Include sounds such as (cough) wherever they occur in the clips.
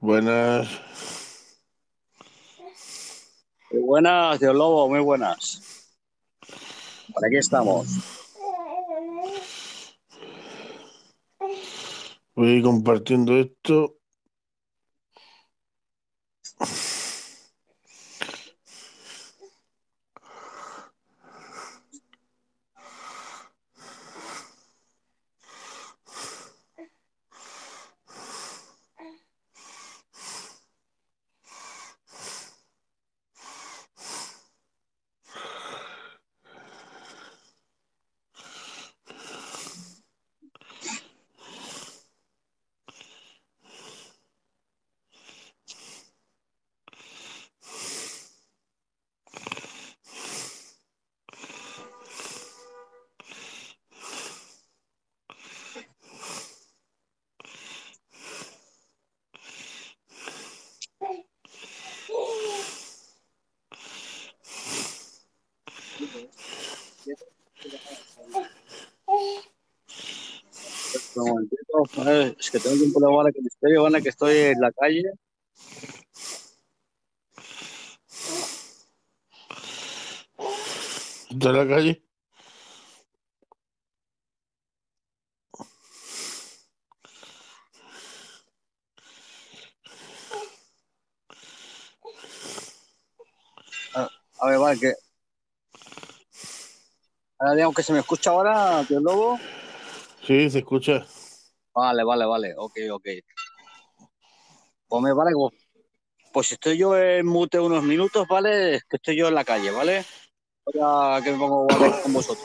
Buenas. Muy buenas, Dios Lobo, muy buenas. Por aquí estamos. Voy compartiendo esto. Un momentito. Eh, Es que tengo un problema que me estoy, bueno, que estoy en la calle. ¿Está en la calle? A ver, vale, que. Ahora digamos que se me escucha ahora, Dios Lobo. Sí, se escucha. Vale, vale, vale. Ok, ok. Pues me vale, pues, pues si estoy yo en mute unos minutos, ¿vale? Que estoy yo en la calle, ¿vale? Ahora que me pongo hablar con vosotros.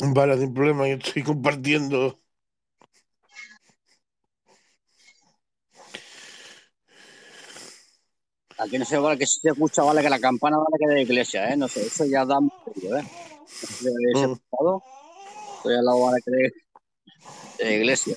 Vale, sin problema, yo estoy compartiendo. Aquí no sé, vale, que si se escucha, vale, que la campana vale que de iglesia, ¿eh? No sé, eso ya da mucho, ¿eh? No sé si habéis Mm. Estoy al lado, vale, que de, iglesia,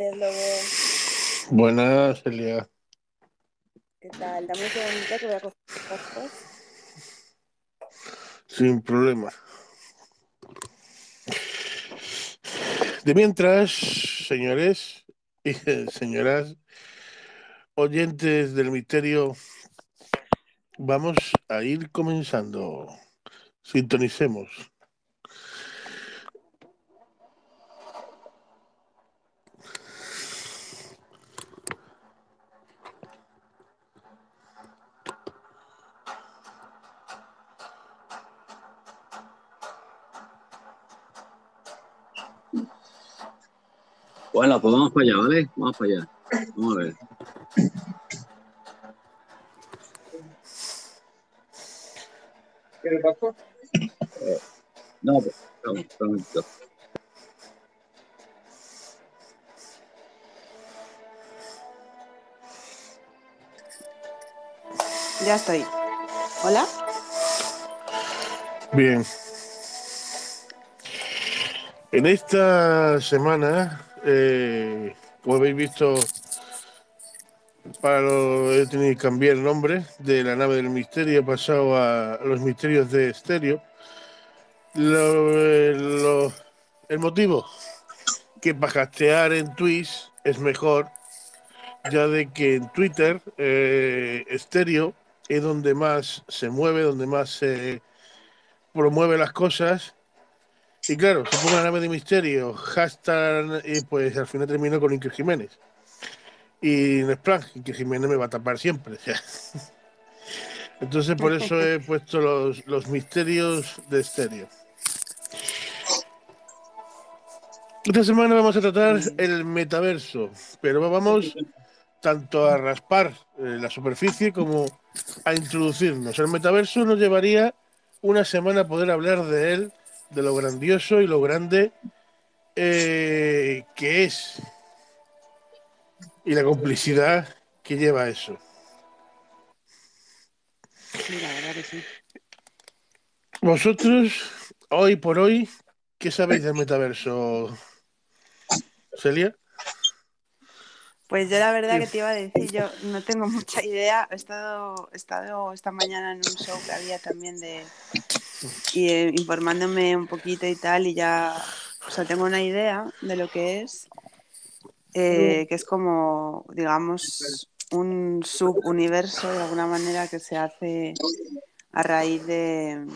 Lobo. Buenas, Elia. ¿Qué tal? Dame un segundito que voy a coger. Sin problema. De mientras, señores y (laughs) señoras, oyentes del misterio, vamos a ir comenzando. Sintonicemos. Bueno, pues vamos para allá, ¿vale? Vamos para allá. Vamos a ver. ¿Qué le pasó? No, no, no, no. Ya estoy. Hola. Bien. En esta semana, eh, como habéis visto, para lo, que cambiar el nombre de la nave del misterio, he pasado a los misterios de estéreo. Eh, el motivo, que para castear en Twitch es mejor, ya de que en Twitter, eh, estéreo es donde más se mueve, donde más se promueve las cosas. Y claro, si pongo la nave de misterio, hashtag, y pues al final termino con Iker Jiménez. Y no es plan, Iker Jiménez me va a tapar siempre. (laughs) Entonces por eso he (laughs) puesto los, los misterios de estéreo. Esta semana vamos a tratar el metaverso, pero vamos tanto a raspar eh, la superficie como a introducirnos. El metaverso nos llevaría una semana a poder hablar de él, de lo grandioso y lo grande eh, que es y la complicidad que lleva eso. Sí, la verdad que sí. Vosotros, hoy por hoy, ¿qué sabéis del metaverso? Celia, Pues yo la verdad que te iba a decir, yo no tengo mucha idea. He estado, he estado esta mañana en un show que había también de y eh, informándome un poquito y tal, y ya, o sea, tengo una idea de lo que es, eh, que es como, digamos, un subuniverso de alguna manera que se hace a raíz de,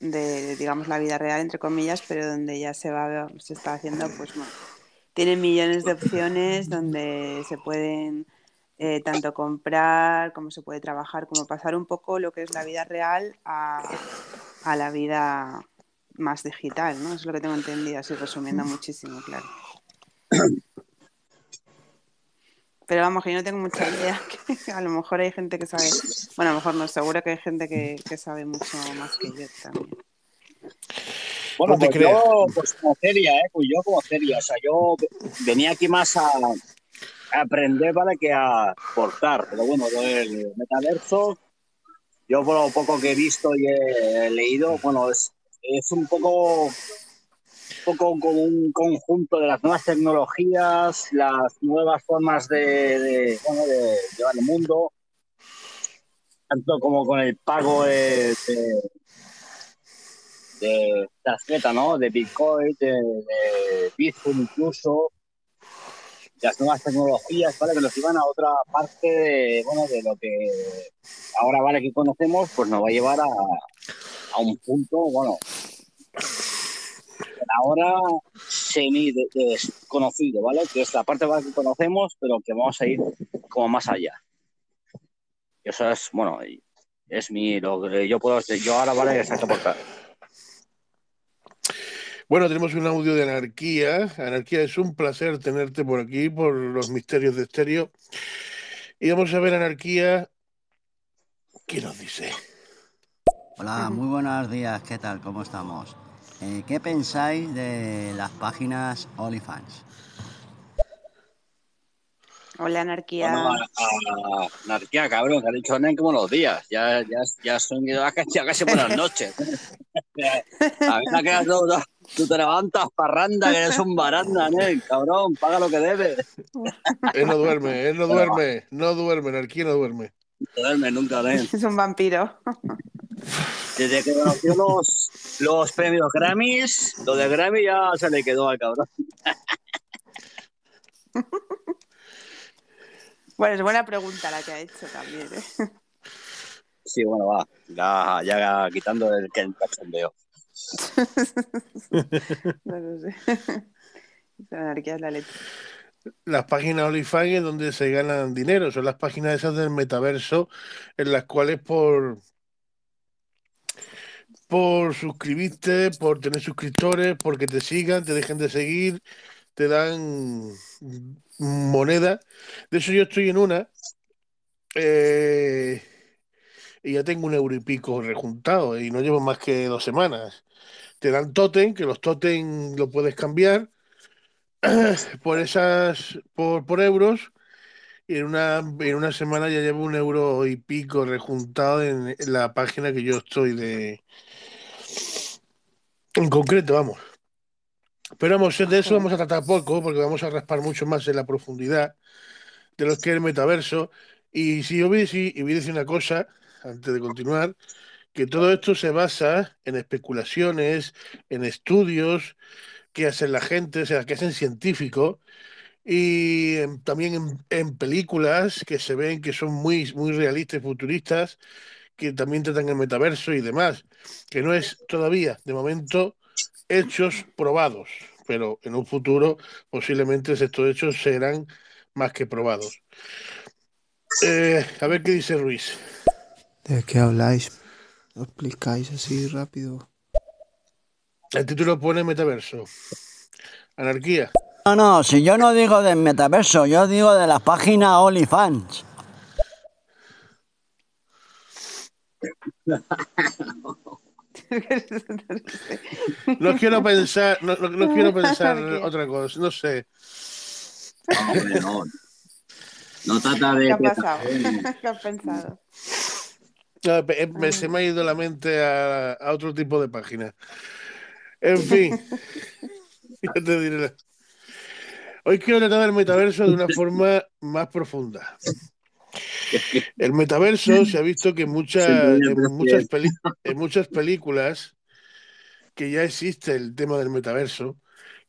de, digamos, la vida real, entre comillas, pero donde ya se va, se está haciendo, pues bueno, tiene millones de opciones donde se pueden eh, tanto comprar como se puede trabajar, como pasar un poco lo que es la vida real a, a la vida más digital, ¿no? Eso es lo que tengo entendido, así resumiendo muchísimo, claro. Pero vamos, que yo no tengo mucha idea, (laughs) que a lo mejor hay gente que sabe, bueno, a lo mejor no, seguro que hay gente que, que sabe mucho más que yo también. Bueno, No te pues creas. yo, pues como seria, ¿eh? Pues yo como seria. O sea, yo venía aquí más a, a aprender, ¿vale? Que a aportar. Pero bueno, lo del metaverso, yo por lo poco que he visto y he leído, bueno, es, es un poco, poco como un conjunto de las nuevas tecnologías, las nuevas formas de, llevar el mundo, tanto como con el pago de, de, de tarjeta, ¿no? De Bitcoin, de Bitcoin incluso, las nuevas tecnologías, ¿vale? Que nos llevan a otra parte de, bueno, de lo que ahora, ¿vale? Que conocemos, pues nos va a llevar a, a un punto, bueno, ahora semi de- de desconocido, ¿vale? Que es la parte ¿vale? que conocemos, pero que vamos a ir como más allá. Eso es, bueno, es mi, lo que yo puedo, yo ahora, ¿vale? Saco por. Bueno, tenemos un audio de Anarquía. Anarquía, es un placer tenerte por aquí, por los misterios de estéreo. Y vamos a ver, Anarquía, ¿qué nos dice? Hola, muy buenos días, ¿qué tal? ¿Cómo estamos? Eh, ¿Qué pensáis de las páginas OnlyFans? Hola, anarquía. Bueno, a, a- anarquía, cabrón, que ha dicho Nen como los días. Ya, ya, ya son ya casi, casi buenas noches. (laughs) (laughs) A mí me ha quedado todo. Tú te levantas, parranda, que eres un baranda, Nen, cabrón, paga lo que debes. Él no duerme, él no duerme, no duerme, Anarquía no duerme. No duerme nunca, Nen. Es un vampiro. Desde que conoció los, los premios Grammys, lo de Grammy ya se le quedó al cabrón. (laughs) Bueno, es buena pregunta la que ha hecho también. ¿eh? Sí, bueno, va. Ya, ya quitando el, el cachondeo. (laughs) No lo sé. La anarquía es la leche. Las páginas OnlyFans es donde se ganan dinero, son las páginas esas del metaverso, en las cuales por, por suscribirte, por tener suscriptores, porque te sigan, te dejen de seguir, te dan moneda. De eso yo estoy en una, eh, y ya tengo un euro y pico rejuntado, y no llevo más que dos semanas. te dan totem, que los totem lo puedes cambiar (clears throat) por esas, por, por euros, y en una, en una semana ya llevo un euro y pico rejuntado en, en la página que yo estoy de... En concreto, vamos. Pero vamos, de eso vamos a tratar poco, porque vamos a raspar mucho más en la profundidad de lo que es el metaverso. Y si yo decir, y voy a decir una cosa, antes de continuar, que todo esto se basa en especulaciones, en estudios que hacen la gente, o sea, que hacen científicos, y en- también en, en películas que se ven que son muy, muy realistas y futuristas, que también tratan el metaverso y demás, que no es todavía, de momento, hechos probados, pero en un futuro posiblemente estos hechos serán más que probados. Eh, a ver qué dice Ruiz. ¿De qué habláis? ¿Lo explicáis así rápido? El título pone metaverso. Anarquía. No, no, si yo no digo del metaverso, yo digo de la página OnlyFans. (laughs) No quiero pensar, no, no- no quiero pensar (laughs) otra cosa, no sé. Hombre, no. No trata de. (laughs) ¿Qué ha pasado? ¿Qué (laughs) has pensado? Pe- me- se me ha ido la mente a, a otro tipo de página. En fin, ya te diré. la- Hoy quiero tratar del metaverso de una forma más profunda. El metaverso (laughs) se ha visto que en muchas, en muchas, peli- en muchas películas que ya existe el tema del metaverso,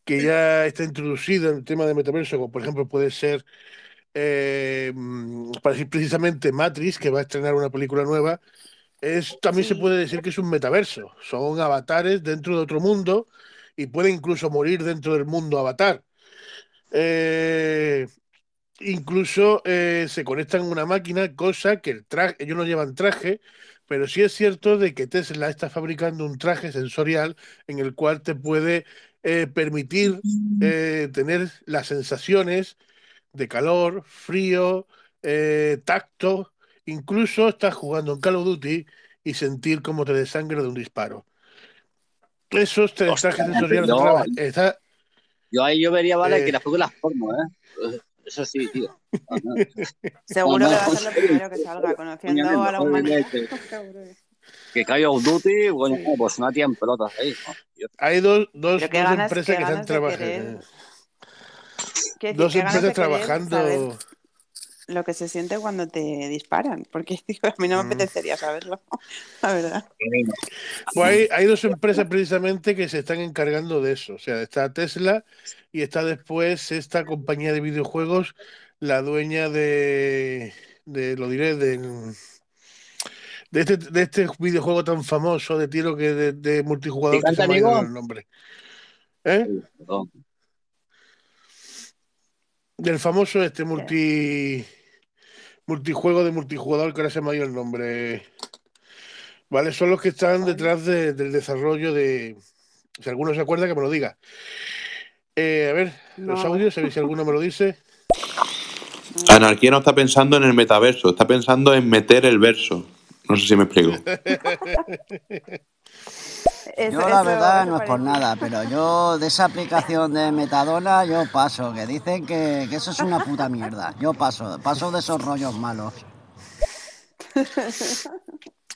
que ya está introducido el tema del metaverso, como por ejemplo puede ser eh, mm, para decir precisamente Matrix, que va a estrenar una película nueva, es, también se puede decir que es un metaverso. Son avatares dentro de otro mundo y pueden incluso morir dentro del mundo avatar. Eh, incluso eh, se conectan a una máquina, cosa que el traje, ellos no llevan traje, pero sí es cierto de que Tesla está fabricando un traje sensorial en el cual te puede eh, permitir eh, tener las sensaciones de calor, frío, eh, tacto, incluso estás jugando en Call of Duty y sentir cómo te desangre de un disparo. Esos tres Hostia, trajes sensoriales está- Yo ahí yo vería, vale, que las películas porno, ¿eh? Eso sí, tío. Seguro que va a ser lo primero que salga, conociendo a la humanidad. (laughs) Que, Call of Duty, bueno, Sí. pues una tía en pelotas ahí. ¿no? Hay dos, dos, dos ganas- empresas que están trabajando. querer decir, Dos empresas querer trabajando. saber lo que se siente cuando te disparan, porque (laughs) digo, a mí no me Mm. apetecería saberlo, (laughs) la verdad. Pues hay, hay dos empresas precisamente que se están encargando de eso. O sea, está Tesla y está después esta compañía de videojuegos, la dueña de, de lo diré, del, de, este, de este videojuego tan famoso de tiro que de, de multijugador que ¿Picante, se me ha ido amigo? el nombre. ¿Eh? Perdón. Del famoso este multi multijuego de multijugador que ahora se me ha ido el nombre. Vale, son los que están detrás de- del desarrollo de. Si alguno se acuerda, que me lo diga. Eh, a ver, los audios, a ver si alguno me lo dice. (laughs) Anarquía no está pensando en el metaverso, está pensando en meter el verso. No sé si me explico. (laughs) Eso- Yo la eso- verdad eso no es por nada, pero yo de esa aplicación de Metadona yo paso, que dicen que, que eso es una puta mierda. Yo paso, paso de esos rollos malos.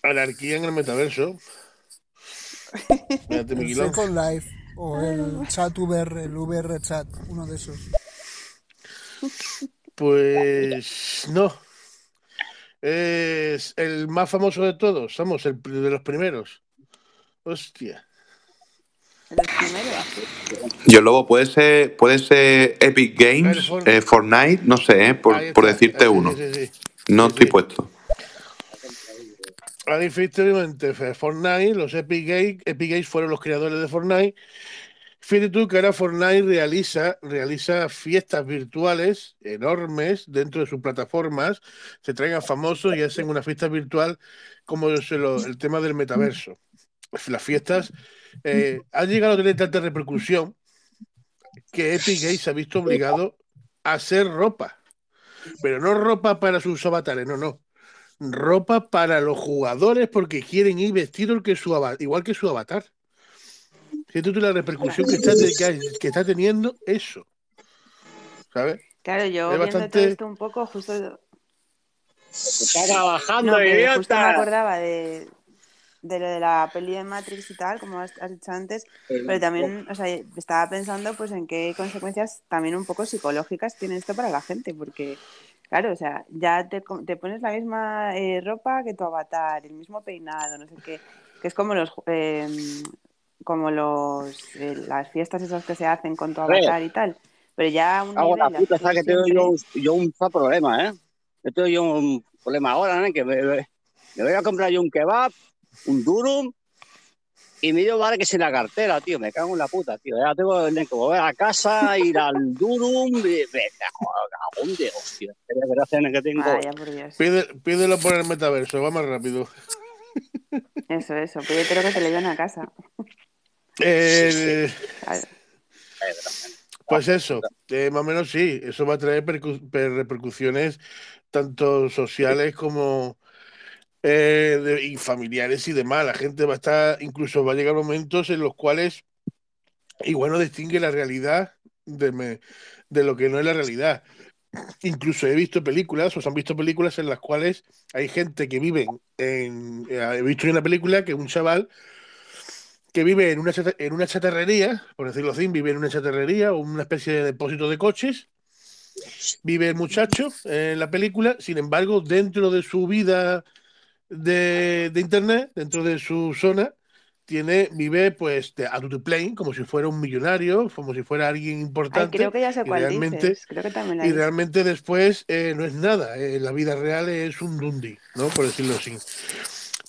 Anarquía en el metaverso. (laughs) El. Second Life o el chat VR, el VR chat, uno de esos. Pues no. Es el más famoso de todos, somos el de los primeros. Hostia. Yo luego puede ser, puede ser Epic Games, eh, Fortnite, no sé, eh, por, por decirte Sí, uno. sí, sí. No estoy puesto. A diferencia obviamente de Fortnite, los Epic Games, Epic Games fueron los creadores de Fortnite. Fíjate tú que ahora Fortnite realiza, realiza fiestas virtuales enormes dentro de sus plataformas, se traen a famosos y hacen una fiesta virtual como el tema del metaverso. Las fiestas eh, han llegado a tener tanta repercusión que Epic Games se ha visto obligado a hacer ropa, pero no ropa para sus avatares, no, no ropa para los jugadores porque quieren ir vestidos que su igual que su avatar. Fíjate tú la repercusión que está, que, hay- que está teniendo eso. ¿Sabes? Claro, yo Es viendo todo bastante- esto un poco, justo Está trabajando, No, idiota. justo me acordaba de, de lo de la peli de Matrix y tal, como has, has dicho antes, pero también, o sea, estaba pensando pues en qué consecuencias también un poco psicológicas tiene esto para la gente, porque, claro, o sea, ya te, te pones la misma eh, ropa que tu avatar, el mismo peinado, no sé qué, que es como los... eh, como los eh, las fiestas esas que se hacen con tu avatar y tal, pero ya un Hago la nivel puta, así ¿sabes que tengo yo, yo un problema, ¿eh? Yo tengo yo un problema ahora, ¿eh? Que me- me voy a comprar yo un kebab, un durum, y me dio vale que sin la cartera, tío. Me cago en la puta, tío. Ya tengo que volver a casa, ir al durum, me cago en Dios, tío. Que tengo. Vaya, por Dios. Pide- pídelo por el metaverso, va más rápido. Eso, eso, pídetelo que te lo lleven a casa. Eh. Pues eso, eh, más o menos sí, eso va a traer percu- per- repercusiones tanto sociales como eh, de- y familiares y demás. La gente va a estar, incluso va a llegar momentos en los cuales igual no distingue la realidad de, me- de lo que no es la realidad. Incluso he visto películas, o se han visto películas en las cuales hay gente que vive en... eh, He visto una película que un chaval que vive en una, en una chatarrería, por decirlo así, vive en una chatarrería o una especie de depósito de coches. Vive el muchacho en la película, sin embargo, dentro de su vida de, de internet, dentro de su zona, tiene, vive pues de a to plane, como si fuera un millonario, como si fuera alguien Ay, importante. creo que ya sé y cuál realmente, dices. Creo que también la y realmente después eh, no es nada. eh, la vida real es un dundi, ¿no? Por decirlo así.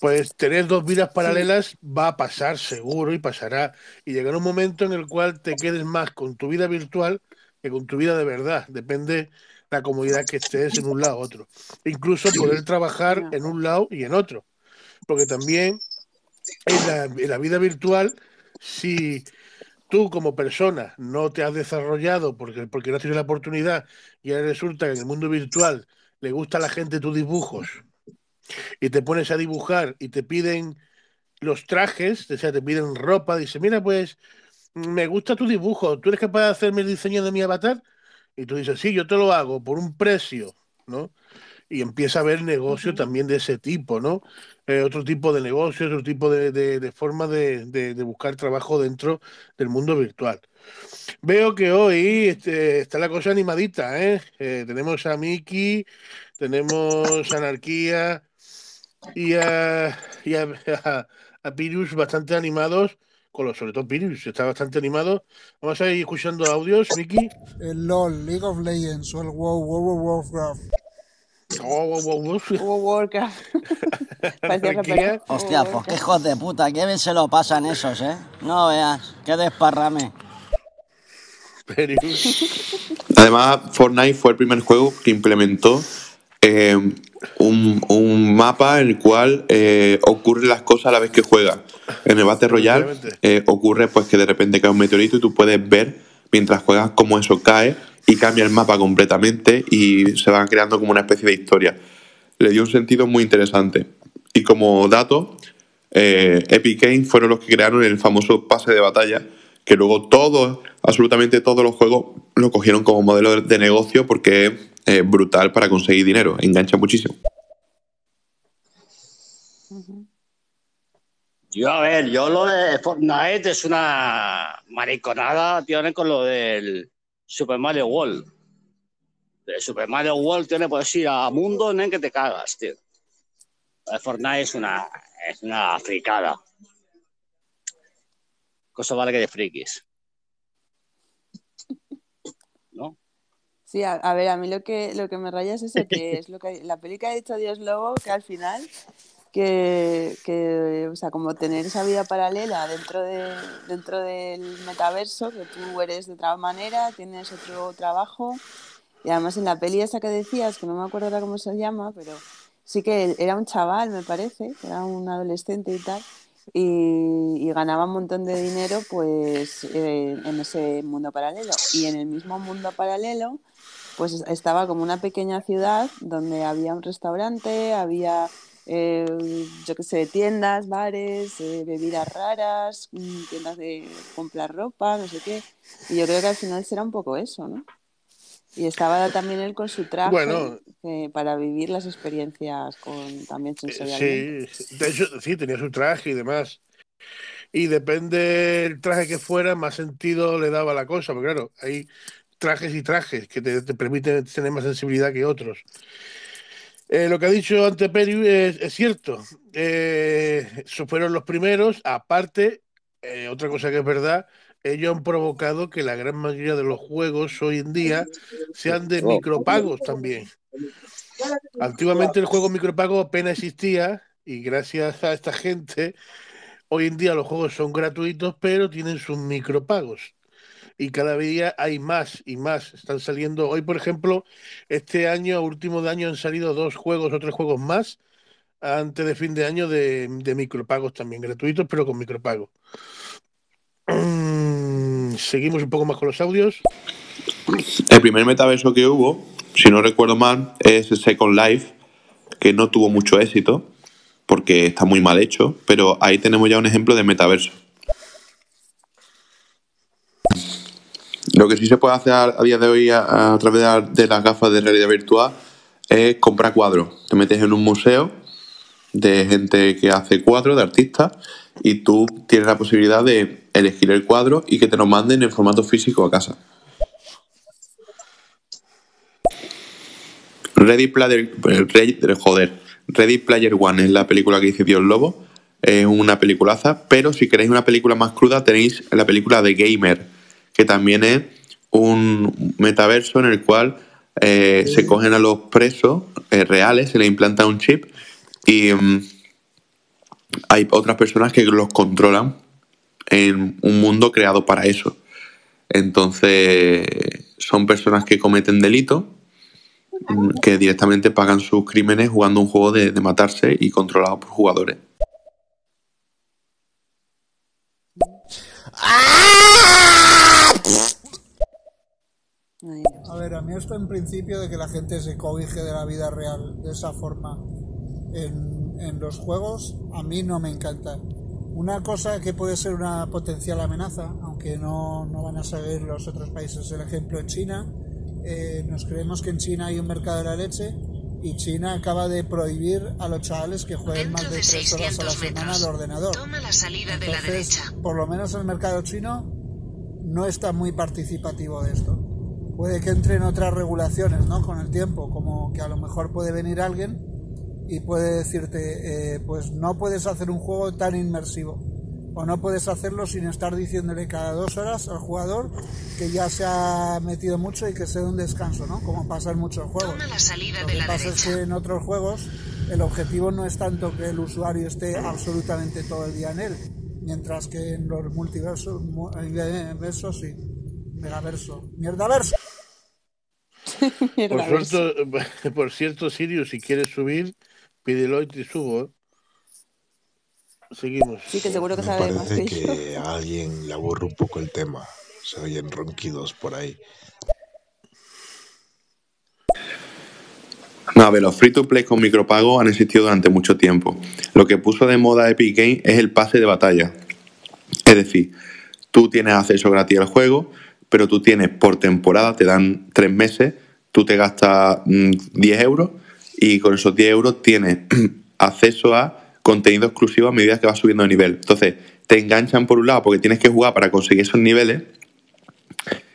Pues tener dos vidas paralelas va a pasar seguro y pasará. Y llegará un momento en el cual te quedes más con tu vida virtual que con tu vida de verdad. Depende la comodidad que estés en un lado u otro. Incluso poder trabajar en un lado y en otro. Porque también en la, en la vida virtual, si tú como persona no te has desarrollado porque, porque no has tenido la oportunidad y ahora resulta que en el mundo virtual le gusta a la gente tus dibujos y te pones a dibujar y te piden los trajes, o sea, te piden ropa, dice, mira, pues me gusta tu dibujo, ¿tú eres capaz de hacerme el diseño de mi avatar? Y tú dices, sí, yo te lo hago por un precio, ¿no? Y empieza a haber negocio también de ese tipo, ¿no? Eh, otro tipo de negocio, otro tipo de, de, de forma de, de, buscar trabajo dentro del mundo virtual. Veo que hoy este, está la cosa animadita, ¿eh? Eh, tenemos a Miki, tenemos Anarquía y a, y a, (laughs) a- a Pirus bastante animados, con los, sobre todo Pirus, está bastante animado. Vamos a ir escuchando audios, Miki. El LOL, League of Legends o el WoW, World of Warcraft. Oh, oh, oh, oh. Hubo Warcraft. (laughs) Hostia, pues qué hijos de puta, qué bien se lo pasan esos, ¿eh? No veas, qué desparrame. Además, Fortnite fue el primer juego que implementó eh, un, un mapa en el cual eh, ocurren las cosas a la vez que juegas. En el Battle Royale eh, ocurre pues que de repente cae un meteorito y tú puedes ver mientras juegas cómo eso cae y cambia el mapa completamente y se van creando como una especie de historia. Le dio un sentido muy interesante. Y como dato, eh, Epic Games fueron los que crearon el famoso pase de batalla, que luego todos, absolutamente todos los juegos lo cogieron como modelo de- de negocio porque es eh, brutal para conseguir dinero, engancha muchísimo. Yo, a ver, yo lo de Fortnite es una mariconada, tiene con lo del Super Mario World. El Super Mario World tiene pues ir a mundo en que te cagas, tío. De Fortnite es una, es una fricada. Cosa vale que de frikis. ¿No? Sí, a, ver, a mí lo que, lo que me raya es eso, que es lo que la peli que ha dicho Dios Lobo, que al final, que, que, o sea, como tener esa vida paralela dentro, de, dentro del metaverso, que tú eres de otra manera, tienes otro trabajo, y además en la peli esa que decías, que no me acuerdo ahora cómo se llama, pero sí que era un chaval, me parece, era un adolescente y tal, y, y ganaba un montón de dinero pues eh, en ese mundo paralelo. Y en el mismo mundo paralelo pues estaba como una pequeña ciudad donde había un restaurante, había eh, yo qué sé, tiendas, bares, eh, bebidas raras, mm, tiendas de comprar ropa, no sé qué. Y yo creo que al final será un poco eso, ¿no? Y estaba también él con su traje Bueno. eh, para vivir las experiencias con también sensorialmente. Sí, de hecho, sí, tenía su traje y demás. Y depende del traje que fuera, más sentido le daba la cosa, porque claro, hay trajes y trajes que te, te permiten tener más sensibilidad que otros. Eh, lo que ha dicho ante Peri es, cierto. Eh, fueron los primeros. Aparte, eh, otra cosa que es verdad, ellos han provocado que la gran mayoría de los juegos hoy en día sean de micropagos también. Antiguamente el juego micropago apenas existía y gracias a esta gente, hoy en día los juegos son gratuitos, pero tienen sus micropagos. Y cada día hay más y más. Están saliendo, hoy por ejemplo, este año, último de año, han salido dos juegos o tres juegos más antes de fin de año de, de micropagos también, gratuitos, pero con micropagos. Mm, Seguimos un poco más con los audios. El primer metaverso que hubo, si no recuerdo mal, es Second Life, que no tuvo mucho éxito porque está muy mal hecho, pero ahí tenemos ya un ejemplo de metaverso. Lo que sí se puede hacer a, día de hoy a, través de, la- de las gafas de realidad virtual es comprar cuadros. Te metes en un museo de gente que hace cuadros, de artistas, y tú tienes la posibilidad de elegir el cuadro y que te lo manden en formato físico a casa. Ready Player, Ready- joder, Ready Player One es la película que dice Dios Lobo. Es una peliculaza, pero si queréis una película más cruda tenéis la película de Gamer, que también es un metaverso en el cual eh, se cogen a los presos eh, reales, se les implanta un chip y mm, hay otras personas que los controlan en un mundo creado para eso. Entonces son personas que cometen delitos mm, que directamente pagan sus crímenes jugando un juego de, de matarse y controlado por jugadores. Ay, Dios. A ver, a mí esto en principio de que la gente se cobije de la vida real de esa forma en, en los juegos, a mí no me encanta. Una cosa que puede ser una potencial amenaza, aunque no, no van a seguir los otros países, el ejemplo en China, eh, nos creemos que en China hay un mercado de la leche y China acaba de prohibir a los chavales que jueguen más de de tres horas a la 600 semana metros. al ordenador. Toma la salida de la derecha. por lo menos el mercado chino no está muy participativo de esto. Puede que entren otras regulaciones, ¿no? Con el tiempo, como que a lo mejor puede venir alguien y puede decirte, eh, pues no puedes hacer un juego tan inmersivo. O no puedes hacerlo sin estar diciéndole cada dos horas al jugador que ya se ha metido mucho y que se dé un descanso, ¿no? Como pasa en muchos juegos. Toma la salida Lo de que la pasa es que en otros juegos el objetivo no es tanto que el usuario esté absolutamente todo el día en él, mientras que en los multiversos, mu- eh, versos sí, megaverso, mierdaverso. (laughs) (laughs) Por, cierto, Sirius, si quieres subir, pídelo y te subo. ¿eh? Seguimos. Sí, que seguro que Me sabe más parece que yo. que a alguien le aburre un poco el tema. Se oyen ronquidos por ahí. No, a ver, los free to play con micropago han existido durante mucho tiempo. Lo que puso de moda Epic Games es el pase de batalla. Es decir, tú tienes acceso gratis al juego, pero tú tienes por temporada, te dan tres meses, tú te gastas mm, 10 euros y con esos 10 euros tienes (clears throat) acceso a contenido exclusivo a medida que vas subiendo de nivel. Entonces, te enganchan por un lado porque tienes que jugar para conseguir esos niveles,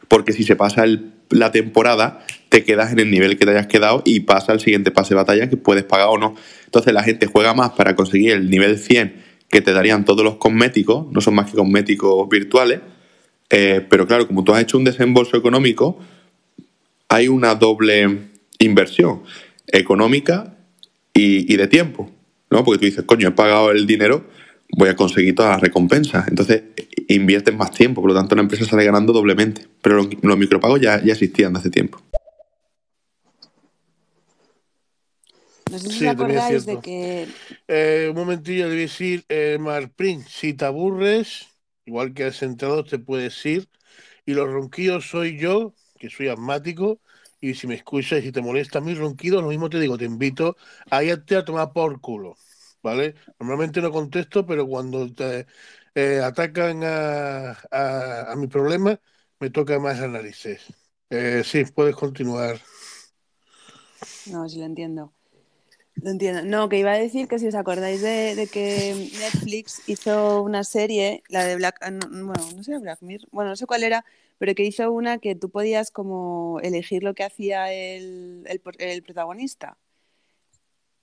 porque si se pasa la temporada, te quedas en el nivel que te hayas quedado y pasa al siguiente pase de batalla que puedes pagar o no. Entonces la gente juega más para conseguir el nivel 100 que te darían todos los cosméticos, no son más que cosméticos virtuales, eh, pero claro, como tú has hecho un desembolso económico, hay una doble inversión económica y, y de tiempo, ¿no? Porque tú dices, coño, he pagado el dinero, voy a conseguir todas las recompensas. Entonces inviertes más tiempo, por lo tanto la empresa sale ganando doblemente. Pero los, los micropagos ya, ya existían de hace tiempo. No sé si Sí, os también es acordáis de que Eh, un momentillo, le voy a decir, eh, Marprin, si te aburres, igual que has entrado, te puedes ir. Y los ronquillos soy yo, que soy asmático, y si me escuchas y si te molesta mi ronquido, lo mismo te digo, te invito a irte a tomar por culo, ¿vale? Normalmente no contesto, pero cuando te eh, atacan a, a, a mi problema, me toca más narices. Eh, sí, puedes continuar. No, sí lo entiendo. Lo entiendo. No, que iba a decir que si os acordáis de, de que Netflix hizo una serie, la de Black, ah, no, bueno, no sé, Black Mirror, bueno, no sé cuál era, pero que hizo una que tú podías como elegir lo que hacía el, el, el protagonista,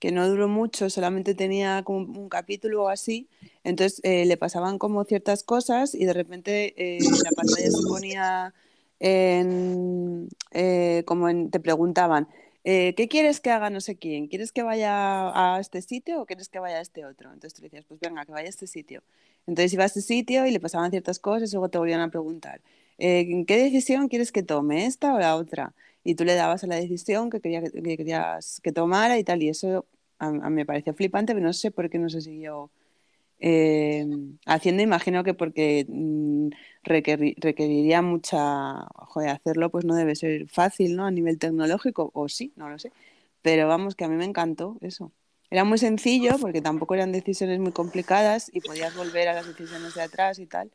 que no duró mucho, solamente tenía como un capítulo o así, entonces eh, le pasaban como ciertas cosas y de repente eh, la pantalla se ponía en, eh, como te preguntaban, ¿qué quieres que haga no sé quién? ¿Quieres que vaya a este sitio o quieres que vaya a este otro? Entonces tú le decías, pues venga, que vaya a este sitio. Entonces iba a este sitio y le pasaban ciertas cosas y luego te volvían a preguntar, eh, ¿qué decisión quieres que tome, esta o la otra? Y tú le dabas a la decisión que, quería, que querías que tomara y tal, y eso me pareció flipante, pero no sé por qué no se siguió eh, haciendo, imagino que porque mm, requerir, requeriría mucha, joder, hacerlo pues no debe ser fácil, ¿no? A nivel tecnológico, o sí, no lo sé. Pero vamos, que a mí me encantó eso. Era muy sencillo porque tampoco eran decisiones muy complicadas y podías volver a las decisiones de atrás y tal.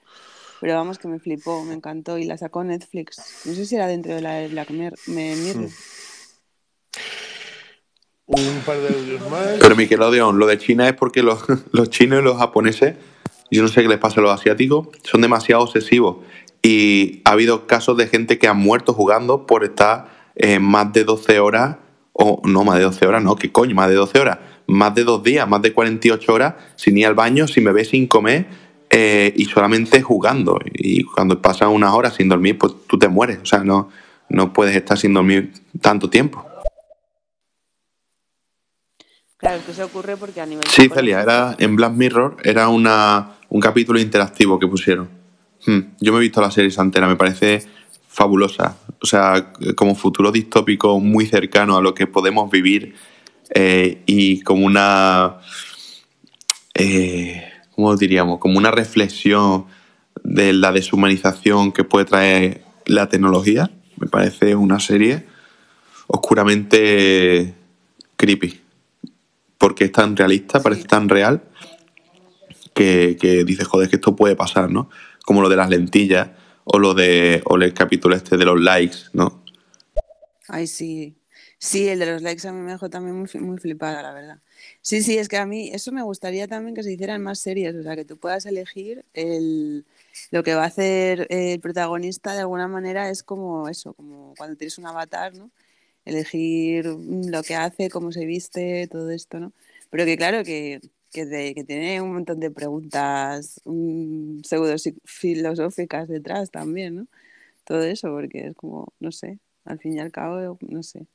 Pero vamos, que me flipó, me encantó y la sacó Netflix. No sé si era dentro de la de Black Mirror. Hmm. Un par de audios más. Pero Nickelodeon, lo de China es porque los, (laughs) los chinos y los japoneses, yo no sé qué les pasa a los asiáticos, son demasiado obsesivos. Y ha habido casos de gente que ha muerto jugando por estar eh, más de 12 horas, o no, más de 12 horas, no, que coño, más de 12 horas, más de dos días, más de 48 horas, sin ir al baño, sin beber, sin comer eh, y solamente jugando. Y cuando pasan unas horas sin dormir, pues tú te mueres. O sea, no, no puedes estar sin dormir tanto tiempo. Claro, que eso ocurre porque a nivel Sí, Celia, era en Black Mirror, era una, un capítulo interactivo que pusieron. Hmm, Yo me he visto la serie entera, me parece fabulosa. O sea, como futuro distópico muy cercano a lo que podemos vivir eh, y como una. Eh, ¿Cómo diríamos? Como una reflexión de la deshumanización que puede traer la tecnología. Me parece una serie oscuramente creepy porque es tan realista, parece tan real, que, que dices, joder, que esto puede pasar, ¿no? Como lo de las lentillas o lo de o el capítulo este de los likes, ¿no? Ay, sí. Sí, el de los likes a mí me dejó también muy, muy flipada, la verdad. Sí, sí, es que a mí eso me gustaría también que se hicieran más series, o sea, que tú puedas elegir el, lo que va a hacer el protagonista de alguna manera es como eso, como cuando tienes un avatar, ¿no? Elegir mm, lo que hace, cómo se viste, todo esto, ¿no? Pero que claro, que, que, tiene un montón de preguntas mm, pseudo filosóficas detrás también, ¿no? Todo eso, porque es como, no sé, al fin y al cabo, no sé.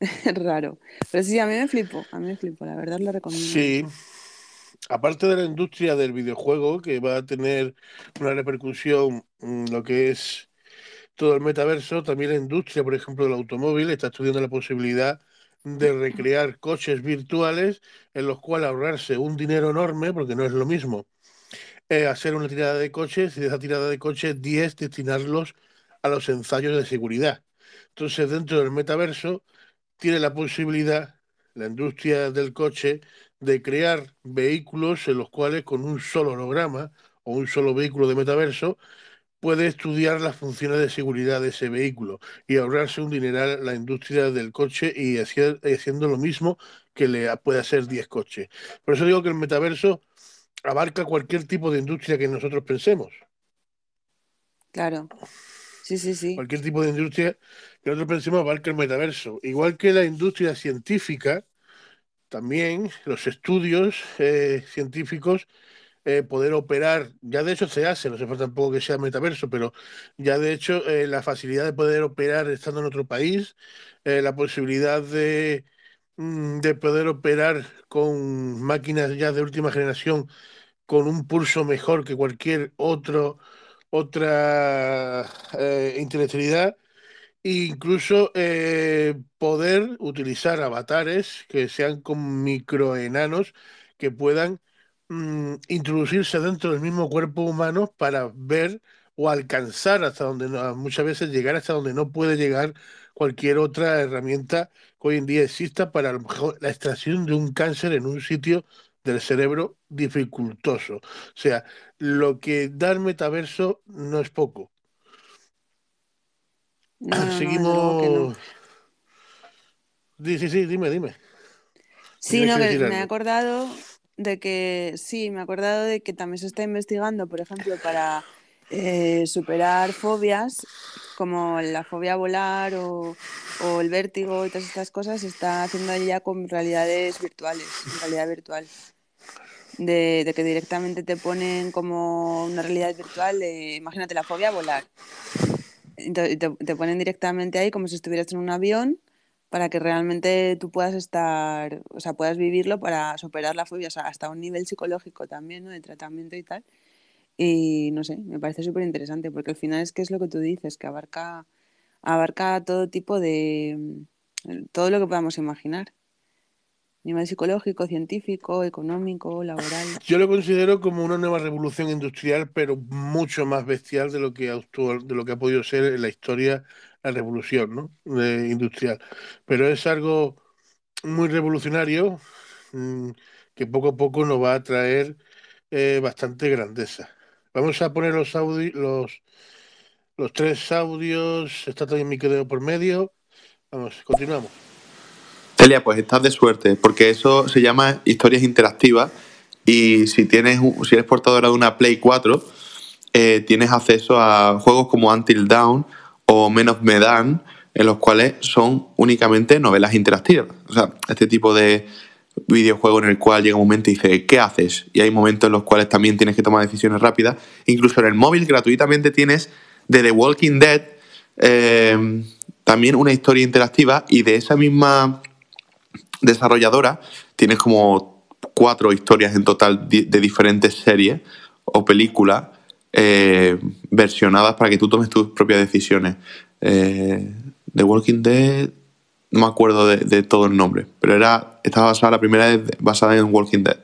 (laughs) Raro. Pero sí, a mí me flipo, a mí me flipo, la verdad lo recomiendo Sí. Aparte de la industria del videojuego, que va a tener una repercusión en lo que es todo el metaverso, también la industria, por ejemplo, del automóvil está estudiando la posibilidad de recrear coches virtuales en los cuales ahorrarse un dinero enorme, porque no es lo mismo eh, hacer una tirada de coches y de esa tirada de coches 10 destinarlos a los ensayos de seguridad. Entonces, dentro del metaverso, tiene la posibilidad la industria del coche de crear vehículos en los cuales con un solo holograma o un solo vehículo de metaverso puede estudiar las funciones de seguridad de ese vehículo y ahorrarse un dineral la industria del coche y haci- haciendo lo mismo que le puede hacer 10 coches. Por eso digo que el metaverso abarca cualquier tipo de industria que nosotros pensemos. Claro, sí, sí, sí. Cualquier tipo de industria que nosotros pensemos abarca el metaverso. Igual que la industria científica, también los estudios eh, científicos, eh, poder operar, ya de hecho se hace, no hace falta tampoco que sea metaverso, pero ya de hecho eh, la facilidad de poder operar estando en otro país, la posibilidad de, mm, de poder operar con máquinas ya de última generación con un pulso mejor que cualquier otro, otra eh, intelectualidad incluso eh, poder utilizar avatares que sean con microenanos que puedan mm, introducirse dentro del mismo cuerpo humano para ver o alcanzar hasta donde no- muchas veces llegar hasta donde no puede llegar cualquier otra herramienta que hoy en día exista para lo mejor la extracción de un cáncer en un sitio del cerebro dificultoso. O sea, lo que da el metaverso no es poco. No, no. Seguimos. Di- Sí, sí, dime, dime. Sí, no, que me he acordado de que, sí, me he acordado de que también se está investigando, por ejemplo, para eh, superar fobias como la fobia a volar o, o el vértigo y todas estas cosas, se está haciendo ya con realidades virtuales, realidad virtual. De, de que directamente te ponen como una realidad virtual, de, imagínate la fobia a volar. Te, te ponen directamente ahí como si estuvieras en un avión para que realmente tú puedas estar, o sea, puedas vivirlo para superar la fobia, o sea, hasta un nivel psicológico también, ¿no? De tratamiento y tal. Y no sé, me parece súper interesante porque al final es que es lo que tú dices, que abarca, abarca todo tipo de, todo lo que podamos imaginar. Nivel psicológico, científico, económico, laboral. Yo lo considero como una nueva revolución industrial, pero mucho más bestial de lo que actual, de lo que ha podido ser en la historia la revolución, ¿no? Eh, industrial. Pero es algo muy revolucionario mm, que poco a poco nos va a traer eh, bastante grandeza. Vamos a poner los audi- los, los tres audios. Está también mi quedo por medio. Vamos, continuamos. Celia, pues estás de suerte, porque eso se llama historias interactivas y si tienes si eres portadora de una Play 4, eh, tienes acceso a juegos como Until Dawn o Men of Medan, en los cuales son únicamente novelas interactivas. O sea, este tipo de videojuego en el cual llega un momento y dice, ¿qué haces? Y hay momentos en los cuales también tienes que tomar decisiones rápidas. Incluso en el móvil gratuitamente tienes de The Walking Dead eh, también una historia interactiva y de esa misma desarrolladora tienes como cuatro historias en total de diferentes series o películas eh, versionadas para que tú tomes tus propias decisiones. Eh, The Walking Dead, no me acuerdo de, de todo el nombre, pero era estaba basada, la primera es basada en Walking Dead.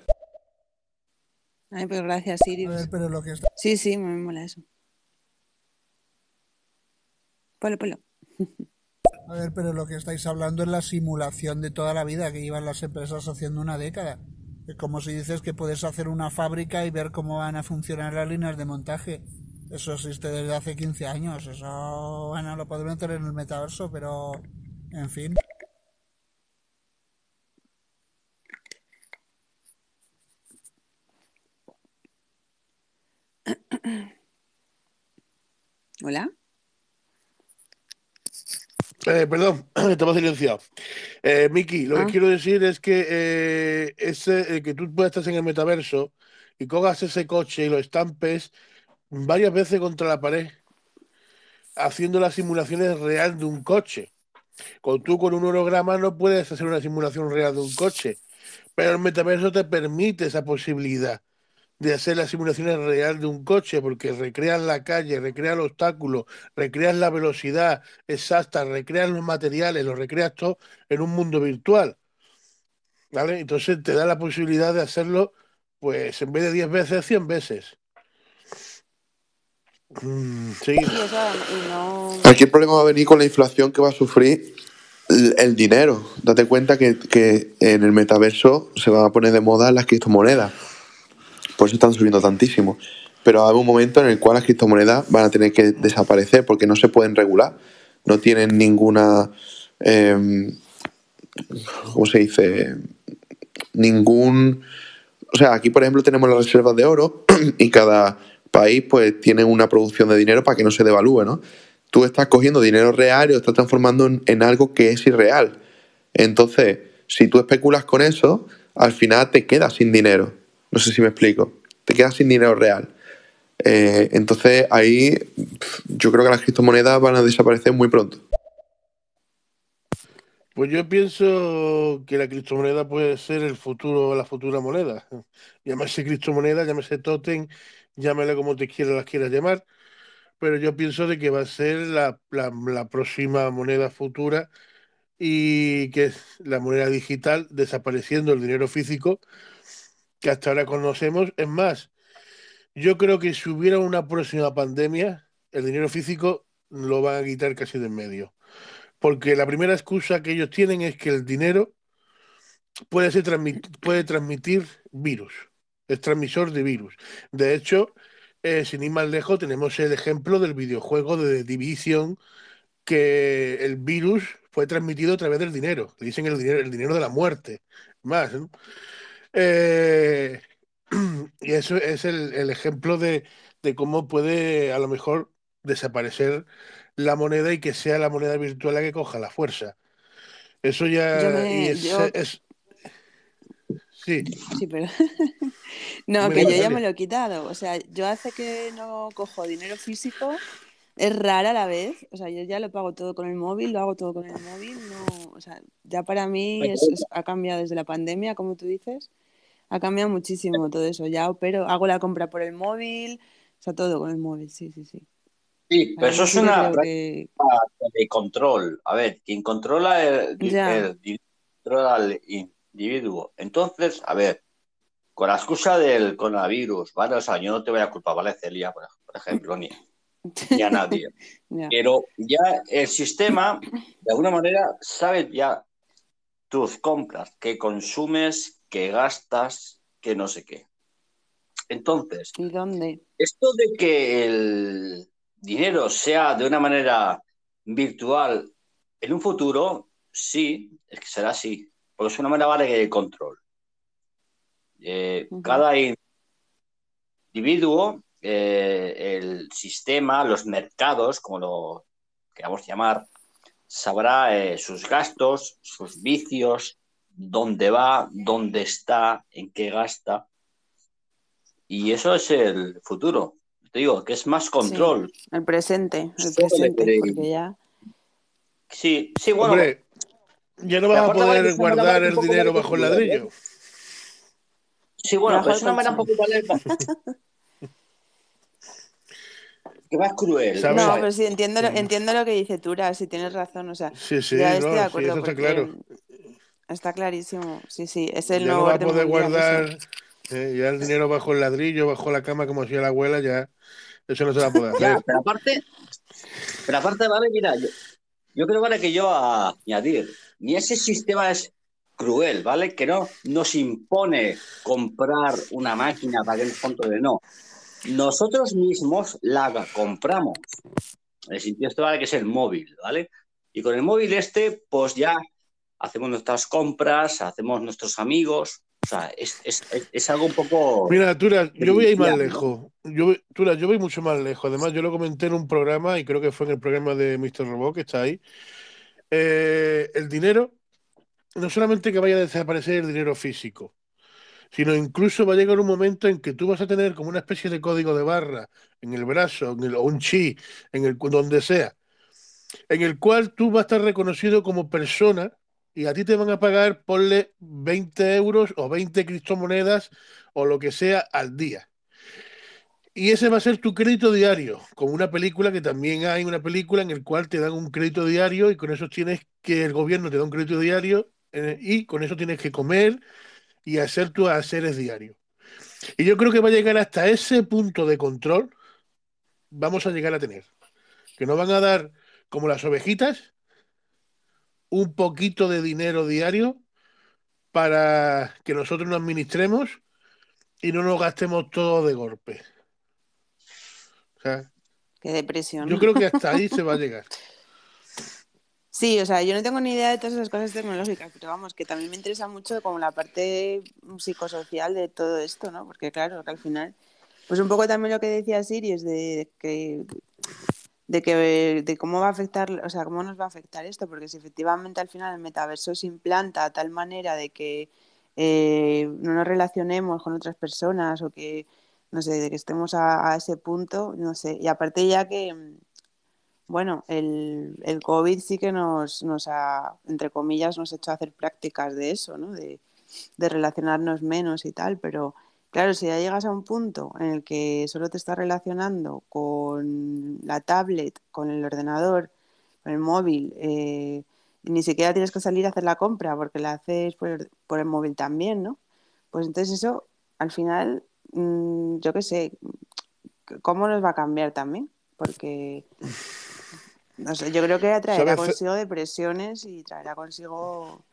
Ay, pues gracias, Sirius. ver, pero lo que está... Sí, sí, me mola eso. Ponlo, ponlo. (laughs) A ver, pero lo que estáis hablando es la simulación de toda la vida que llevan las empresas haciendo una década. Es como si dices que puedes hacer una fábrica y ver cómo van a funcionar las líneas de montaje. Eso existe desde hace 15 años. Eso, bueno, lo podemos meter en el metaverso, pero, en fin. Hola. Eh, perdón, (clears throat) estaba silenciado. Eh, Miki, lo Ah. que quiero decir es que eh, ese, eh, que tú puedas estar en el metaverso y cogas ese coche y lo estampes varias veces contra la pared, haciendo las simulaciones real de un coche. Con tú con un holograma no puedes hacer una simulación real de un coche, pero el metaverso te permite esa posibilidad de hacer las simulaciones real de un coche, porque recrean la calle, recrean el obstáculo, recrean la velocidad exacta, recrean los materiales, lo recreas todo en un mundo virtual. ¿Vale? Entonces te da la posibilidad de hacerlo, pues en vez de 10 veces, 100 veces. Mm. Sí, eso, y no... Aquí el problema va a venir con la inflación que va a sufrir el, el dinero. Date cuenta que, que en el metaverso se van a poner de moda las criptomonedas. Por eso están subiendo tantísimo. Pero haber un momento en el cual las criptomonedas van a tener que desaparecer porque no se pueden regular. No tienen ninguna. eh, ¿Cómo se dice? Ningún. O sea, aquí, por ejemplo, tenemos las reservas de oro (clears throat) y cada país pues tiene una producción de dinero para que no se devalúe, ¿no? Tú estás cogiendo dinero real y lo estás transformando en, en algo que es irreal. Entonces, si tú especulas con eso, al final te quedas sin dinero. No sé si me explico. Te quedas sin dinero real. Eh, entonces, ahí yo creo que las criptomonedas van a desaparecer muy pronto. Pues yo pienso que la criptomoneda puede ser el futuro, la futura moneda. (laughs) Llámese criptomoneda, llámese totem, llámela como te quieras, las quieras llamar, pero yo pienso de que va a ser la, la- la próxima moneda futura y que es la moneda digital, desapareciendo el dinero físico que hasta ahora conocemos. Es más, yo creo que si hubiera una próxima pandemia, el dinero físico lo van a quitar casi de en medio Porque la primera excusa que ellos tienen es que el dinero puede, ser puede transmitir virus, es transmisor de virus. De hecho, eh, sin ir más lejos, tenemos el ejemplo del videojuego de Division, que el virus fue transmitido a través del dinero. Dicen el dinero, el dinero de la muerte. Más, ¿no? Eh, (clears throat) y eso es el, el ejemplo de, de cómo puede a lo mejor desaparecer la moneda y que sea la moneda virtual la que coja la fuerza. Eso Yo ya y es, yo, es- sí, sí, pero (laughs) no, que yo ya me lo he quitado. O sea, yo hace que no cojo dinero físico, es rara a la vez. O sea, yo ya lo pago todo con el móvil, lo hago todo con el móvil. No, o sea, ya para mí es, es- ha cambiado desde la pandemia, como tú dices, ha cambiado muchísimo todo eso. Ya opero, hago la compra por el móvil, o sea, todo con el móvil, sí, sí, sí. Sí, pero eso es una que de control. A ver, quien controla el, el controla individuo. Entonces, a ver, con la excusa del coronavirus, ¿vale? O sea, yo no te voy a culpar, ¿vale, Celia? Por, por ejemplo, ni, ni a (laughs) nadie. Pero ya el sistema, de alguna manera, sabe ya tus compras, qué consumes, qué gastas, qué no sé qué. Entonces, ¿Y dónde? esto de que el dinero sea de una manera virtual en un futuro, sí, es que será así, porque es una manera vale de control. Eh, Ujú. cada individuo, eh, el sistema, los mercados, como lo queramos llamar, sabrá eh, sus gastos, sus vicios, dónde va, dónde está, en qué gasta. Y eso es el futuro. Te digo, que es más Sí, control. el presente, el presente, porque ya. Sí, sí, bueno, Hombre, ya no vas a poder guardar el dinero bajo el ¿eh? ladrillo. Sí, bueno, Debajo pero del es una manera un poco vale (laughs) que más cruel, No, ¿Sabes? ¿sabes? pero sí, entiendo, lo- Mm. entiendo lo que dice Tura, si tienes razón, o sea, Sí, sí, ya estoy de no, sí, acuerdo eso está claro. está clarísimo, sí, sí, es el Ya no vas a poder guardar eh, ya el dinero bajo el ladrillo, bajo la cama, como hacía la abuela, ya eso no se va a poder Ya, hacer. pero aparte, pero aparte, vale, mira, yo, yo creo, vale, que yo a añadir, ni ese sistema es cruel, ¿vale? Que no nos impone comprar una máquina para que nos controle, no. Nosotros mismos la compramos. El sitio este, ¿vale? Que es el móvil, ¿vale? Y con el móvil este, pues ya hacemos nuestras compras, hacemos nuestros amigos. O sea, es, es, es, algo un poco Mira, Tura, yo voy a ir más lejos. Yo, Tura, yo voy mucho más lejos. Además, yo lo comenté en un programa y creo que fue en el programa de Mr. Robot que está ahí. Eh, el dinero, no solamente que vaya a desaparecer el dinero físico, sino incluso va a llegar un momento en que tú vas a tener como una especie de código de barra en el brazo, en el, o un chi, en el donde sea, en el cual tú vas a estar reconocido como persona y a ti te van a pagar, ponle 20 euros o 20 criptomonedas o lo que sea al día. Y ese va a ser tu crédito diario, como una película que también hay una película en el cual te dan un crédito diario y con eso tienes que el gobierno te da un crédito diario eh, y con eso tienes que comer y hacer tus haceres diarios. Y yo creo que va a llegar hasta ese punto de control, vamos a llegar a tener, que nos van a dar como las ovejitas un poquito de dinero diario para que nosotros nos administremos y no nos gastemos todo de golpe. O sea, Qué depresión. yo creo que hasta ahí (laughs) se va a llegar. Sí, o sea, yo no tengo ni idea de todas esas cosas tecnológicas, pero vamos, que también me interesa mucho como la parte psicosocial de todo esto, ¿no? Porque claro, que al final, pues un poco también lo que decía Sirius de que de que de cómo va a afectar, o sea, cómo nos va a afectar esto, porque si efectivamente al final el metaverso se implanta a tal manera de que eh, no nos relacionemos con otras personas o que, no sé, de que estemos a, a ese punto, no sé, y aparte ya que, bueno, el, el COVID sí que nos, nos ha, entre comillas, nos ha hecho hacer prácticas de eso, ¿no? De, relacionarnos menos y tal, pero claro, si ya llegas a un punto en el que solo te estás relacionando con la tablet, con el ordenador, con el móvil, eh, y ni siquiera tienes que salir a hacer la compra porque la haces por el móvil también, ¿no? Pues entonces eso, al final, mmm, yo qué sé, ¿cómo nos va a cambiar también? Porque (laughs) No sé, yo creo que traerá consigo depresiones y traerá consigo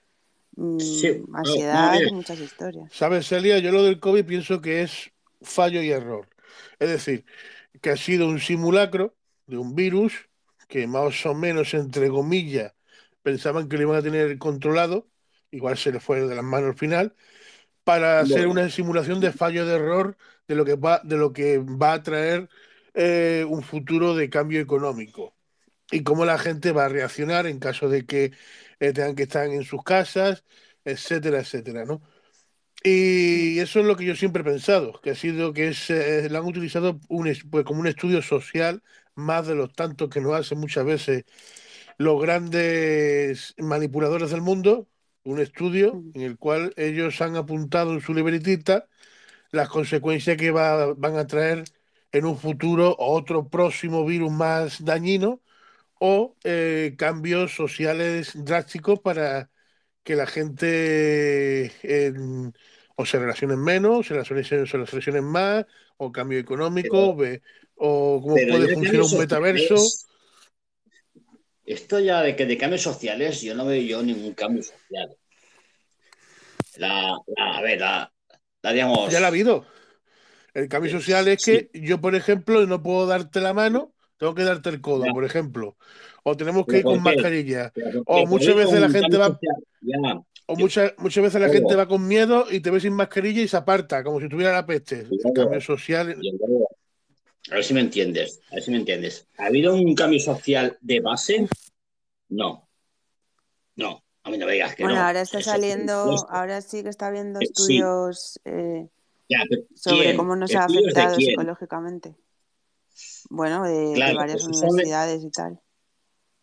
mm, Sí, ansiedad no, y muchas historias. ¿Sabes, Celia? Yo lo del COVID pienso que es fallo y error. Es decir, que ha sido un simulacro de un virus que más o menos, entre comillas, pensaban que lo iban a tener controlado, igual se le fue de las manos al final, para hacer una simulación de fallo de error de lo que va, de lo que va a traer eh, un futuro de cambio económico y cómo la gente va a reaccionar en caso de que eh, tengan que estar en sus casas, etcétera, etcétera, ¿no? Y eso es lo que yo siempre he pensado, que ha sido que es, eh, lo han utilizado un pues, como un estudio social, más de los tantos que nos hacen muchas veces los grandes manipuladores del mundo, un estudio en el cual ellos han apuntado en su libretita las consecuencias que va- van a traer en un futuro otro próximo virus más dañino o eh, cambios sociales drásticos para que la gente eh, o se relacionen menos, se relacionen, se relacionen más, o cambio económico, o cómo puede funcionar un metaverso. Esto ya de que de cambios sociales, yo no veo yo ningún cambio social. La, la- a ver, la, la, digamos. Ya la ha habido. El cambio Eh, social es sí. que yo, por ejemplo, no puedo darte la mano, tengo que darte el codo, Ya. por ejemplo. O tenemos que ¿Pero ir con mascarilla. O muchas veces la gente va, ya, o muchas, muchas veces la gente va con miedo y te ve sin mascarilla y se aparta, como si tuviera la peste. El cambio social. a ver si me entiendes, a ver si me entiendes. ¿Ha habido un cambio social de base? No. No, a mí no me digas que Bueno, no. ahora está Eso saliendo, ahora sí que está habiendo Eh, sí. estudios eh, Ya, sobre ¿quién? cómo nos ha ¿Estudios de afectado psicológicamente. Bueno, de, varias pues universidades y tal.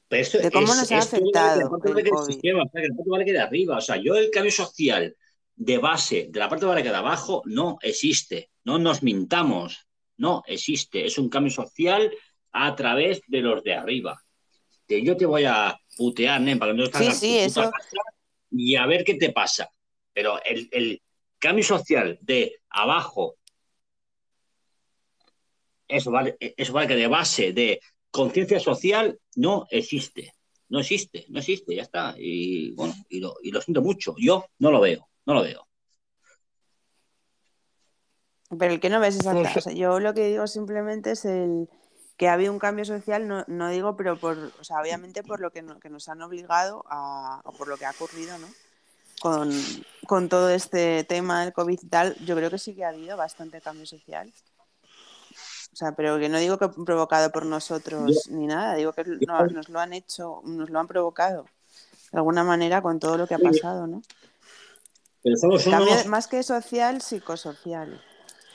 Pero esto De cómo es- nos ha afectado que la parte el vale que del COVID. sistema, o sea, que la parte vale que de arriba. O sea, yo el cambio social de base de la parte vale que de abajo no existe. No nos mintamos. No existe. Es un cambio social a través de los de arriba. Que yo te voy a putear, nen, para que no estás Sí, sí, eso. casa y a ver qué te pasa. Pero el, el cambio social de abajo, eso vale, eso vale que de base de conciencia social no existe. No existe, no existe, ya está. Y bueno, y lo, y lo siento mucho. Yo no lo veo, no lo veo. Pero el que no ves sé. O sea, yo lo que digo simplemente es el que ha habido un cambio social, no, no digo, pero por, o sea, obviamente por lo que, no- que nos han obligado a, o por lo que ha ocurrido, ¿no? Con, con todo este tema del COVID y tal, yo creo que sí que ha habido bastante cambio social. O sea, pero que no digo que provocado por nosotros ni nada, digo que no- nos lo han hecho, nos lo han provocado de alguna manera con todo lo que ha pasado, ¿no? Pero somos Cambio unos más que social, psicosocial.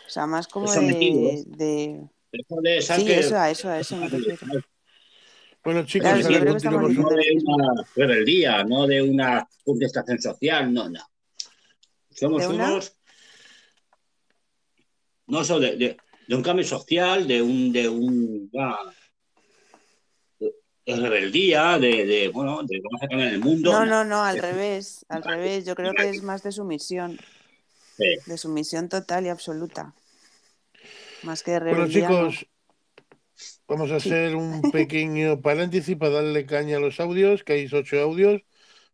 O sea, más como de, sometidos. de... Eso de, ¿sabes Sí, eso, a eso, a eso me refiero. Bueno, chicos, Claro, sí, creo que no de una rebeldía, no de una contestación social, no, no. Somos ¿De una? unos. No, eso de, de, un cambio social, de un. de un. de, rebeldía, de, de, bueno, de vamos a cambiar el mundo. No, no, no, al revés, al revés. Yo creo que es más de sumisión, Sí. de sumisión total y absoluta. Más que de Bueno, rebeldía, chicos, vamos a hacer un (laughs) pequeño paréntesis para darle caña a los audios, que hay ocho audios.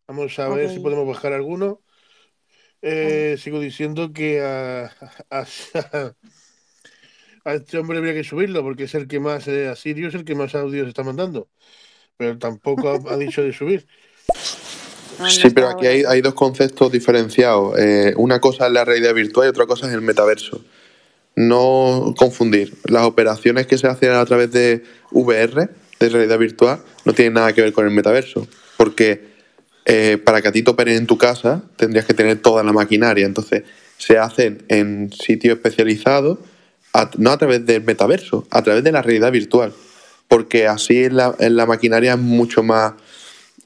Vamos a ver si podemos bajar alguno. Eh, sigo diciendo que a, a- a este hombre habría que subirlo, porque es el que más, eh, a Sirio es el que más audios está mandando. Pero tampoco ha, ha dicho de subir. (laughs) no Sí, pero aquí hay, hay dos conceptos diferenciados. Eh, una cosa es la realidad virtual y otra cosa es el metaverso. No confundir. Las operaciones que se hacen a través de VR, de realidad virtual, no tienen nada que ver con el metaverso. Porque eh, para que a ti te operen en tu casa, tendrías que tener toda la maquinaria. Entonces, se hacen en sitios especializados, no a través del metaverso, a través de la realidad virtual. Porque así en la maquinaria es mucho más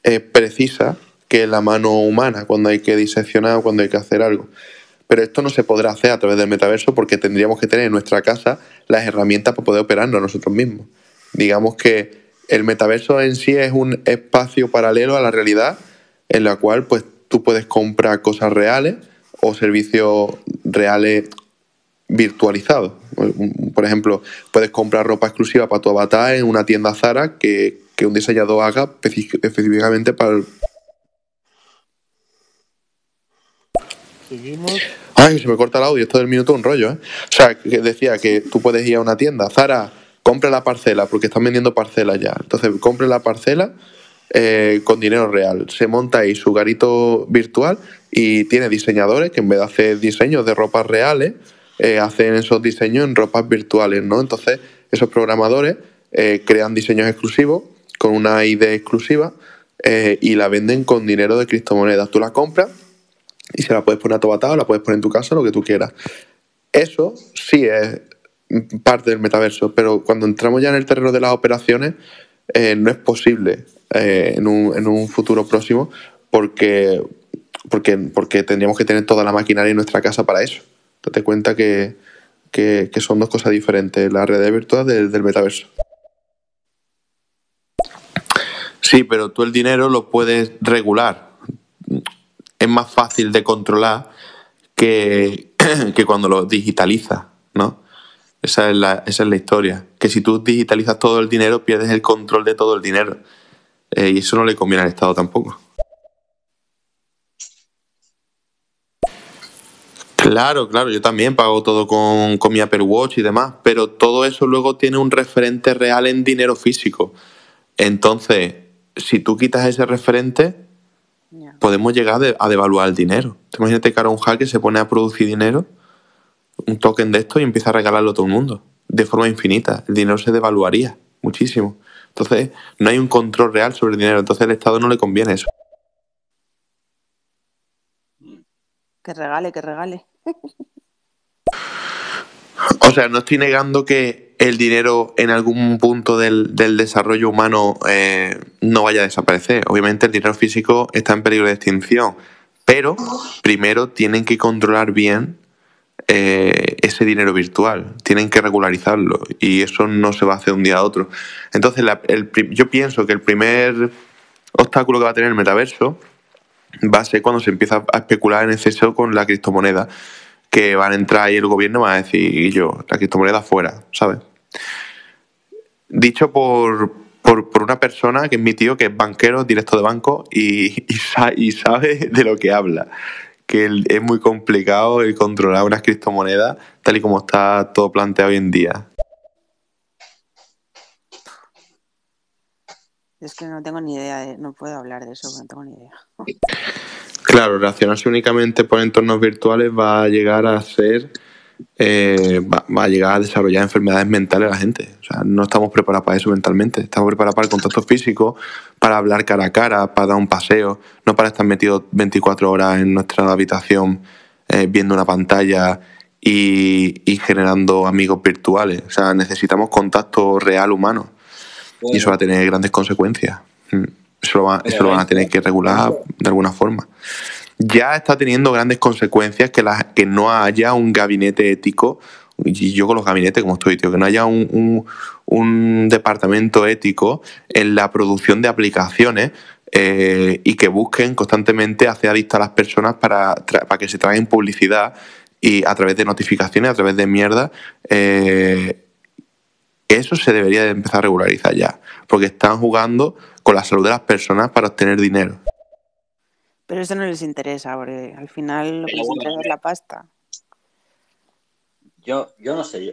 eh, precisa que la mano humana cuando hay que diseccionar o cuando hay que hacer algo. Pero esto no se podrá hacer a través del metaverso porque tendríamos que tener en nuestra casa las herramientas para poder operarnos nosotros mismos. Digamos que el metaverso en sí es un espacio paralelo a la realidad en la cual pues tú puedes comprar cosas reales o servicios reales virtualizados. Por ejemplo, puedes comprar ropa exclusiva para tu avatar en una tienda Zara que, que un diseñador haga específicamente para el... Seguimos. Ay, se me corta el audio, esto del minuto un rollo, ¿eh? O sea, que decía que tú puedes ir a una tienda, Zara, compra la parcela, porque están vendiendo parcelas ya. Entonces, compre la parcela eh, con dinero real. Se monta ahí su garito virtual y tiene diseñadores que en vez de hacer diseños de ropas reales, eh, hacen esos diseños en ropas virtuales, ¿no? Entonces, esos programadores eh, crean diseños exclusivos con una ID exclusiva eh, y la venden con dinero de criptomonedas. Tú la compras y se la puedes poner a tu batado, la puedes poner en tu casa, lo que tú quieras. Eso sí es parte del metaverso, pero cuando entramos ya en el terreno de las operaciones, eh, no es posible eh, en, un, en un futuro próximo porque, porque, porque tendríamos que tener toda la maquinaria en nuestra casa para eso. Date cuenta que, que, son dos cosas diferentes, la realidad virtual del, del metaverso. Sí, pero tú el dinero lo puedes regular. Es más fácil de controlar que, (coughs) que cuando lo digitalizas, ¿no? Esa es, la, esa es la historia. Que si tú digitalizas todo el dinero, pierdes el control de todo el dinero. Eh, y eso no le conviene al Estado tampoco. Claro, claro, yo también pago todo con, con mi Apple Watch y demás, pero todo eso luego tiene un referente real en dinero físico. Entonces, si tú quitas ese referente, podemos llegar a, de- a devaluar el dinero. Te imagínate que ahora un hacker se pone a producir dinero, un token de esto, y empieza a regalarlo a todo el mundo, de forma infinita. El dinero se devaluaría muchísimo. Entonces, no hay un control real sobre el dinero. Entonces, al Estado no le conviene eso. Que regale, que regale. (laughs) O sea, no estoy negando que el dinero en algún punto del, del desarrollo humano eh, no vaya a desaparecer. Obviamente el dinero físico está en peligro de extinción, pero primero tienen que controlar bien eh, ese dinero virtual, tienen que regularizarlo y eso no se va a hacer de un día a otro. Entonces, yo pienso que el primer obstáculo que va a tener el metaverso va a ser cuando se empieza a especular en exceso con la criptomoneda, que van a entrar ahí el gobierno y van a decir, yo, la criptomoneda fuera, ¿sabes? Dicho por, por, por una persona que es mi tío, que es banquero, directo de banco, y, y, sa- y sabe de lo que habla. Que es muy complicado el controlar unas criptomonedas tal y como está todo planteado hoy en día. Es que no tengo ni idea, de, no puedo hablar de eso, no tengo ni idea. Claro, relacionarse únicamente por entornos virtuales va a llegar a ser, eh, va, a llegar a desarrollar enfermedades mentales a la gente. O sea, no estamos preparados para eso mentalmente. Estamos preparados para el contacto físico, para hablar cara a cara, para dar un paseo, no para estar metidos 24 horas en nuestra habitación eh, viendo una pantalla y generando amigos virtuales. O sea, necesitamos contacto real humano y eso va a tener grandes consecuencias. Eso lo, va- eso lo van a tener que regular de alguna forma. Ya está teniendo grandes consecuencias que, la- que no haya un gabinete ético, y yo con los gabinetes como estoy, tío, que no haya un, un- un departamento ético en la producción de aplicaciones eh, y que busquen constantemente hacer adictas a las personas para, para que se traigan publicidad y a través de notificaciones, a través de mierda, eh, eso se debería de empezar a regularizar ya, porque están jugando con la salud de las personas para obtener dinero. Pero eso no les interesa, porque al final lo que les interesa es la pasta. Yo, yo no sé. Yo,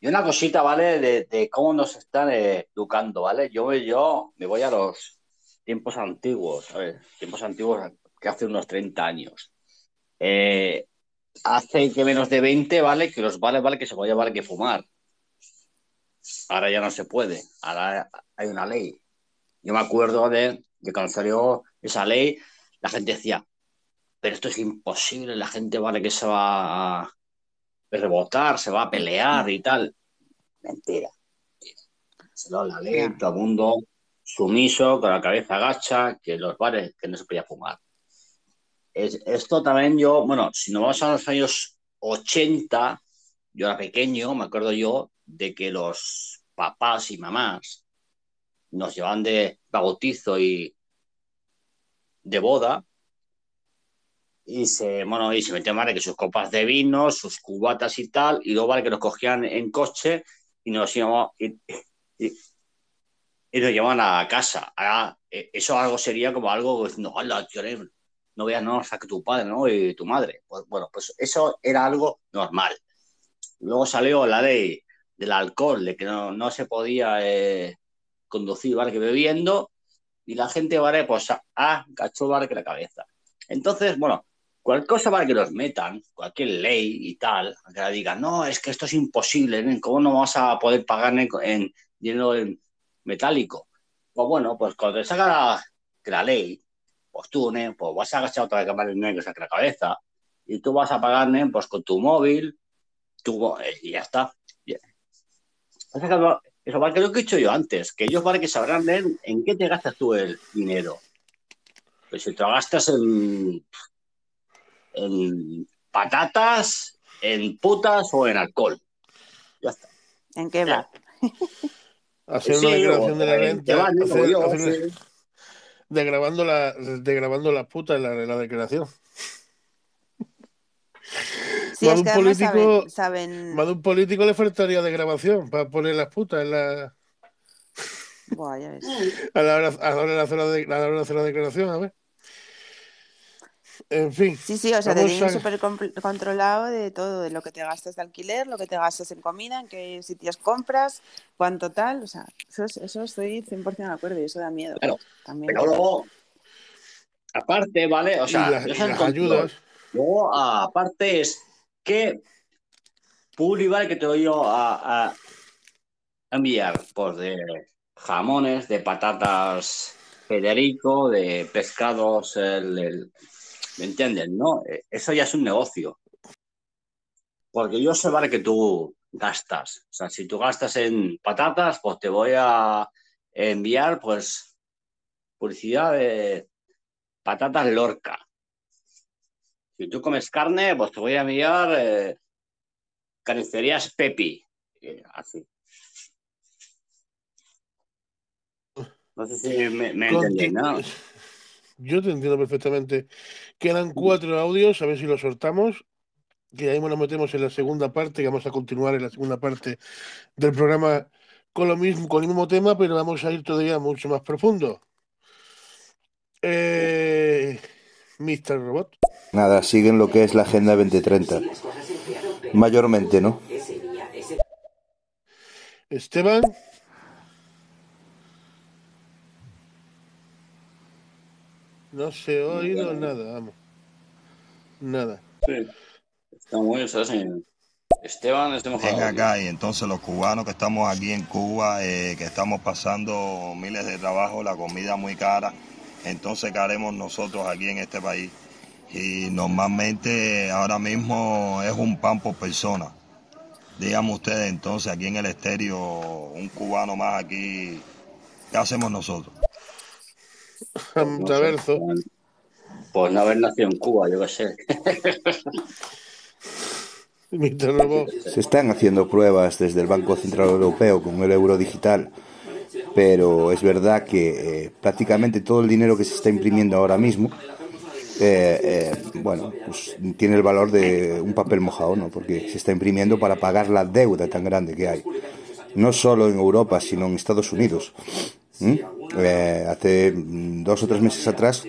y una cosita, ¿vale? De, de cómo nos están educando, ¿vale? Yo, me- yo me voy a los tiempos antiguos, ¿sabes? Tiempos antiguos que hace unos 30 años. Eh, hace que menos de 20, ¿vale? Que los vale, vale, que se podía vale que fumar. Ahora ya no se puede. Ahora hay una ley. Yo me acuerdo de, de cuando salió esa ley, la gente decía, pero esto es imposible, la gente vale que se va a rebotar, se va a pelear y tal. Mentira. Se lo la ley, todo el mundo sumiso, con la cabeza agacha, que los bares, que no se podía fumar. Es- esto también yo, bueno, si nos vamos a los años 80, yo era pequeño, me acuerdo yo de que los papás y mamás nos llevaban de bautizo y de boda y se, bueno, y se metían, vale, que sus copas de vino, sus cubatas y tal, y luego, vale, que nos cogían en coche y nos íbamos, y, nos llevan a casa. Eh, eso algo sería como algo, pues, no, no veas, no, saque tu padre, ¿no? Y tu madre. Pues, bueno, pues eso era algo normal. Luego salió la ley del alcohol, de que no, no se podía eh, conducir, ¿vale? Que bebiendo, y la gente, ¿vale? Pues a, a cachó, ¿vale? Que la cabeza. Entonces, bueno, cualquier cosa para que los metan, cualquier ley y tal, que la digan, no, es que esto es imposible. ¿cómo no vas a poder pagar en, en dinero en metálico? Pues bueno, pues cuando te saca la, la ley, pues tú, pues vas a agachar otra en que la cabeza y tú vas a pagar, ¿no? pues con tu móvil, eh, y ya está. Eso va que lo que he dicho yo antes, que ellos van que sabrán ver en qué te gastas tú el dinero. Pues si te lo gastas en, en patatas, en putas o en alcohol. Ya está. ¿En qué va? Hacer Sí, una declaración o de la en renta. que va, ¿no? hacer- Como yo, hacer- sí. de grabando la, de grabando las putas en la, en la declaración. (laughs) Sí, Más es un que además político- saben, saben... Más de un político le faltaría de grabación para poner las putas en la, Buah, ya ves. a la hora, a la hora de hacer la, de- a la hora de hacer la declaración, a ver. En fin. Sí, sí, o sea, te tienen a- súper controlado de todo, de lo que te gastas de alquiler, lo que te gastas en comida, en qué sitios compras, cuánto tal, o sea, eso, es- eso estoy 100% de acuerdo y eso da miedo Claro, también. Pero luego, aparte, ¿vale? O sea, y las, ayudas. Luego, aparte, es que Publi, ¿vale? Que te voy a, enviar, pues, de jamones, de patatas Federico, de pescados, ¿me entiendes? ¿No? Eh, Eso ya es un negocio. Porque yo sé, ¿vale? Que tú gastas. O sea, si tú gastas en patatas, pues te voy a enviar, pues, publicidad de patatas Lorca. Si tú comes carne, pues te voy a enviar eh, carnicerías Pepi. Eh, así. No sé si me, me entendéis, ¿no? Yo te entiendo perfectamente. Quedan cuatro audios, a ver si los soltamos. Que ahí nos metemos en la segunda parte, que vamos a continuar en la segunda parte del programa con lo mismo, con el mismo tema, pero vamos a ir todavía mucho más profundo. Eh, Mr. Robot. Nada, siguen lo que es la Agenda 2030. Mayormente, ¿no? Esteban. No se ha oído nada, vamos. Nada. Sí. Está muy bien, ¿sabes? Esteban, este mejor. Ven acá y entonces los cubanos que estamos aquí en Cuba, eh, que estamos pasando miles de trabajos, la comida muy cara, entonces ¿qué haremos nosotros aquí en este país? Y normalmente ahora mismo es un pan por persona. Díganme ustedes entonces aquí en el estéreo, un cubano más aquí, ¿qué hacemos nosotros? (laughs) Taberzo. Pues no haber nacido en Cuba, yo qué sé. (laughs) (laughs) Se están haciendo pruebas desde el Banco Central Europeo con el euro digital, pero es verdad que eh, prácticamente todo el dinero que se está imprimiendo ahora mismo, eh, eh, bueno, pues tiene el valor de un papel mojado, ¿no? Porque se está imprimiendo para pagar la deuda tan grande que hay, no solo en Europa, sino en Estados Unidos. ¿Mm? Hace mm, dos o tres meses atrás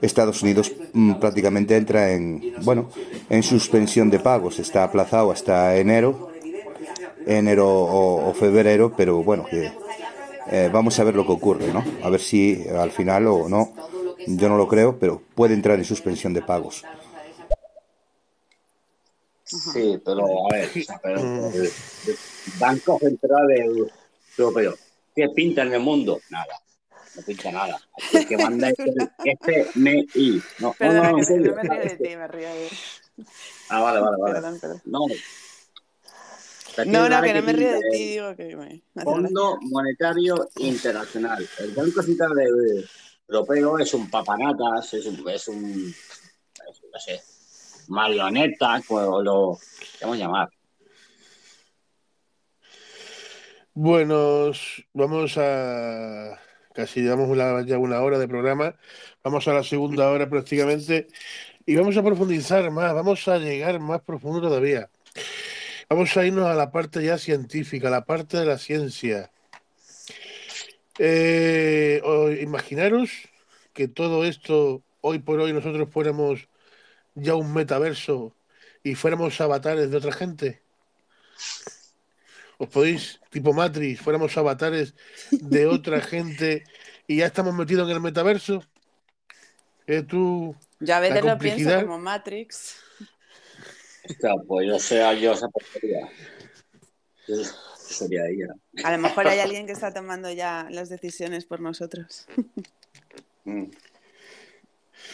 Estados Unidos mm, prácticamente entra en bueno en suspensión de pagos está aplazado hasta enero enero o, o febrero pero bueno que eh, vamos a ver lo que ocurre no a ver si al final o no yo no lo creo pero puede entrar en suspensión de pagos Sí, pero a ver, pero el, el Banco Central Europeo, ¿qué pinta en el mundo? Nada, no pinta nada. El que manda es el FMI. No, no, no, no. Ah, vale, vale, vale. Perdón, perdón. No, Aquí No, no, vale que no me río de ti, el digo que me... Fondo Monetario Internacional. El Banco Central de- Europeo es un papanatas, es un, es un, es, no sé, marioneta, como lo vamos a llamar. Bueno, vamos a. Casi llevamos una- ya una hora de programa. Vamos a la segunda hora prácticamente. Y vamos a profundizar más, vamos a llegar más profundo todavía. Vamos a irnos a la parte ya científica, a la parte de la ciencia. Eh, imaginaros que todo esto, hoy por hoy, nosotros fuéramos ya un metaverso y fuéramos avatares de otra gente. ¿Os podéis, tipo Matrix, fuéramos avatares de otra (laughs) gente y ya estamos metidos en el metaverso? ¿Eh, tú, Yo a veces lo pienso como Matrix. Hostia, pues yo sea yo esa porquería. Sería ella. A lo mejor hay (laughs) alguien que está tomando ya las decisiones por nosotros. Mm.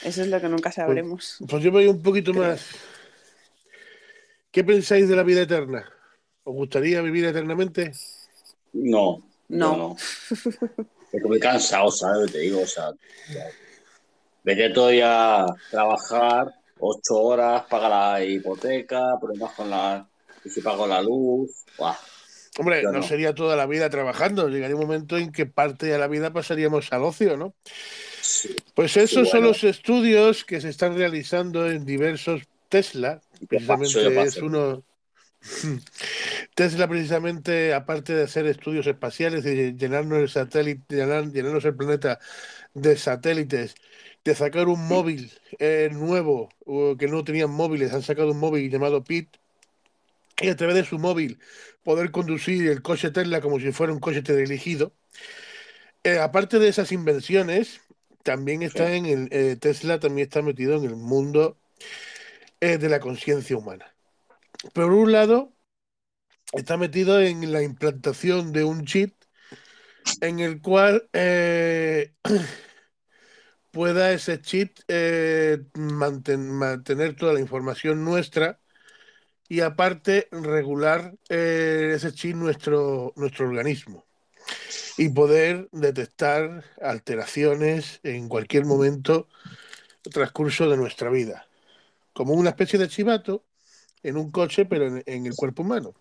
Eso es lo que nunca sabremos. Pues yo voy un poquito Creo. más. ¿Qué pensáis de la vida eterna? ¿Os gustaría vivir eternamente? No, No. no. (laughs) Porque muy cansado, ¿sabes? lo que Te digo, o sea, vete todo día a trabajar, ocho horas, paga la hipoteca, problemas con la. Y si pago la luz, ¡buah! Hombre, no no. sería toda la vida trabajando. Llegaría un momento en que parte de la vida pasaríamos al ocio, ¿no? Sí, Pues esos son los estudios que se están realizando en diversos Tesla. Precisamente ¿Qué es uno. (laughs) Tesla, precisamente, aparte de hacer estudios espaciales, de llenarnos el satélite, llenar- llenarnos el planeta de satélites, de sacar un móvil eh, nuevo, o que no tenían móviles, han sacado un móvil llamado PIT, y a través de su móvil poder conducir el coche Tesla como si fuera un coche dirigido. Eh, aparte de esas invenciones, también está Sí. en el eh, Tesla, también está metido en el mundo eh, de la conciencia humana. Por un lado, está metido en la implantación de un chip en el cual (clears throat) pueda ese chip eh, manten- mantener toda la información nuestra y aparte regular eh, ese chip nuestro, nuestro organismo y poder detectar alteraciones en cualquier momento transcurso de nuestra vida, como una especie de chivato en un coche, pero en, en el cuerpo humano.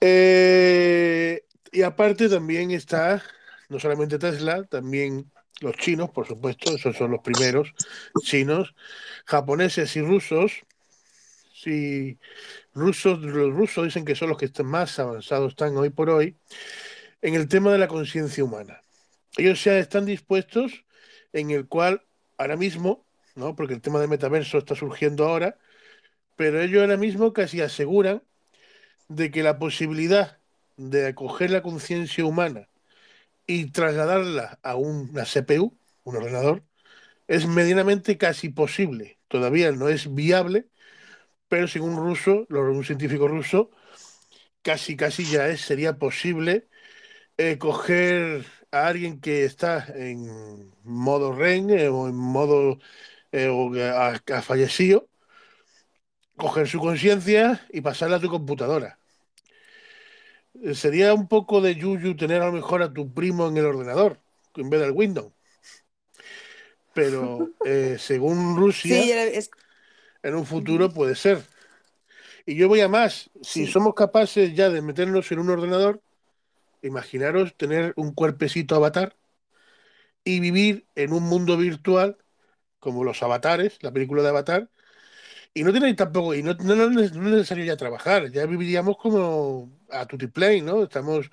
Eh, y aparte también está, no solamente Tesla, también los chinos, por supuesto, esos son los primeros, chinos, japoneses y rusos. Si rusos, los rusos dicen que son los que están más avanzados están hoy por hoy en el tema de la conciencia humana. Ellos ya están dispuestos en el cual ahora mismo, ¿no? porque el tema de metaverso está surgiendo ahora, pero ellos ahora mismo casi aseguran de que la posibilidad de acoger la conciencia humana y trasladarla a una CPU, un ordenador, es medianamente casi posible. Todavía no es viable, pero según un ruso, un científico ruso, casi casi ya es, sería posible eh, coger a alguien que está en modo REN eh, o en modo eh, o ha fallecido, coger su conciencia y pasarla a tu computadora. Eh, Sería un poco de yuyu tener a lo mejor a tu primo en el ordenador en vez del Windows. Pero (laughs) eh, según Rusia, Sí, es, en un futuro puede ser. Y yo voy a más. Si Sí. somos capaces ya de meternos en un ordenador, imaginaros tener un cuerpecito avatar y vivir en un mundo virtual como los avatares, la película de Avatar, y no tenéis tampoco, y no, no, no es no es necesario ya trabajar, ya viviríamos como a tutiplane, ¿no? Estamos,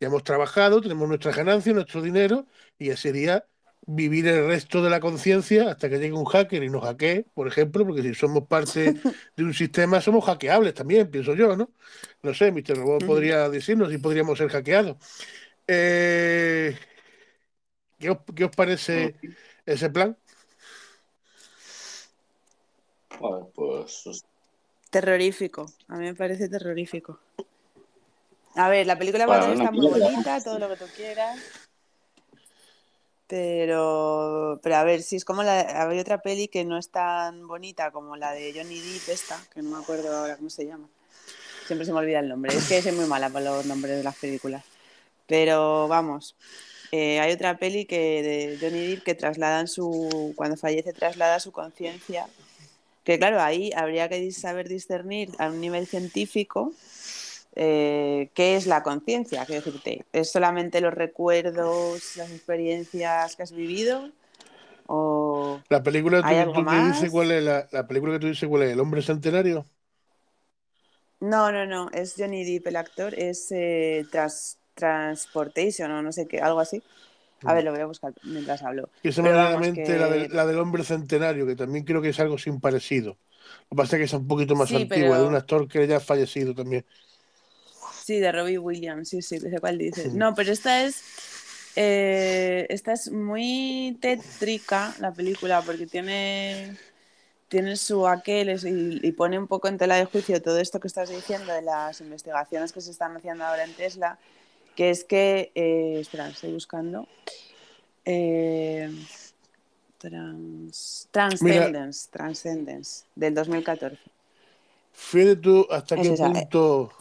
ya hemos trabajado, tenemos nuestras ganancias, nuestro dinero, y ya sería vivir el resto de la conciencia hasta que llegue un hacker y nos hackee, por ejemplo, porque si somos parte de un sistema somos hackeables también, pienso yo, ¿no? No sé, Mr. Robot podría decirnos si podríamos ser hackeados. Eh, ¿qué os, qué os parece ese plan? Bueno, pues terrorífico. A mí me parece terrorífico. A ver, la película Bueno, está muy bonita, todo lo que tú quieras. Pero, pero a ver, si es como la. Hay otra peli que no es tan bonita como la de Johnny Depp, esta, que no me acuerdo ahora cómo se llama. Siempre se me olvida el nombre. Es que soy muy mala para los nombres de las películas. Pero vamos, eh, hay otra peli que de Johnny Depp que trasladan su. Cuando fallece, traslada su conciencia. Que claro, ahí habría que saber discernir a un nivel científico eh, qué es la conciencia. Quiero decirte, ¿es solamente los recuerdos, las experiencias que has vivido? ¿O La película tú, algo tú que más? dices cuál es la, la película que tú dices cuál es el hombre centenario. No, no, no, es Johnny Depp el actor, es eh, tras, Transportation o no sé qué, algo así. A ver, lo voy a buscar mientras hablo. Pero viene a la mente la, del- hombre centenario, que también creo que es algo sin parecido. Lo que pasa es que es un poquito más Sí, antigua, pero- de un actor que ya ha fallecido también. Sí, de Robbie Williams, sí, sí, sé cuál dices. No, pero esta es. eh, esta es muy tétrica, la película, porque tiene. Tiene su aquel es- y, y pone un poco en tela de juicio todo esto que estás diciendo de las investigaciones que se están haciendo ahora en Tesla, que es que. eh, espera, estoy buscando. Eh, trans, Transcendence, Transcendence, del 2014. Fíjate tú hasta Es qué esa, eh. punto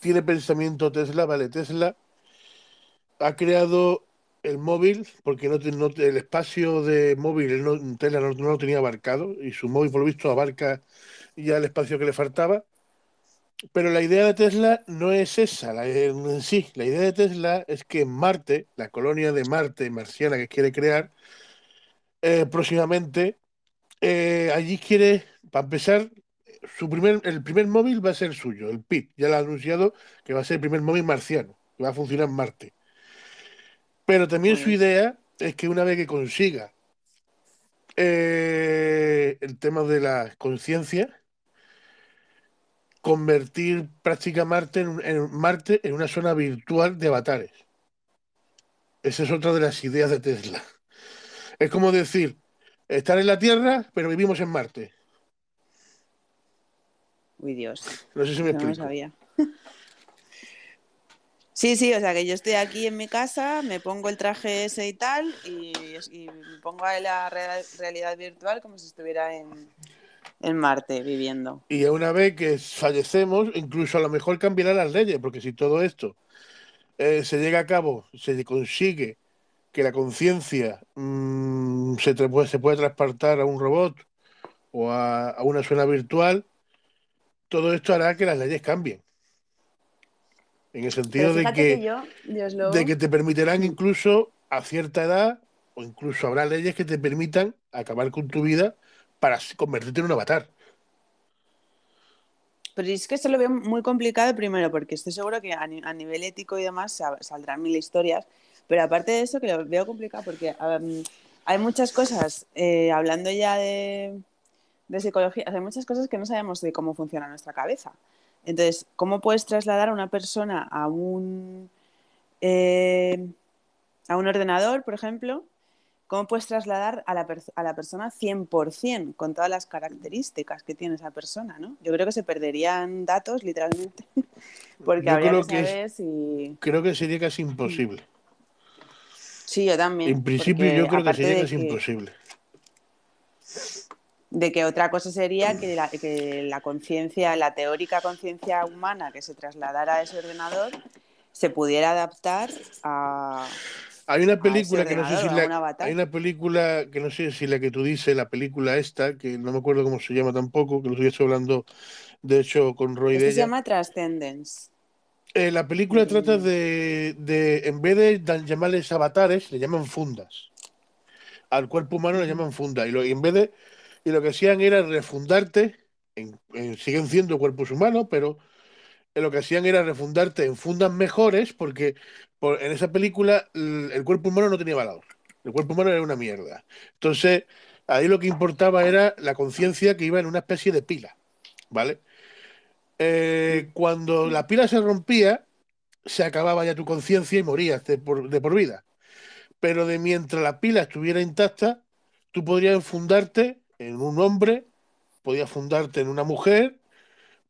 tiene pensamiento Tesla. Vale, Tesla ha creado el móvil, porque no, el espacio de móvil no- Tesla no, no lo tenía abarcado, y su móvil por lo visto abarca ya el espacio que le faltaba. Pero la idea de Tesla no es esa, la, en sí. La idea de Tesla es que en Marte, la colonia de Marte marciana que quiere crear, eh, próximamente, eh, allí quiere, para empezar, su primer, el primer móvil va a ser suyo, el PIT. Ya lo ha anunciado que va a ser el primer móvil marciano, que va a funcionar en Marte. Pero también su idea es que una vez que consiga eh, el tema de la conciencia, convertir prácticamente en, un- en Marte en una zona virtual de avatares. Esa es otra de las ideas de Tesla. Es como decir, estar en la Tierra, pero vivimos en Marte. Uy, Dios. No sé si me no lo explico. sabía. (laughs) Sí, sí, o sea que yo estoy aquí en mi casa, me pongo el traje ese y tal, y, y me pongo a la re- realidad virtual como si estuviera en, en Marte viviendo. Y una vez que fallecemos, incluso a lo mejor cambiarán las leyes, porque si todo esto eh, se llega a cabo, se consigue que la conciencia mm, se, puede- se puede transportar a un robot o a, a una zona virtual, todo esto hará que las leyes cambien. En el sentido de que, que yo, Dios lo... de que te permitirán incluso a cierta edad, o incluso habrá leyes que te permitan acabar con tu vida para convertirte en un avatar. Pero es que esto lo veo muy complicado primero, porque estoy seguro que a, ni- a nivel ético y demás sa- saldrán mil historias, pero aparte de eso que lo veo complicado porque hay muchas cosas, eh, hablando ya de, de psicología, hay muchas cosas que no sabemos de cómo funciona nuestra cabeza. Entonces, ¿cómo puedes trasladar a una persona a un, eh, a un ordenador, por ejemplo? ¿Cómo puedes trasladar a la, a la persona 100% con todas las características que tiene esa persona, ¿no? Yo creo que se perderían datos, literalmente, (laughs) porque Yo habría creo que que es- saber si... Creo que sería casi imposible. Sí, yo también. En principio yo creo que sería casi que- imposible. De que otra cosa sería que la, que la conciencia, la teórica conciencia humana que se trasladara a ese ordenador se pudiera adaptar a... Hay una ese película que no sé si la, hay una película que no sé si la que tú dices, la película esta, que no me acuerdo cómo se llama tampoco, que lo estoy hablando de hecho con Roy de se ella. llama Transcendence. Eh, la película trata de, de, en vez de llamarles avatares, le llaman fundas. Al cuerpo humano le llaman fundas. Y, lo, y en vez de, y lo que hacían era refundarte, en- en- siguen siendo cuerpos humanos, pero eh, lo que hacían era refundarte en fundas mejores, porque en esa película el, el cuerpo humano no tenía valor. El cuerpo humano era una mierda. Entonces, ahí lo que importaba era la conciencia que iba en una especie de pila. ¿Vale? Eh, cuando la pila se rompía, se acababa ya tu conciencia y morías de por, de por vida. Pero de mientras la pila estuviera intacta, tú podrías fundarte en un hombre, podías fundarte en una mujer,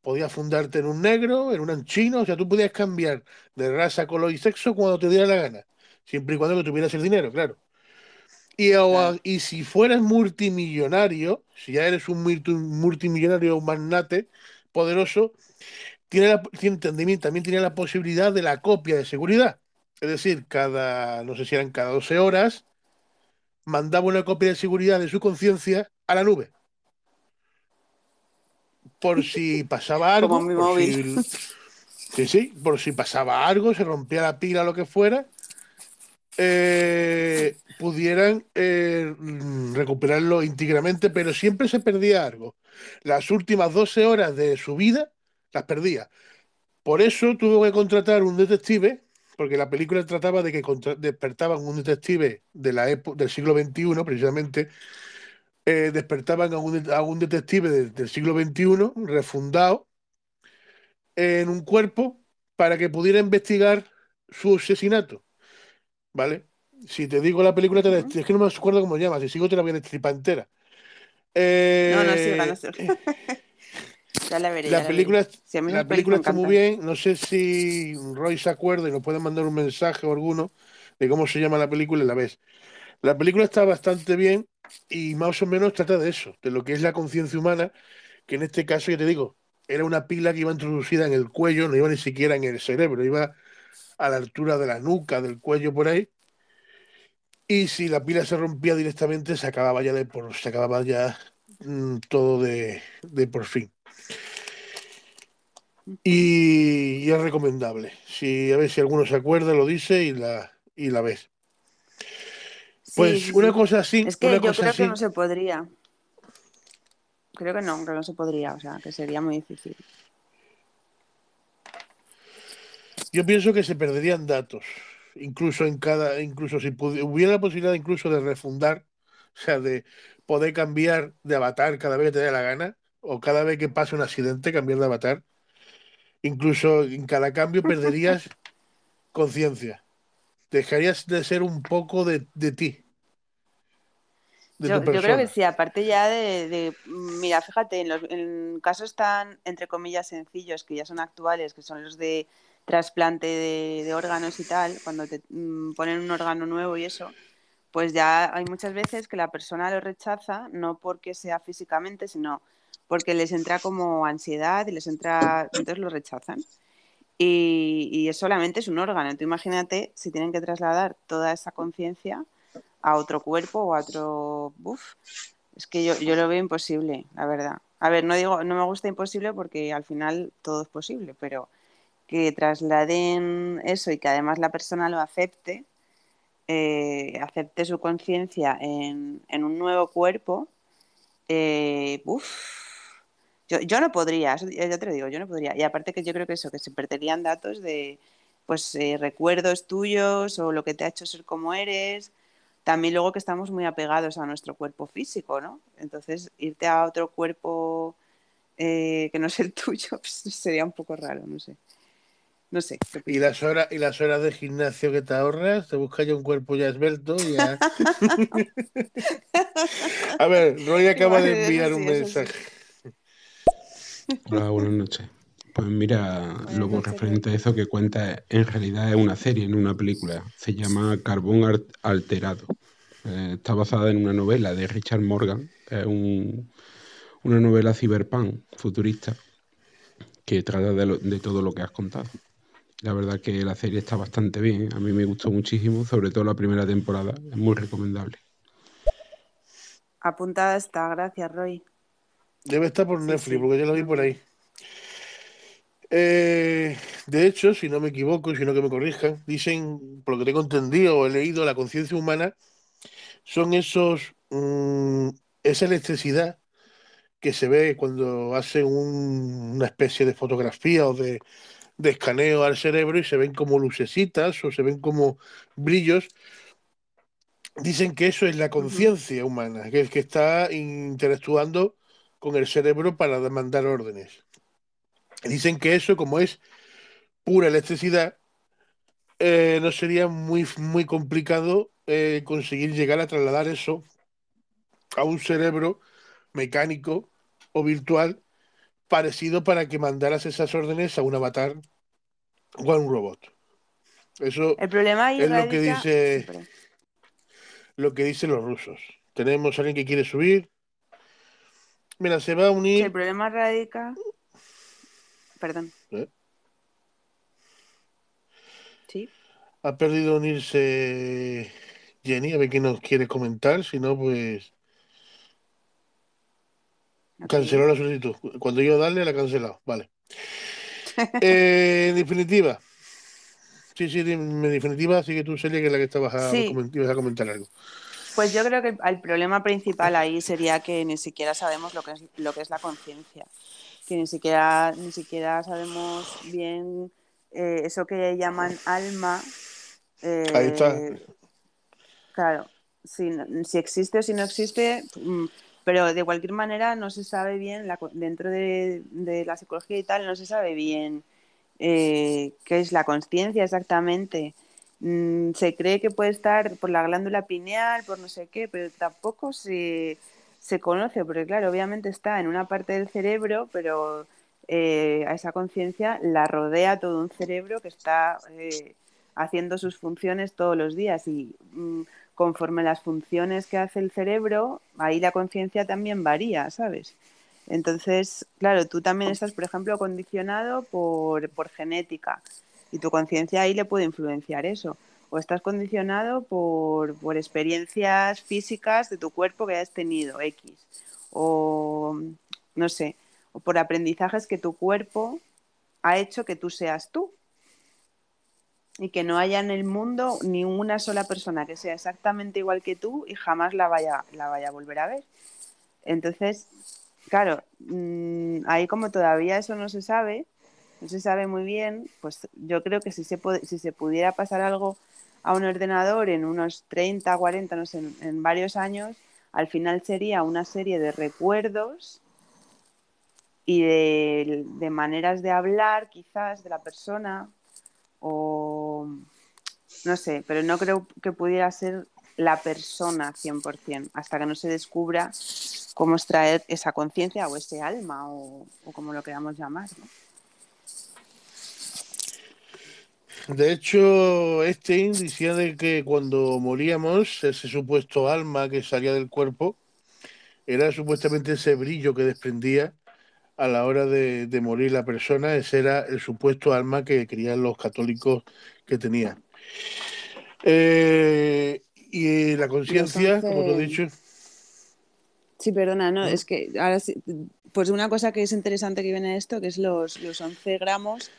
podías fundarte en un negro, en un chino, o sea, tú podías cambiar de raza, color y sexo cuando te diera la gana, siempre y cuando que tuvieras el dinero, claro. Y, o- y si fueras multimillonario, si ya eres un multi- multimillonario un magnate poderoso, tiene la- tiene- también tiene la posibilidad de la copia de seguridad. Es decir, cada, no sé si eran cada 12 horas, mandaba una copia de seguridad de su conciencia a la nube. Por si pasaba algo. Como mi por móvil. si- sí, sí, por si pasaba algo, se rompía la pila o lo que fuera, eh, pudieran eh, mm, recuperarlo íntegramente, pero siempre se perdía algo. Las últimas 12 horas de su vida las perdía. Por eso tuvo que contratar un detective, porque la película trataba de que despertaban un detective de la época del siglo XXI, precisamente, eh, despertaban a un, a un detective de- del siglo XXI, refundado, en un cuerpo para que pudiera investigar su asesinato. ¿Vale? Si te digo la película, te la- es que no me acuerdo cómo se llama, si sigo te la voy a destripar entera. No, no Eh, siga, (laughs) no ya la veré. ya la la película, veré. La está muy bien. No sé si Roy se acuerda y nos puede mandar un mensaje o alguno de cómo se llama la película y la ves. La película está bastante bien y más o menos trata de eso, de lo que es la conciencia humana, que en este caso, ya te digo, era una pila que iba introducida en el cuello, no iba ni siquiera en el cerebro, iba a la altura de la nuca, del cuello por ahí. Y si la pila se rompía directamente, se acababa ya de por, se acababa ya mm, todo de, por fin. Y, y es recomendable. Si, a ver si alguno se acuerda, lo dice y la, y la ves. Pues sí, una sí. cosa así, Es que una yo cosa creo que no se podría. Creo que no, que no se podría, o sea, que sería muy difícil. Yo pienso que se perderían datos, incluso en cada, incluso si hubiera la posibilidad incluso de refundar, o sea, de poder cambiar de avatar cada vez que te dé la gana, o cada vez que pase un accidente, cambiar de avatar. Incluso en cada cambio perderías (laughs) conciencia. Dejarías de ser un poco de, de ti, de Yo, tu yo creo que sí, aparte ya de, de- mira, fíjate, en, los, en casos tan, entre comillas, sencillos, que ya son actuales, que son los de trasplante de, de órganos y tal, cuando te mm, ponen un órgano nuevo y eso, pues ya hay muchas veces que la persona lo rechaza, no porque sea físicamente, sino porque les entra como ansiedad y les entra, entonces lo rechazan. Y, y es solamente es un órgano. Tú imagínate si tienen que trasladar toda esa conciencia a otro cuerpo o a otro... Uf, es que yo, yo lo veo imposible, la verdad. A ver, no digo, no me gusta imposible porque al final todo es posible, pero que trasladen eso y que además la persona lo acepte, eh, acepte su conciencia en, en un nuevo cuerpo, eh, yo, yo no podría, eso ya te lo digo, yo no podría. Y aparte que yo creo que eso, que se perderían datos de pues eh, recuerdos tuyos o lo que te ha hecho ser como eres. También luego que estamos muy apegados a nuestro cuerpo físico, ¿no? Entonces, irte a otro cuerpo eh, que no es el (laughs) tuyo pues, sería un poco raro, no sé. No sé, ¿qué Y las horas, y las horas de gimnasio que te ahorras, te buscas ya un cuerpo ya esbelto ya. (laughs) A ver, Roy (laughs) acaba de enviar un sí. mensaje. Hola, buenas noches. Pues mira, Buenas lo noches, referente a eso que cuenta, en realidad es una serie, no una película. Se llama Carbón Ar- Alterado. Eh, está basada en una novela de Richard Morgan, es un- una novela cyberpunk futurista que trata de, lo- de todo lo que has contado. La verdad que la serie está bastante bien, a mí me gustó muchísimo, sobre todo la primera temporada, es muy recomendable. Apuntada está, gracias, Roy. Debe estar por Netflix, sí, porque yo lo vi por ahí. Eh, de hecho, si no me equivoco, y si no que me corrijan, dicen, por lo que tengo entendido o he leído, la conciencia humana son esos, mm, esa electricidad que se ve cuando hacen un- una especie de fotografía o de, de escaneo al cerebro y se ven como lucecitas o se ven como brillos. Dicen que eso es la conciencia humana, que es que está interactuando con el cerebro para mandar órdenes. Dicen que eso, como es pura electricidad, eh, no sería muy, muy complicado eh, conseguir llegar a trasladar eso a un cerebro mecánico o virtual parecido para que mandaras esas órdenes a un avatar o a un robot. Eso El problema ahí es lo que dice lo que dicen los rusos. Tenemos a alguien que quiere subir. Mira, se va a Sí, el unir. problema radica... Perdón, ¿eh? sí. Ha perdido unirse Jenny, a ver qué nos quiere comentar. Si no, pues canceló la solicitud. Cuando yo darle, la ha cancelado. Vale. Eh, en definitiva, sí, sí, en definitiva, sigue tú, Celia, que es la que estabas a, Sí, ibas a comentar algo. pues yo creo que el problema principal ahí sería que ni siquiera sabemos lo que es, lo que es la conciencia. que ni siquiera, ni siquiera sabemos bien eh, eso que llaman alma. Ahí está. Claro, si, si existe o si no existe, mm, pero de cualquier manera no se sabe bien, la dentro de, de la psicología y tal, no se sabe bien eh, qué es la conciencia exactamente. Mm, se cree que puede estar por la glándula pineal, por no sé qué, pero tampoco se, se conoce, porque claro, obviamente está en una parte del cerebro, pero eh, a esa conciencia la rodea todo un cerebro que está eh, haciendo sus funciones todos los días y mm, conforme las funciones que hace el cerebro, ahí la conciencia también varía, ¿sabes? Entonces, claro, tú también estás, por ejemplo, condicionado por, por genética y tu conciencia ahí le puede influenciar eso. O estás condicionado por, por experiencias físicas de tu cuerpo que has tenido, X. O, no sé, o por aprendizajes que tu cuerpo ha hecho que tú seas tú. Y que no haya en el mundo ni una sola persona que sea exactamente igual que tú y jamás la vaya, la vaya a volver a ver. Entonces, claro, mm, ahí como todavía eso no se sabe, no se sabe muy bien, pues yo creo que si se, si se pudiera pasar algo a un ordenador en unos 30, 40, no sé, en, en varios años, al final sería una serie de recuerdos y de, de maneras de hablar quizás de la persona o no sé, pero no creo que pudiera ser la persona 100% hasta que no se descubra cómo extraer esa conciencia o ese alma o, como lo queramos llamar. ¿no? De hecho, este decía de que cuando moríamos, ese supuesto alma que salía del cuerpo era supuestamente ese brillo que desprendía a la hora de, de morir la persona. Ese era el supuesto alma que creían los católicos que tenía. Eh, y la conciencia, como tú has dicho, Sí, perdona, no, ¿Mm? es que ahora sí, pues una cosa que es interesante que viene de esto, que es los, los 11 gramos.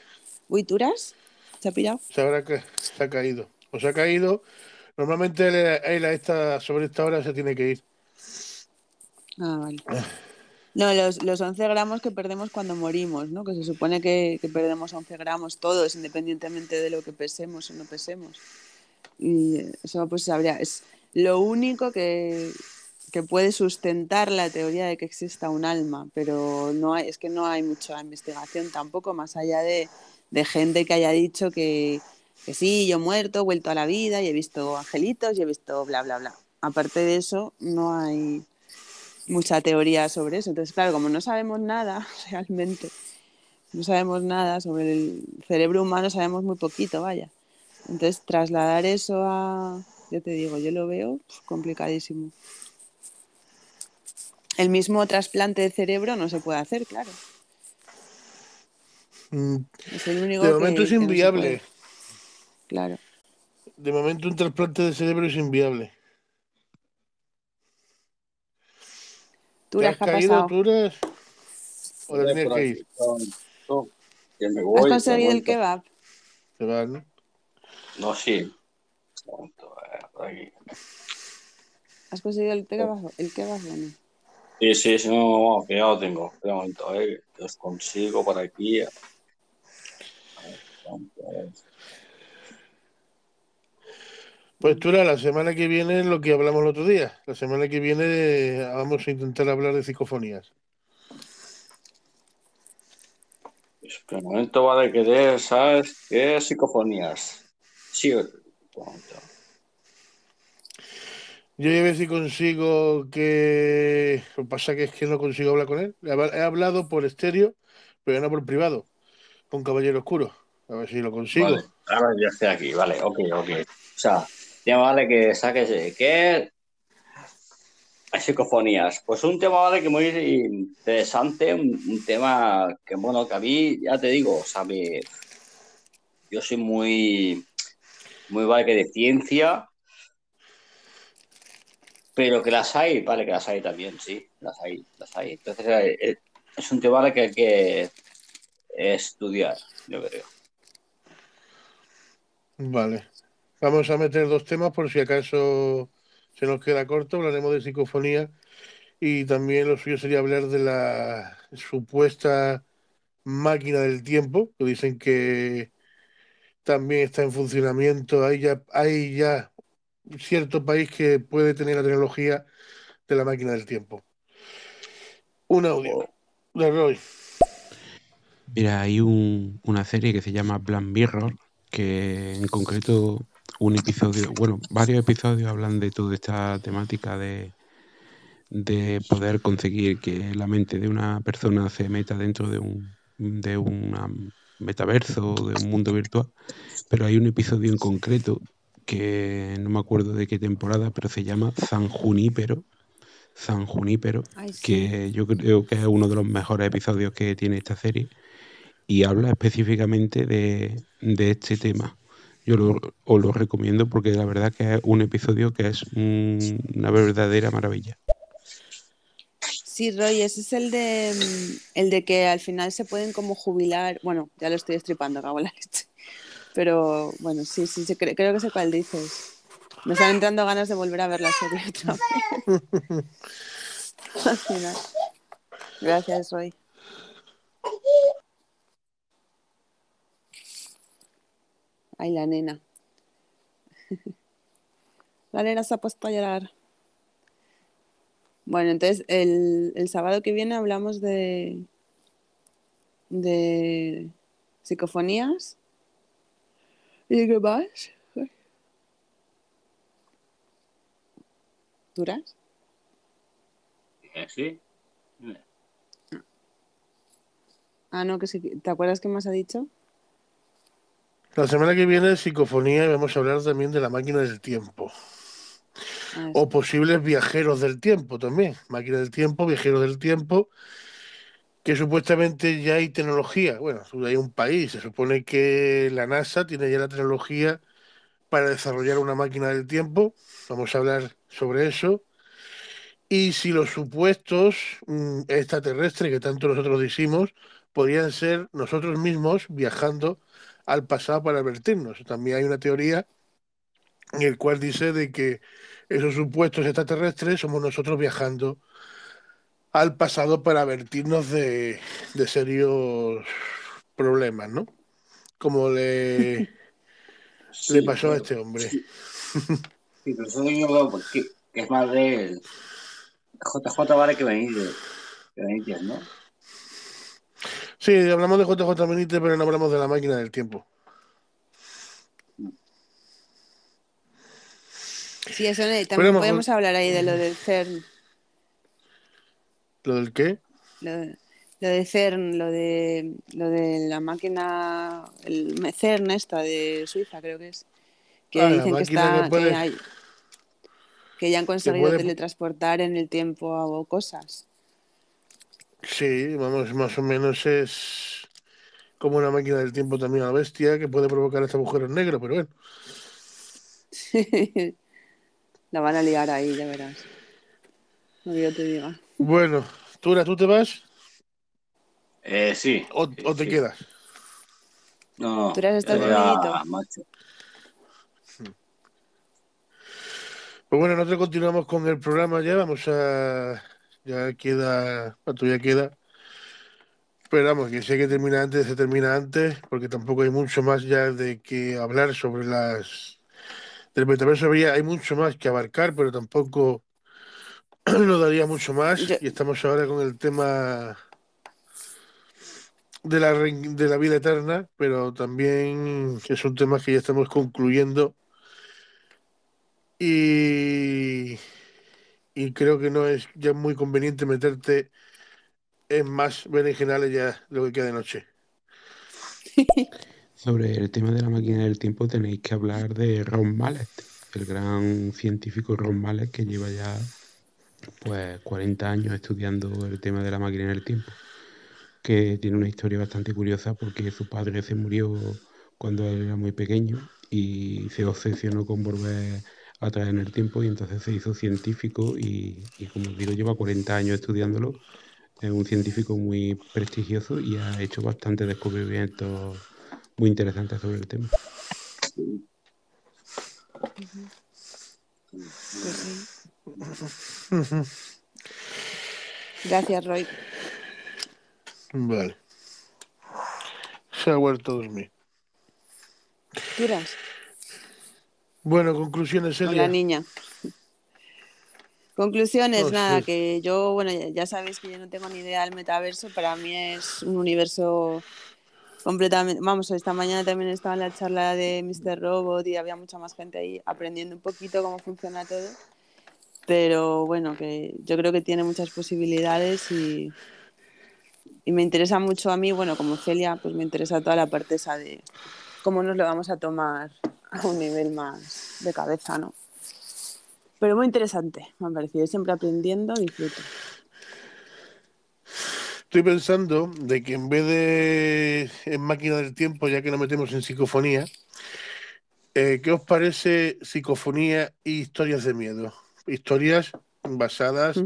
Uy, ¿turas? ¿Se ha pillado? se habrá ca- se ha caído. O se ha caído. Normalmente él, él a esta, sobre esta hora se tiene que ir. Ah, vale. (laughs) No, los, los 11 gramos que perdemos cuando morimos, ¿no? Que se supone que, que perdemos 11 gramos todos, independientemente de lo que pesemos o no pesemos. Y eso pues habría, es lo único que, que puede sustentar la teoría de que exista un alma, pero no hay, es que no hay mucha investigación tampoco, más allá de, de gente que haya dicho que, que sí, yo he muerto, he vuelto a la vida y he visto angelitos y he visto bla, bla, bla. Aparte de eso, no hay mucha teoría sobre eso. Entonces, claro, como no sabemos nada (laughs) realmente, no sabemos nada sobre el cerebro humano, sabemos muy poquito, vaya. Entonces, trasladar eso a, yo te digo, yo lo veo complicadísimo. El mismo trasplante de cerebro no se puede hacer, claro. Mm, Es el único De que- momento es que no se inviable. Claro. De momento un trasplante de cerebro es inviable. ¿Te Turas, has ¿qué ha caído, pasado? Turas? ¿O te Joder, tenías que ir? Que me ¿Has voy, que conseguido el kebab? Te vas, ¿no? No, sí. ¿Has conseguido el kebab? ¿El kebab o no? Sí, sí, sí, no, no, que ya lo tengo. Espera un momento, eh, que os consigo por aquí. A ver, ¿cuánto es? Pues Turas, la semana que viene es lo que hablamos el otro día. La semana que viene eh, vamos a intentar hablar de psicofonías. Espera un momento, que de, ¿sabes? ¿Qué es psicofonías? Sí. Yo voy a ver si consigo que... Lo que pasa que es que no consigo hablar con él. He hab- he hablado por estéreo, pero no por privado, con Caballero Oscuro. A ver si lo consigo. Vale, ahora ya estoy aquí, vale, ok, ok. O sea, ya vale que saques, eh, ¿qué psicofonías? Pues un tema, vale, que muy interesante, un, tema que, bueno, que a mí, ya te digo, o sea, yo soy muy, muy, vale, que de ciencia, pero que las hay, vale, que las hay también, sí, las hay, las hay. Entonces, eh, es un tema vale, que hay que estudiar, yo creo. Vale. Vamos a meter dos temas por si acaso se nos queda corto. Hablaremos de psicofonía Y también lo suyo sería hablar de la supuesta máquina del tiempo, que dicen que también está en funcionamiento. Hay ya, hay ya cierto país que puede tener la tecnología de la máquina del tiempo. Un audio de Roy. Mira, hay un- una serie que se llama Black Mirror, que en concreto un episodio, bueno, varios episodios hablan de toda esta temática de, de poder conseguir que la mente de una persona se meta dentro de un de un metaverso o de un mundo virtual. Pero hay un episodio en concreto que no me acuerdo de qué temporada, pero se llama San Junípero. San Junípero, Ay, sí. que yo creo que es uno de los mejores episodios que tiene esta serie y habla específicamente de, de este tema. Yo lo, os lo recomiendo porque la verdad que es un episodio que es un- una verdadera maravilla. Sí, Roy, ese es el de el de que al final se pueden como jubilar. Bueno, ya lo estoy estripando, cago la leche. Pero bueno, sí, sí, sí, cre- creo que sé cuál dices. Me están entrando ganas de volver a ver la serie otra vez. (laughs) al final. Gracias, Roy. Ay, la nena. La nena se ha puesto a llorar. Bueno, entonces el, el sábado que viene hablamos de, de psicofonías. ¿Y qué más? ¿Duras? Eh, Sí. Ah, no, que sí. ¿Te acuerdas qué más ha dicho? La semana que viene psicofonía y vamos a hablar también de la máquina del tiempo. Ah, O posibles viajeros del tiempo también. Máquina del tiempo, viajeros del tiempo, que supuestamente ya hay tecnología. Bueno, hay un país, se supone que la NASA tiene ya la tecnología para desarrollar una máquina del tiempo. Vamos a hablar sobre eso. Y si los supuestos mm, extraterrestres que tanto nosotros decimos podrían ser nosotros mismos viajando al pasado para advertirnos. También hay una teoría en el cual dice de que esos supuestos extraterrestres somos nosotros viajando al pasado para advertirnos de, de serios problemas, ¿no? Como le, (laughs) le pasó a este hombre. (laughs) Sí, pero eso yo porque que es más de JJ vale que Benítez, que Benítez, ¿no? Sí, hablamos de JJ Benítez, pero no hablamos de la máquina del tiempo. Sí, eso Pero también mejor- podemos hablar ahí de lo del CERN. ¿Lo del qué? Lo, de- lo de CERN, lo de, lo de la máquina, el CERN esta de Suiza, creo que es. Que Ah, dicen que está, que puede- que, hay- que ya han conseguido puede- teletransportar en el tiempo cosas. Sí, vamos, más o menos es como una máquina del tiempo también a la bestia que puede provocar hasta agujeros negros, pero bueno. (laughs) La van a liar ahí, ya verás. No que yo te diga. Bueno, Tura, ¿tú te vas Eh, sí. o, sí, o te sí. quedas? No, no. ¿Tú eres estás a- dormidito? macho. Pues bueno, nosotros continuamos con el programa ya, vamos a... Ya queda... ¿Cuánto ya queda? Pero vamos, que si hay que terminar antes, se termina antes, porque tampoco hay mucho más ya de que hablar sobre las... Del metaverso habría- hay mucho más que abarcar, pero tampoco (clears throat) nos daría mucho más. Yo- Y estamos ahora con el tema de la, de la vida eterna, pero también es un tema que ya estamos concluyendo. Y, y creo que no es ya muy conveniente meterte en más berenjenales ya lo que queda de noche. (laughs) Sobre el tema de la máquina del tiempo tenéis que hablar de Ron Mallet, el gran científico Ron Mallet que lleva ya pues 40 años estudiando el tema de la máquina del tiempo, que tiene una historia bastante curiosa porque su padre se murió cuando él era muy pequeño y se obsesionó con volver atrás en el tiempo y entonces se hizo científico y, y como os digo lleva 40 años estudiándolo, es un científico muy prestigioso y ha hecho bastantes descubrimientos muy interesantes sobre el tema. Pues sí. Gracias, Roy. Vale. Se ha vuelto a dormir. ¿Tiras? Bueno, conclusiones, Con Elia. la niña. Conclusiones, Oh, nada, sí. que yo, bueno, ya, ya sabéis que yo no tengo ni idea del metaverso, para mí es un universo completamente, vamos, esta mañana también estaba en la charla de Mr. Robot y había mucha más gente ahí aprendiendo un poquito cómo funciona todo, pero bueno, que yo creo que tiene muchas posibilidades y, y me interesa mucho a mí, bueno, como Celia, pues me interesa toda la parte esa de cómo nos lo vamos a tomar a un nivel más de cabeza, ¿no? Pero muy interesante, me ha parecido. Siempre aprendiendo, disfruto. Estoy pensando de que en vez de en máquina del tiempo, ya que nos metemos en psicofonía, eh, ¿qué os parece psicofonía y historias de miedo? Historias basadas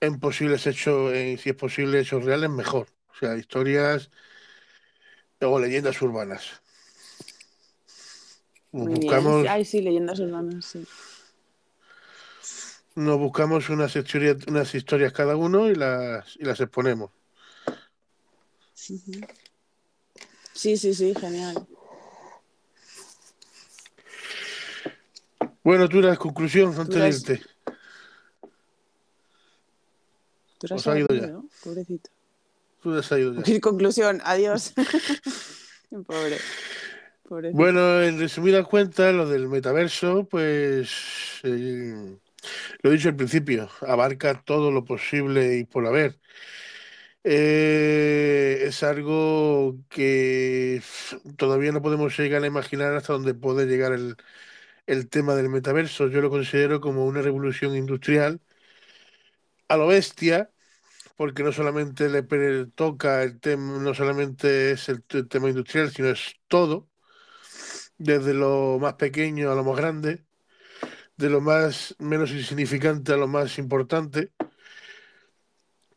en posibles hechos, en, si es posible, hechos reales, mejor. O sea, historias o leyendas urbanas. Muy buscamos, bien. Ay, sí, leyendas urbanas, sí. nos buscamos unas historias, unas historias cada uno y las, y las exponemos. Sí, sí, sí, genial. Bueno, tú la conclusión antes de irte. Tú eras Os ha ido ya. ¿no? Pobrecito. Tú has ido ya. ¿Qué (laughs) conclusión? Adiós. (laughs) Pobre. Bueno, en resumidas cuentas, lo del metaverso, pues eh, lo he dicho al principio, abarca todo lo posible y por haber. Eh, es algo que todavía no podemos llegar a imaginar hasta dónde puede llegar el, el tema del metaverso. Yo lo considero como una revolución industrial a lo bestia, porque no solamente le toca el tema, no solamente es el, tema industrial, sino es todo, desde lo más pequeño a lo más grande, de lo más menos insignificante a lo más importante,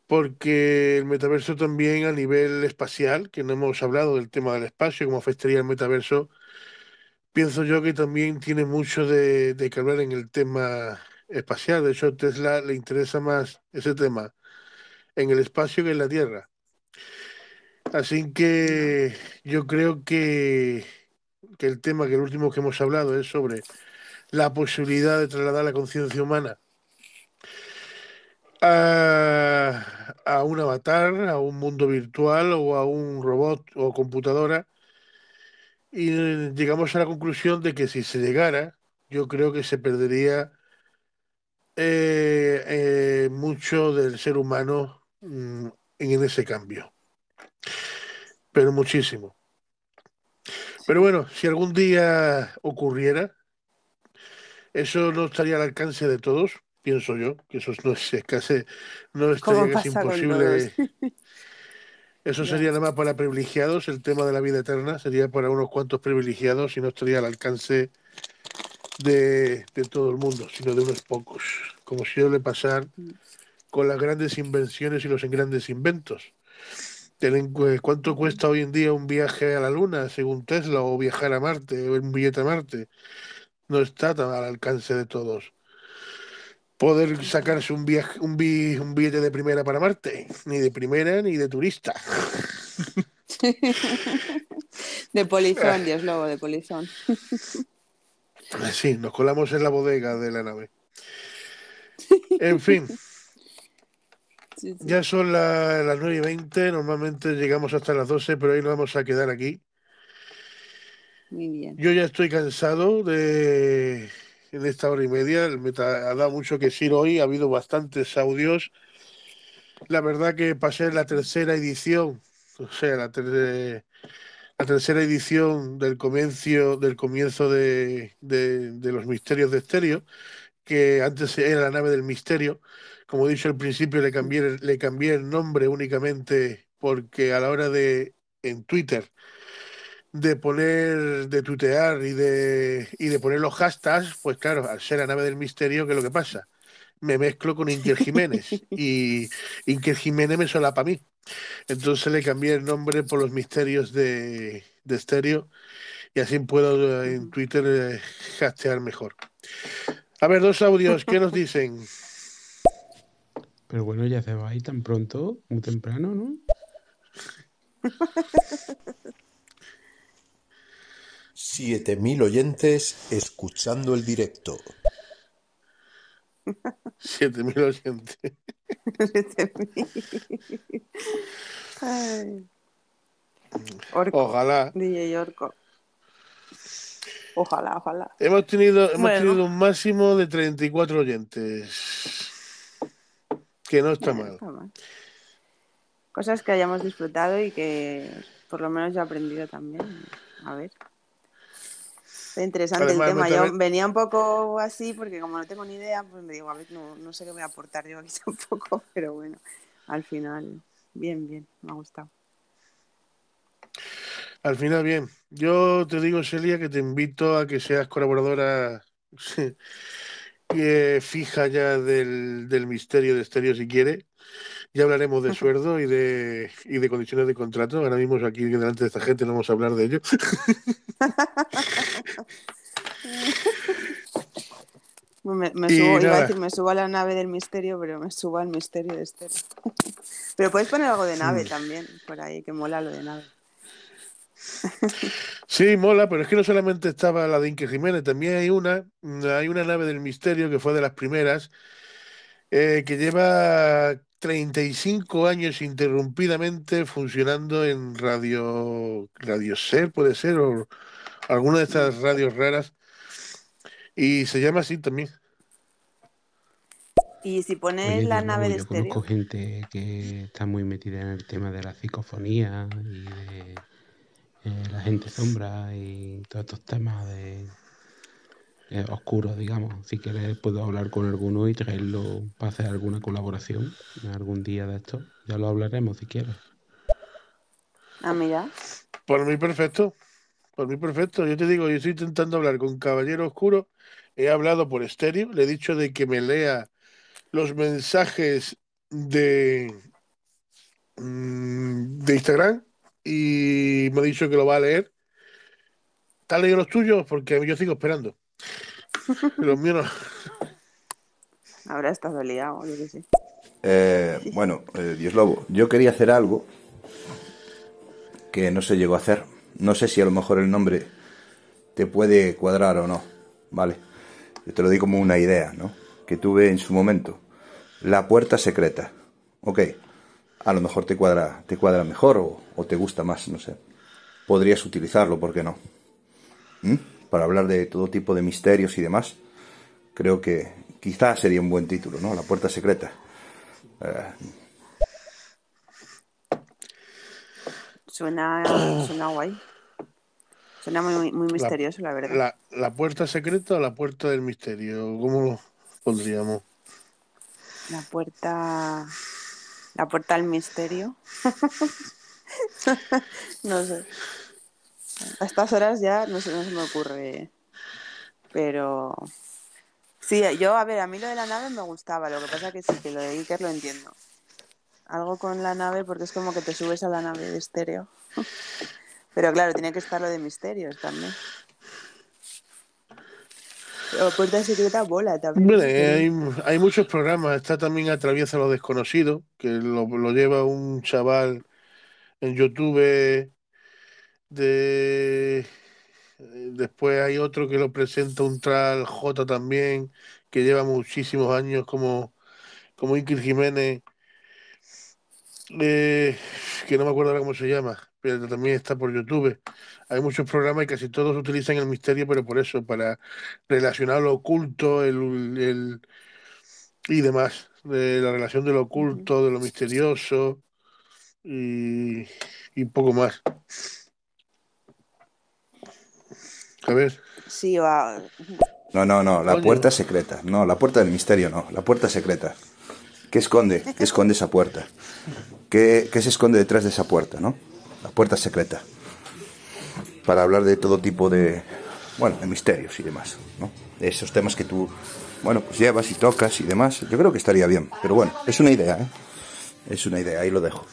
porque el metaverso también a nivel espacial, que no hemos hablado del tema del espacio, cómo afectaría el metaverso, pienso yo que también tiene mucho de, de que hablar en el tema espacial. De hecho, a Tesla le interesa más ese tema en el espacio que en la Tierra. Así que yo creo que, que el tema, que el último que hemos hablado es sobre la posibilidad de trasladar la conciencia humana a, a un avatar, a un mundo virtual o a un robot o computadora. Y llegamos a la conclusión de que si se llegara, yo creo que se perdería eh, eh, mucho del ser humano mm, en ese cambio. Pero muchísimo. Pero bueno, si algún día ocurriera, eso no estaría al alcance de todos, pienso yo, que eso no es casi, no ¿Cómo estaría casi imposible. (laughs) Eso sería nada más para privilegiados, el tema de la vida eterna sería para unos cuantos privilegiados y no estaría al alcance de, de todo el mundo, sino de unos pocos, como suele pasar con las grandes invenciones y los grandes inventos. Cu- ¿Cuánto cuesta hoy en día un viaje a la Luna, según Tesla, o viajar a Marte, o un billete a Marte? No está tan al alcance de todos. Poder sacarse un, viaje, un, bi- un billete de primera para Marte, ni de primera ni de turista. (laughs) De polizón, (laughs) Dios lobo, de polizón. Sí, nos colamos en la bodega de la nave. (laughs) En fin, Sí, sí. ya son la- las 9 y 20, normalmente llegamos hasta las 12, pero hoy nos vamos a quedar aquí. Muy bien. Yo ya estoy cansado de en esta hora y media. Meta ha dado mucho que decir hoy, ha habido bastantes audios. La verdad que pasé la tercera edición, o sea, la, ter- la tercera edición del comienzo, del comienzo de, de- de los misterios de estéreo, que antes era la nave del misterio. Como he dicho al principio, le cambié, el- le cambié el nombre únicamente porque a la hora de, en Twitter, de poner, de tuitear y de, y de poner los hashtags, pues claro, al ser la nave del misterio, ¿qué es lo que pasa? Me mezclo con Iker Jiménez y Iker Jiménez me solapa a mí. Entonces le cambié el nombre por los misterios de, de estéreo y así puedo eh, en Twitter eh, hastear mejor. A ver, dos audios, ¿qué nos dicen? Pero bueno, ya se va ahí tan pronto, muy temprano, ¿no? Siete mil oyentes escuchando el directo. 7000 oyentes. Ay. Orco. Ojalá. DJ Orco. Ojalá, ojalá. Hemos tenido, hemos Bueno. tenido un máximo de 34 oyentes. Que no está mal. está mal. Cosas que hayamos disfrutado y que por lo menos yo he aprendido también. A ver. Está interesante Además, el tema. Yo venía un poco así porque como no tengo ni idea, pues me digo, a ver, no, no sé qué voy a aportar yo aquí (laughs) tampoco, pero bueno, al final, bien, bien, me ha gustado. Al final, bien. Yo te digo, Celia, que te invito a que seas colaboradora (laughs) eh, fija ya del, del misterio de Estéreo si quieres. Ya hablaremos de sueldo y de, y de condiciones de contrato. Ahora mismo aquí delante de esta gente no vamos a hablar de ello. (laughs) Me, me subo, iba a decir, me subo a la nave del misterio, pero me subo al misterio de Estero. (laughs) pero puedes poner algo de nave Mm. también, por ahí, que mola lo de nave. (laughs) Sí, mola, pero es que no solamente estaba la de Inque Jiménez, también hay una, hay una nave del misterio que fue de las primeras, eh, que lleva 35 años interrumpidamente funcionando en Radio, Radio Ser, puede ser, o alguna de estas radios raras, y se llama así también. Y si pones Oye, la yo, nave de yo estéreo, conozco gente que está muy metida en el tema de la psicofonía y de eh, la gente sombra y todos estos temas de eh, oscuros, digamos. Si quieres puedo hablar con alguno y traerlo para hacer alguna colaboración algún día de esto. Ya lo hablaremos si quieres. ah, mira, Por mí perfecto, por mí perfecto. Yo te digo, yo estoy intentando hablar con Caballero Oscuro, he hablado por estéreo, le he dicho de que me lea los mensajes de, mm, de Instagram y me ha dicho que lo va a leer. ¿Te has leído los tuyos? Porque yo sigo esperando. Los míos no. (laughs) habrá estado liado, yo que sé. Eh, bueno, eh, Dios Lobo, yo quería hacer algo que no se llegó a hacer. No sé si a lo mejor el nombre te puede cuadrar o no, ¿vale? Yo te lo digo como una idea, ¿no? Que tuve en su momento. La puerta secreta. Ok. A lo mejor te cuadra, te cuadra mejor o, o te gusta más, no sé. Podrías utilizarlo, ¿por qué no? ¿Mm? Para hablar de todo tipo de misterios y demás. Creo que quizás sería un buen título, ¿no? La puerta secreta. Eh, Suena, suena guay. Suena muy, muy misterioso, la, verdad. La, la puerta secreta o la puerta del misterio, ¿cómo lo pondríamos? La puerta. La puerta al misterio. (laughs) (laughs) no sé. A estas horas ya no, sé, no se me ocurre. Pero. Sí, yo, a ver, a mí lo de la nave me gustaba. Lo que pasa que sí, que lo de Iker lo entiendo. Algo con la nave, porque es como que te subes a la nave de estéreo. (laughs) Pero claro, tiene que estar lo de misterios también. Puerta secreta bola también. Hay muchos programas. Está también Atraviesa lo desconocido, que lo, lo lleva un chaval en YouTube. De... Después hay otro que lo presenta un tal J también, que lleva muchísimos años como, como Iker Jiménez, eh, que no me acuerdo ahora cómo se llama, pero también está por YouTube. Hay muchos programas y casi todos utilizan el misterio, pero por eso, para relacionar lo oculto el, el- y demás, de la relación de lo oculto, de lo misterioso y, y poco más. A ver, Sí, va. No, no, no, la puerta secreta. No, la puerta del misterio no, la puerta secreta. ¿Qué esconde? ¿Qué esconde esa puerta? ¿Qué, qué se esconde detrás de esa puerta, no? La puerta secreta. Para hablar de todo tipo de, bueno, de misterios y demás, ¿no? De esos temas que tú, bueno, pues llevas y tocas y demás. Yo creo que estaría bien. Pero bueno, es una idea, ¿eh? Es una idea, ahí lo dejo.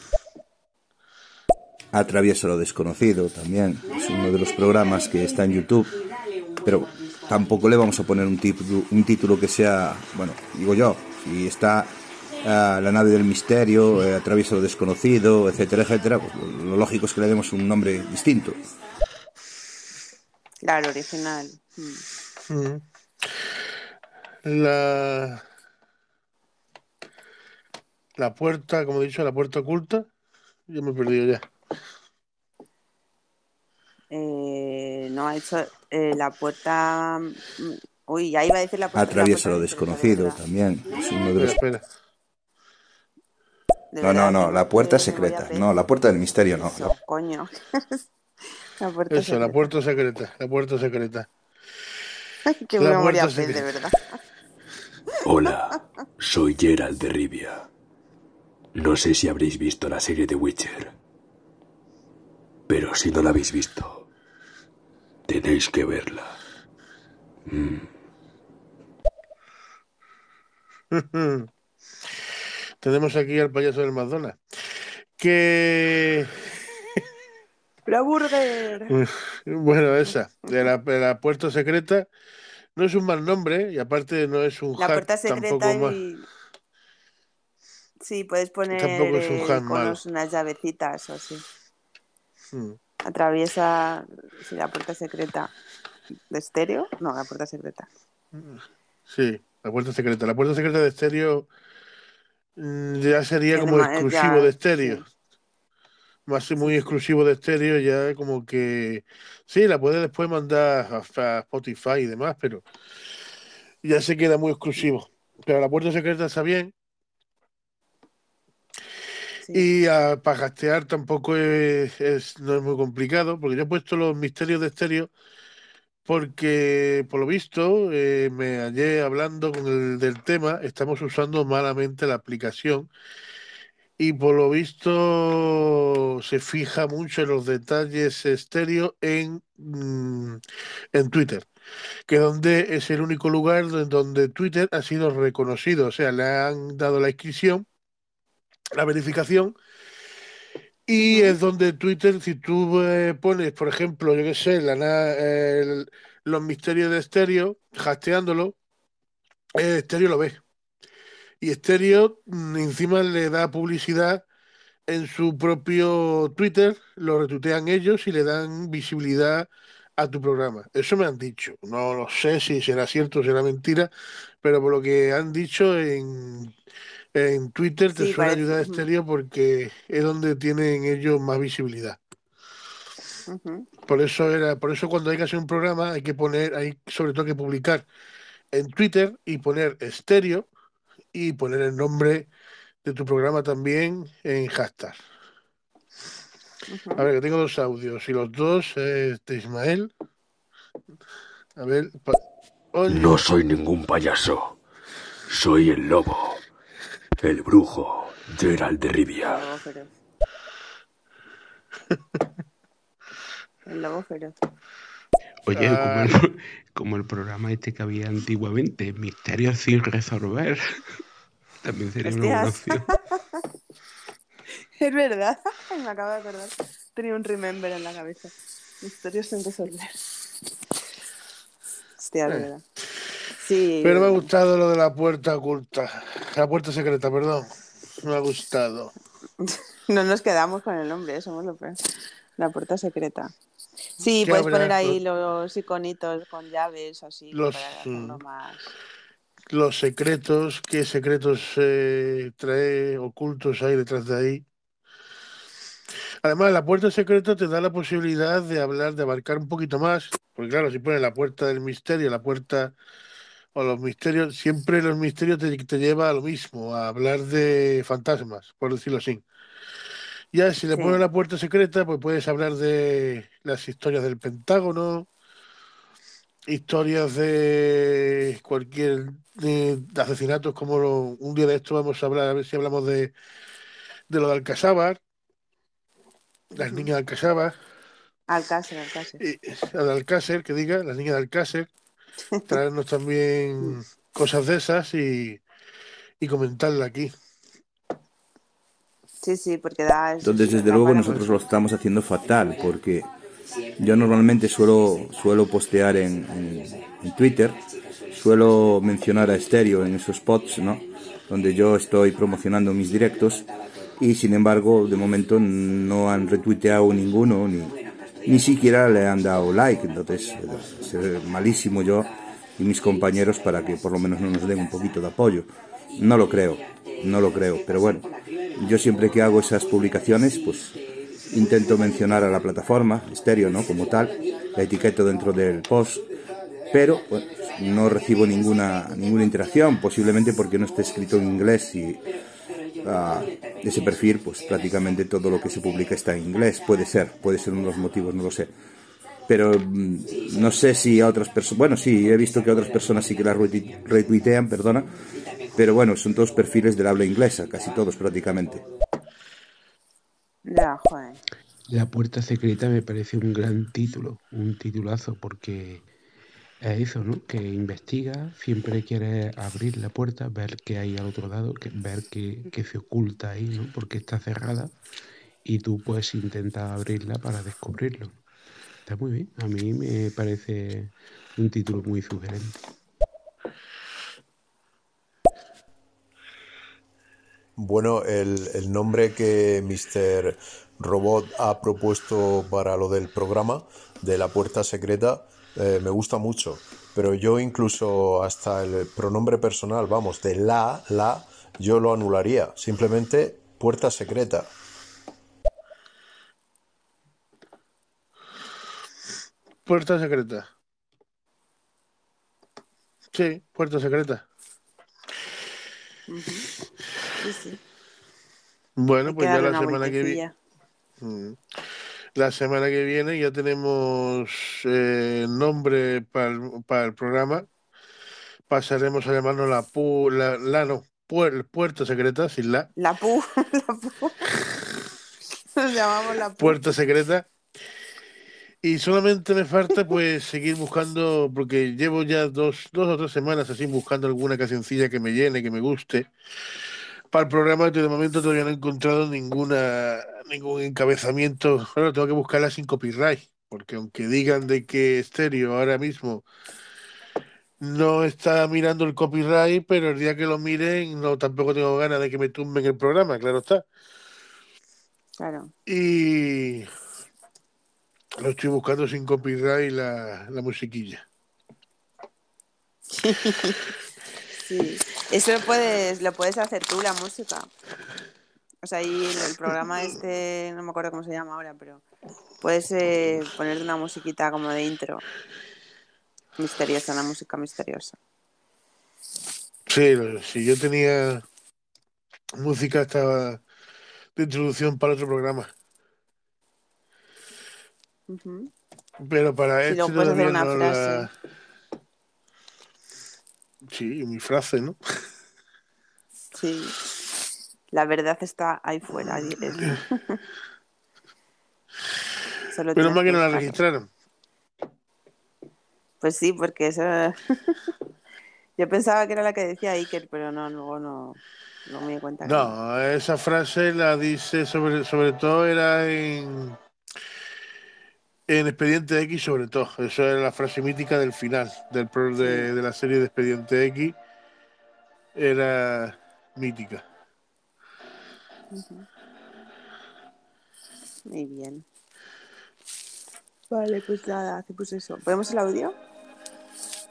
Atraviesa lo desconocido también. Es uno de los programas que está en YouTube. Pero tampoco le vamos a poner un título, un título que sea, bueno, digo yo, si está a La nave del misterio, eh, Atraviesa lo desconocido, etcétera, etcétera, pues lo lógico es que le demos un nombre distinto. Claro, original. Mm. Mm. La, la puerta, como he dicho, la puerta oculta. Yo me he perdido ya. Eh, no ha hecho eh, la puerta. mm, Uy, ya iba a decir la puerta. la Atraviesa puerta lo desconocido también. Es uno de los... Espera. De No, no, no, la puerta secreta. No, la puerta del misterio no. Eso, coño. (laughs) la puerta Eso, la secreta. puerta secreta. La puerta secreta. Qué La memoria de secreta. verdad. Hola, (laughs) soy Gerald de Rivia. No sé si habréis visto la serie de Witcher. Pero si no la habéis visto, tenéis que verla. Mm. (laughs) Tenemos aquí al payaso del McDonald's. Que. (laughs) ¡La burger! (laughs) Bueno, esa, de la, de la puerta secreta, no es un mal nombre y aparte no es un La hack puerta tampoco secreta más. y. Sí, puedes poner Tampoco es un hack iconos, unas llavecitas o así. Mm. Atraviesa sí, la puerta secreta de estéreo. No, la puerta secreta. Sí, la puerta secreta. La puerta secreta de estéreo mm, ya sería como más- exclusivo ya, de estéreo. Más muy exclusivo de estéreo, ya como que. Sí, la puedes después mandar a, a Spotify y demás, pero ya se queda muy exclusivo. Pero la puerta secreta está bien. Y ah, para gastear tampoco es, no es muy complicado, porque yo he puesto los misterios de estéreo porque, por lo visto, eh, me hallé hablando con el del tema, estamos usando malamente la aplicación y por lo visto se fija mucho en los detalles estéreo en, mm, en Twitter, que donde es el único lugar donde Twitter ha sido reconocido, o sea, le han dado la inscripción, la verificación y es donde Twitter, si tú eh, pones, por ejemplo, yo qué sé, la los misterios de estéreo, hasteándolo, eh, estéreo lo ve. Y estéreo mm, encima le da publicidad en su propio Twitter, lo retuitean ellos y le dan visibilidad a tu programa. Eso me han dicho. No lo sé si será cierto o será mentira, pero por lo que han dicho en, en Twitter te Sí, suele parece- ayudar estéreo porque es donde tienen ellos más visibilidad. Por eso era, por eso cuando hay que hacer un programa hay que poner, hay sobre todo que publicar en Twitter y poner estéreo y poner el nombre de tu programa también en hashtag. A ver, que tengo dos audios y los dos es de Ismael. A ver, No soy ningún payaso. Soy el lobo. El brujo. Gerald de Rivia. El lobo feroz. (laughs) El lobo feroz. Oye, Ah. como, el, pro- como el programa este que había antiguamente, Misterios sin resolver. (laughs) También sería una opción. (laughs) Es verdad. Me acabo de acordar. Tenía un remember en la cabeza. Misterios sin resolver. Hostia, es Eh. verdad. Sí. pero me ha gustado lo de la puerta oculta, la puerta secreta, perdón. Me ha gustado. (laughs) No nos quedamos con el nombre, somos lo peor. La puerta secreta. Sí, ¿Qué puedes habrá? poner ahí los iconitos con llaves así Los, para hacerlo mm, más. Los secretos, qué secretos eh, trae ocultos hay detrás de ahí. Además, la puerta secreta te da la posibilidad de hablar, de abarcar un poquito más, porque claro, si pones la puerta del misterio, la puerta o los misterios, siempre los misterios te, te lleva a lo mismo, a hablar de fantasmas, por decirlo así. Ya si le Sí. pones la puerta secreta, pues puedes hablar de las historias del Pentágono, historias de cualquier de, asesinatos, como lo- un día de esto vamos a hablar, a ver si hablamos de, de lo de Alcazábar, las niñas de Alcazábar, Alcácer, Alcácer. Alcácer, que diga, las niñas de Alcácer, traernos también cosas de esas y, y comentarla aquí. Sí, sí, porque da. Entonces, desde luego, nosotros lo estamos haciendo fatal, porque yo normalmente suelo, suelo postear en, en- en Twitter suelo mencionar a Estéreo en esos spots, ¿no? Donde yo estoy promocionando mis directos y sin embargo de momento no han retuiteado ninguno ni, ni siquiera le han dado like. Entonces, es malísimo yo y mis compañeros para que por lo menos no nos den un poquito de apoyo. No lo creo, no lo creo, pero bueno, yo siempre que hago esas publicaciones, pues intento mencionar a la plataforma, estéreo, ¿no? Como tal, la etiqueto dentro del post, pero bueno, no recibo ninguna, ninguna interacción, posiblemente porque no esté escrito en inglés y uh, ese perfil, pues prácticamente todo lo que se publica está en inglés, puede ser, puede ser uno de los motivos, no lo sé. Pero mm, no sé si a otras personas, bueno, sí, he visto que a otras personas sí que la retuitean, perdona, pero bueno, son todos perfiles del habla inglesa, casi todos prácticamente. La puerta secreta me parece un gran título, un titulazo, porque es eso, ¿no? Que investiga, siempre quiere abrir la puerta, ver qué hay al otro lado, ver qué, qué se oculta ahí, ¿no? Porque está cerrada y tú pues intentas abrirla para descubrirlo. Está muy bien, a mí me parece un título muy sugerente. Bueno, el, el nombre que Mr. Robot ha propuesto para lo del programa de la puerta secreta eh, me gusta mucho, pero yo incluso hasta el pronombre personal, vamos, de la, la, yo lo anularía, simplemente puerta secreta. Puerta secreta. Sí, puerta secreta. Sí, sí. Bueno, pues ya la semana que viene. La semana que viene ya tenemos eh, nombre para el, para el programa. Pasaremos a llamarnos la pu, la, la no, puer- puerta secreta, sin la, La pu, (laughs) la pu. Nos llamamos la pu. puerta secreta. Y solamente me falta pues seguir buscando, porque llevo ya dos, dos o tres semanas así buscando alguna cancioncilla que me llene, que me guste. Para el programa de momento todavía no he encontrado ninguna, ningún encabezamiento. Bueno, tengo que buscarla sin copyright, porque aunque digan de que Stereo ahora mismo no está mirando el copyright, pero el día que lo miren no tampoco tengo ganas de que me tumben el programa, claro está. Claro. Y lo estoy buscando sin copyright la, la musiquilla. (laughs) Sí. Eso lo puedes, lo puedes hacer tú, la música. O sea, ahí el, el programa este, no me acuerdo cómo se llama ahora, pero puedes eh, ponerte una musiquita como de intro. Misteriosa, una música misteriosa. Sí, si yo tenía música estaba de introducción para otro programa, pero para Si este puedes hacer una no frase. la... Sí, mi frase, ¿no? Sí. La verdad está ahí fuera. (laughs) (laughs) Solo Pero tienes más que no la registraron. Pues sí, porque eso... (laughs) Yo pensaba que era la que decía Iker, pero no, luego no, no me di cuenta no. Esa frase la dice sobre, sobre todo era en, en Expediente X, sobre todo. Eso era la frase mítica del final del pro- de, de la serie de Expediente X. Era mítica. Muy bien. Vale, pues nada, hacemos eso. ¿Ponemos el audio?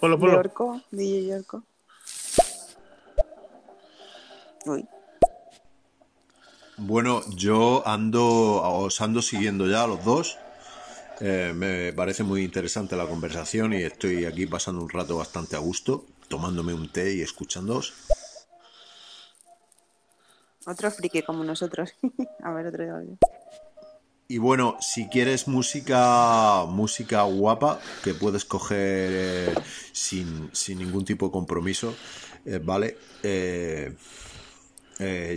Ponlo, De ponlo. Orco, DJ Orco. Uy, Bueno, yo ando, os ando siguiendo ya a los dos. Eh, me parece muy interesante la conversación y estoy aquí pasando un rato bastante a gusto, tomándome un té y escuchándoos. Otro friki como nosotros. (laughs) A ver, otro audio. Y bueno, si quieres música, música guapa que puedes coger eh, sin, sin ningún tipo de compromiso, eh, ¿vale? Eh,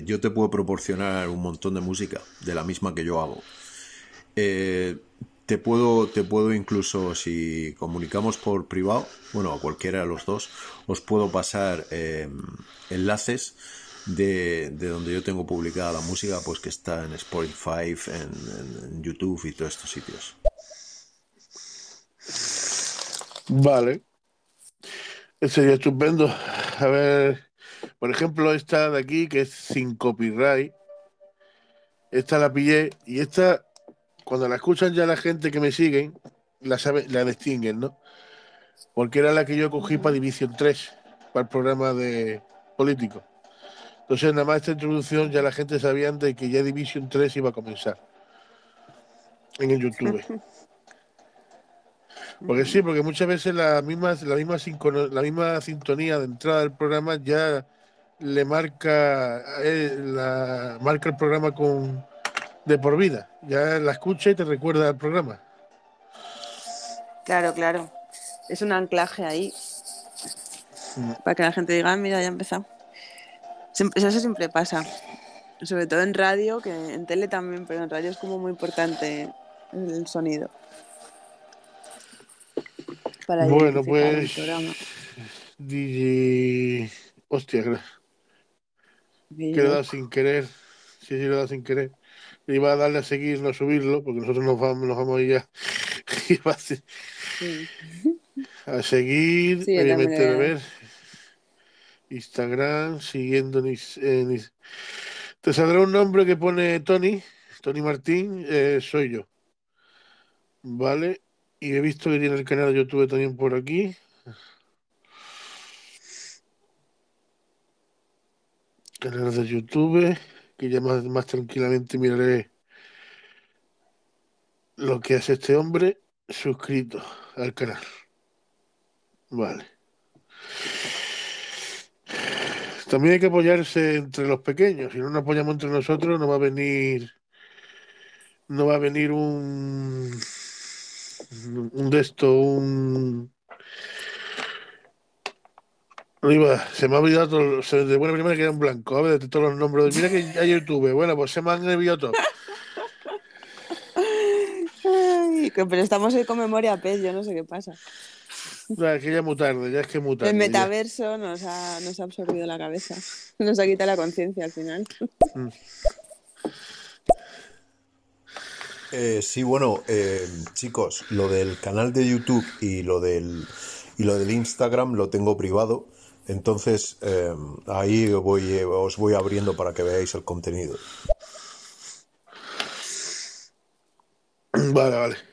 yo te puedo proporcionar un montón de música de la misma que yo hago. Te puedo, te puedo incluso, si comunicamos por privado, bueno, a cualquiera de los dos, os puedo pasar enlaces de, de donde yo tengo publicada la música, pues que está en Spotify, en, en- YouTube y todos estos sitios. Vale. Sería estupendo. A ver, por ejemplo, esta de aquí, que es sin copyright. Esta la pillé y esta, cuando la escuchan ya la gente que me siguen, la, sabe, la distinguen, ¿no? Porque era la que yo cogí para Division 3, para el programa de político. Entonces, nada más esta introducción ya la gente sabía de que ya Division 3 iba a comenzar en el YouTube. (laughs) Porque sí, porque muchas veces la misma, la misma, la misma sintonía de entrada del programa ya le marca, eh, la, marca el programa con de por vida. Ya la escucha y te recuerda al programa. Claro, claro. Es un anclaje ahí Mm. para que la gente diga, "Ah, mira, ya ha empezado. Siempre- eso siempre pasa. Sobre todo en radio, que en tele también, pero en radio es como muy importante el sonido. Para Bueno, pues. DJ. Hostia, que, he dado sin querer. Sí, sí, le he dado sin querer. Le iba a darle a seguir, no a subirlo, porque nosotros nos vamos, nos vamos a ir ya. (laughs) Iba a, Sí. a seguir, Sí, voy a ver. Instagram, siguiendo en, Te saldrá un nombre que pone Tony, Tony Martín, eh, soy yo. Vale. Y he visto que tiene el canal de YouTube también por aquí. Canal de YouTube, que ya más, más tranquilamente miraré lo que hace este hombre suscrito al canal. Vale. También hay que apoyarse entre los pequeños. Si no nos apoyamos entre nosotros, no va a venir, no va a venir un, un de esto, un. iba- se me ha olvidado todo, se- de buena primera que era un blanco, a ver, de todos los nombres. Mira que hay YouTube, bueno, pues se me han olvidado que- (laughs) pero estamos hoy con memoria pez, yo no sé qué pasa. (laughs) Ya, es que ya es muy tarde, ya es que es muy tarde. El metaverso nos ha, nos ha absorbido la cabeza. (laughs) Nos ha quitado la conciencia al final. Eh, sí, bueno, eh, chicos, lo del canal de YouTube y lo del, y lo del Instagram lo tengo privado. Entonces, eh, ahí voy, eh, os voy abriendo para que veáis el contenido. Vale, vale.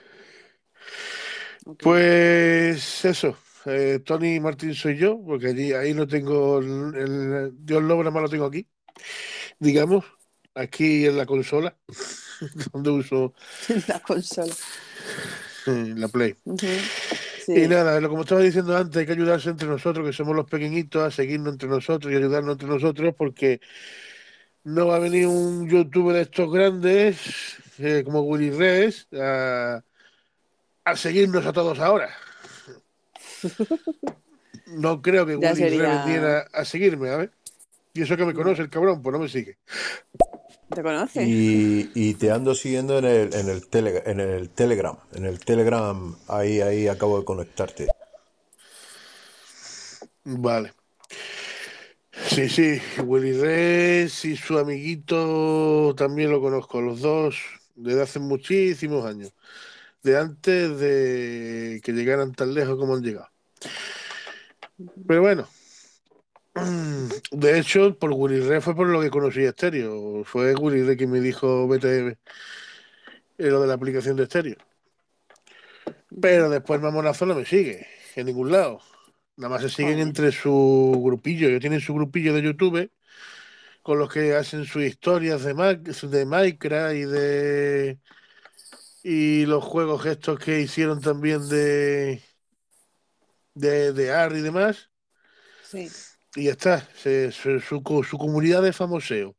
Pues eso. eh, Tony Martín soy yo, porque allí ahí no tengo el, el- Dios lobo, nada más lo tengo aquí, digamos, aquí en la consola, (laughs) donde uso la consola. la Play. Ujú. Sí. Y nada, lo como estaba diciendo antes, hay que ayudarse entre nosotros, que somos los pequeñitos, a seguirnos entre nosotros y ayudarnos entre nosotros, porque no va a venir un youtuber de estos grandes, eh, como Willy Rex, a, a seguirnos a todos ahora. No creo que (laughs) Willy sería- viniera a seguirme, a ver. Y eso que me conoce el cabrón, pues no me sigue. ¿Te conoce? Y, y te ando siguiendo en el, en el, tele- en el Telegram. En el Telegram, ahí, ahí acabo de conectarte. Vale. Sí, sí, Willy Rex y su amiguito también lo conozco, los dos desde hace muchísimos años, de antes de que llegaran tan lejos como han llegado. Pero bueno, (clears throat) de hecho, por Willy Rex fue por lo que conocí a Estéreo, fue Willy Rex quien me dijo vete eh, lo de la aplicación de Estéreo. Pero después Mamonazo no me sigue en ningún lado. Nada más se siguen entre su grupillo. Ellos tienen su grupillo de YouTube con los que hacen sus historias de, Ma- de Minecraft y de. Y los juegos estos que hicieron también de. de, de AR y demás. Sí. Y ya está. Se- su, su, co- su comunidad de famoseo.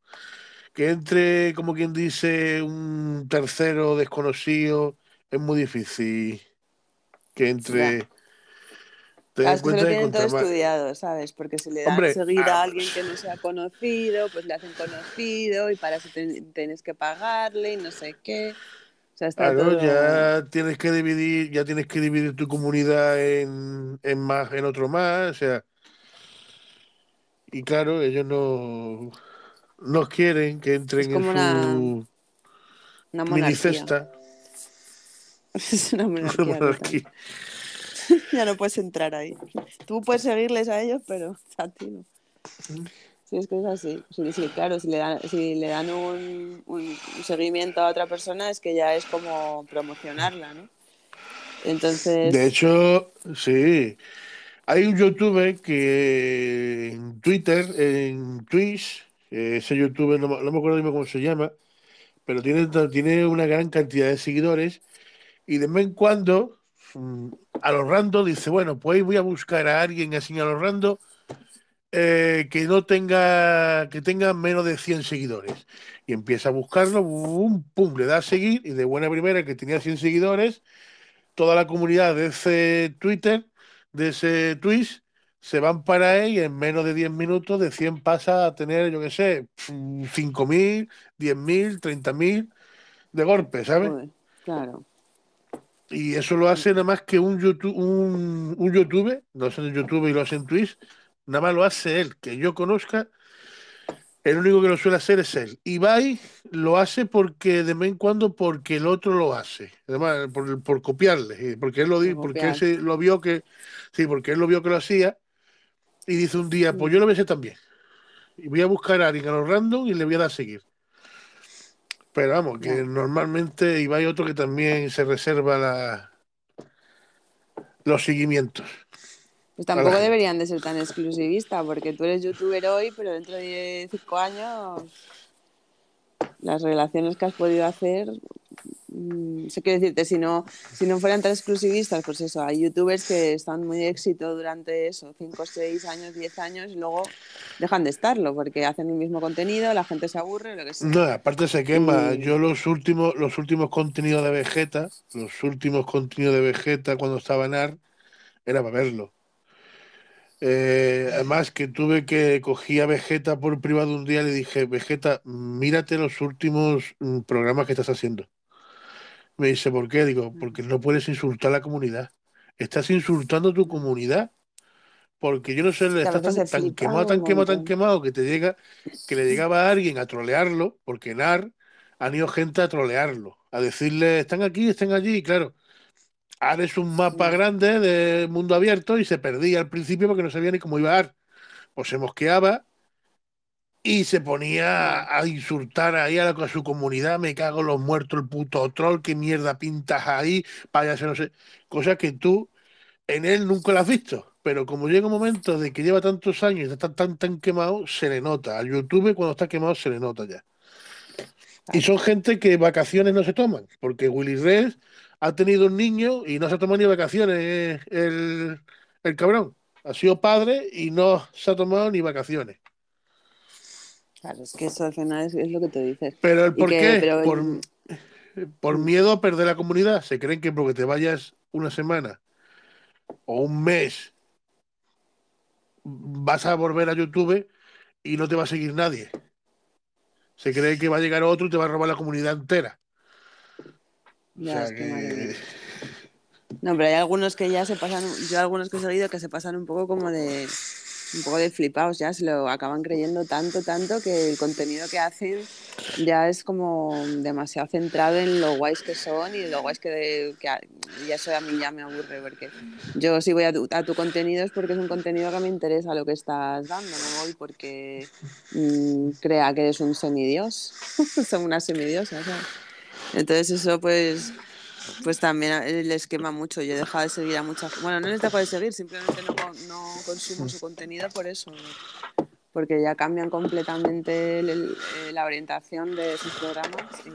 Que entre, como quien dice, un tercero desconocido es muy difícil que entre. Ten en es que se lo cuenta tienen todo estudiado, ¿sabes? Porque si le dan Hombre, seguir ah, a alguien que no sea conocido, pues le hacen conocido y para eso ten- tienes que pagarle y no sé qué. O sea, está Claro, todo... ya tienes que dividir, ya tienes que dividir tu comunidad en, en más, en otro más, o sea, y claro, ellos no, no quieren que entren en su Una mini monarquía. cesta. (laughs) Es una monarquía. (laughs) Una monarquía. (laughs) ya no puedes entrar ahí. Tú puedes seguirles a ellos, pero a ti no. Sí, es que es así. Sí, sí, claro, si le dan, si le dan un, un seguimiento a otra persona es que ya es como promocionarla, ¿no? Entonces... De hecho, sí. Hay un youtuber que en Twitter, en Twitch, eh, ese youtuber, no, me- acuerdo cómo se llama, pero tiene, tiene una gran cantidad de seguidores y de vez en cuando, mm, a los random, dice, bueno, pues voy a buscar a alguien así a los random eh, que no tenga, que tenga menos de 100 seguidores. Y empieza a buscarlo, pum, pum, le da a seguir y de buena primera que tenía 100 seguidores, toda la comunidad de ese Twitter, de ese Twitch, se van para él y en menos de 10 minutos de 100 pasa a tener, yo qué sé, 5.000, 10.000, 30.000 de golpe, ¿sabes? Claro. Y eso lo hace nada más que un YouTube, un, un youtuber, no es en YouTube y lo hace en Twitch, nada más lo hace él, que yo conozca, el único que lo suele hacer es él. Ibai lo hace porque de vez en cuando porque el otro lo hace, además por, por copiarle, porque él lo Por porque él se- lo vio que, sí, porque él lo vio que lo hacía y dice un día, pues yo lo voy a hacer también. Y voy a buscar a alguien a los random y le voy a dar a seguir. Pero vamos, que normalmente Ibai otro que también se reserva la, los seguimientos. Pues tampoco deberían de ser tan exclusivistas, porque tú eres youtuber hoy, pero dentro de cinco años las relaciones que has podido hacer, mm, sé qué decirte, si no, si no fueran tan exclusivistas, pues eso, hay youtubers que están muy de éxito durante eso, 5, 6 años, 10 años, y luego dejan de estarlo, porque hacen el mismo contenido, la gente se aburre, lo que sea. No, aparte se quema. Y- Yo los últimos, los últimos contenidos de Vegeta, los últimos contenidos de Vegeta cuando estaba en AR, era para verlo. Eh, además que tuve que cogí a Vegeta por privado un día y le dije, Vegeta, mírate los últimos mm, programas que estás haciendo. Me dice, ¿por qué? Digo, porque no puedes insultar a la comunidad. Estás insultando a tu comunidad. Porque yo no sé, a estás tan, quemado, tan quemado, tan quemado que te llega, que le llegaba a alguien a trolearlo, porque en AR han ido gente a trolearlo, a decirle, están aquí, están allí, y claro, AR es un mapa grande de mundo abierto y se perdía al principio porque no sabía ni cómo iba AR. O se mosqueaba y se ponía a insultar ahí a, la- a su comunidad, me cago en los muertos, el puto troll, qué mierda pintas ahí, váyase, no sé, cosas que tú en él nunca lo has visto. Pero como llega un momento de que lleva tantos años y está tan, tan quemado, se le nota. Al YouTube cuando está quemado se le nota ya. Y son gente que vacaciones no se toman, porque Willy Rex ha tenido un niño y no se ha tomado ni vacaciones eh, el, el cabrón. Ha sido padre y no se ha tomado ni vacaciones. Claro, es que eso al final es, es lo que tú dices. Pero el por que- qué, pero- por, por miedo a perder la comunidad. Se creen que porque te vayas una semana o un mes vas a volver a YouTube y no te va a seguir nadie. Se cree que va a llegar otro y te va a robar la comunidad entera. O Ya, sea es que que. (laughs) No, pero hay algunos que ya se pasan, yo algunos que he seguido que se pasan un poco como de, un poco de flipados, ya se lo acaban creyendo tanto, tanto que el contenido que hacen ya es como demasiado centrado en lo guays que son y lo guays que, que a- y eso a mí ya me aburre porque yo si voy a tu, a tu contenido es porque es un contenido que me interesa lo que estás dando, no voy porque mm, crea que eres un semidios, (laughs) son una semidiosa, ¿sabes? Entonces eso pues pues también a- les quema mucho. Yo he dejado de seguir a muchas... Bueno, no les dejo de seguir, simplemente no, con- no consumo su contenido por eso. Porque ya cambian completamente el- el- eh, la orientación de sus programas y,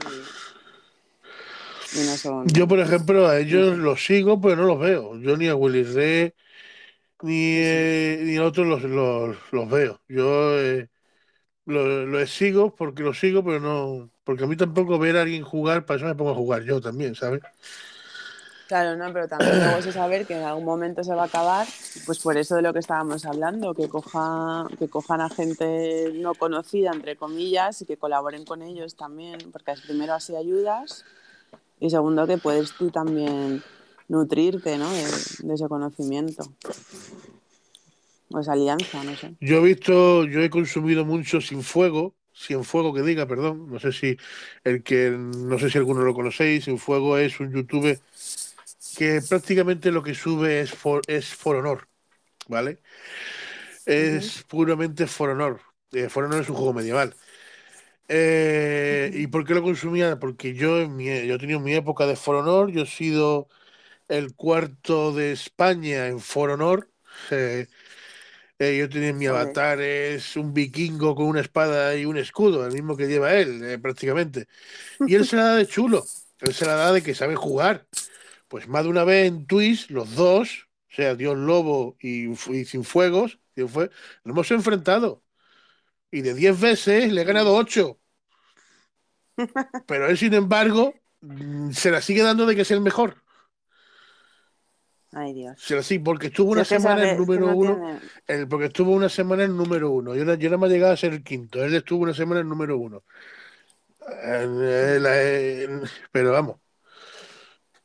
y no son... yo, por ejemplo, a ellos los sigo, pero no los veo. Yo ni a Willy Ray ni, eh, ni a otros los, los, los veo. Yo eh, los los sigo porque los sigo, pero no. Porque a mí tampoco ver a alguien jugar, para eso me pongo a jugar yo también, ¿sabes? Claro, no, pero también luego es saber que en algún momento se va a acabar, pues por eso de lo que estábamos hablando, que, coja, que cojan a gente no conocida, entre comillas, y que colaboren con ellos también, porque primero así ayudas y segundo que puedes tú también nutrirte ¿no? de, de ese conocimiento o esa alianza, no sé. Yo he visto, yo he consumido mucho Sin Fuego, Sin Fuego que diga, perdón, no sé si el que, no sé si alguno lo conocéis, Sin Fuego es un youtuber que prácticamente lo que sube es For, es For Honor, ¿vale? Es puramente For Honor. Eh, For Honor es un juego medieval. Eh, ¿Y por qué lo consumía? Porque yo, en mi, yo he tenido mi época de For Honor, yo he sido el cuarto de España en For Honor. eh, eh, yo tenía mi avatar, es un vikingo con una espada y un escudo, el mismo que lleva él, eh, prácticamente. Y él se la da de chulo, él se la da de que sabe jugar. Pues más de una vez en Twitch, los dos, o sea, Dios Lobo y, y Sin Fuegos, Dios fue, nos hemos enfrentado. Y de 10 veces le he ganado 8. (laughs) Pero él, sin embargo, mm, se la sigue dando de que es el mejor. Ay, Dios. Sigue, porque estuvo una semana en que número no uno. tiene- El, porque estuvo una semana en número uno. Yo, yo me he llegado a ser el quinto. Él estuvo una semana en número uno. Eh, la- eh, pero vamos.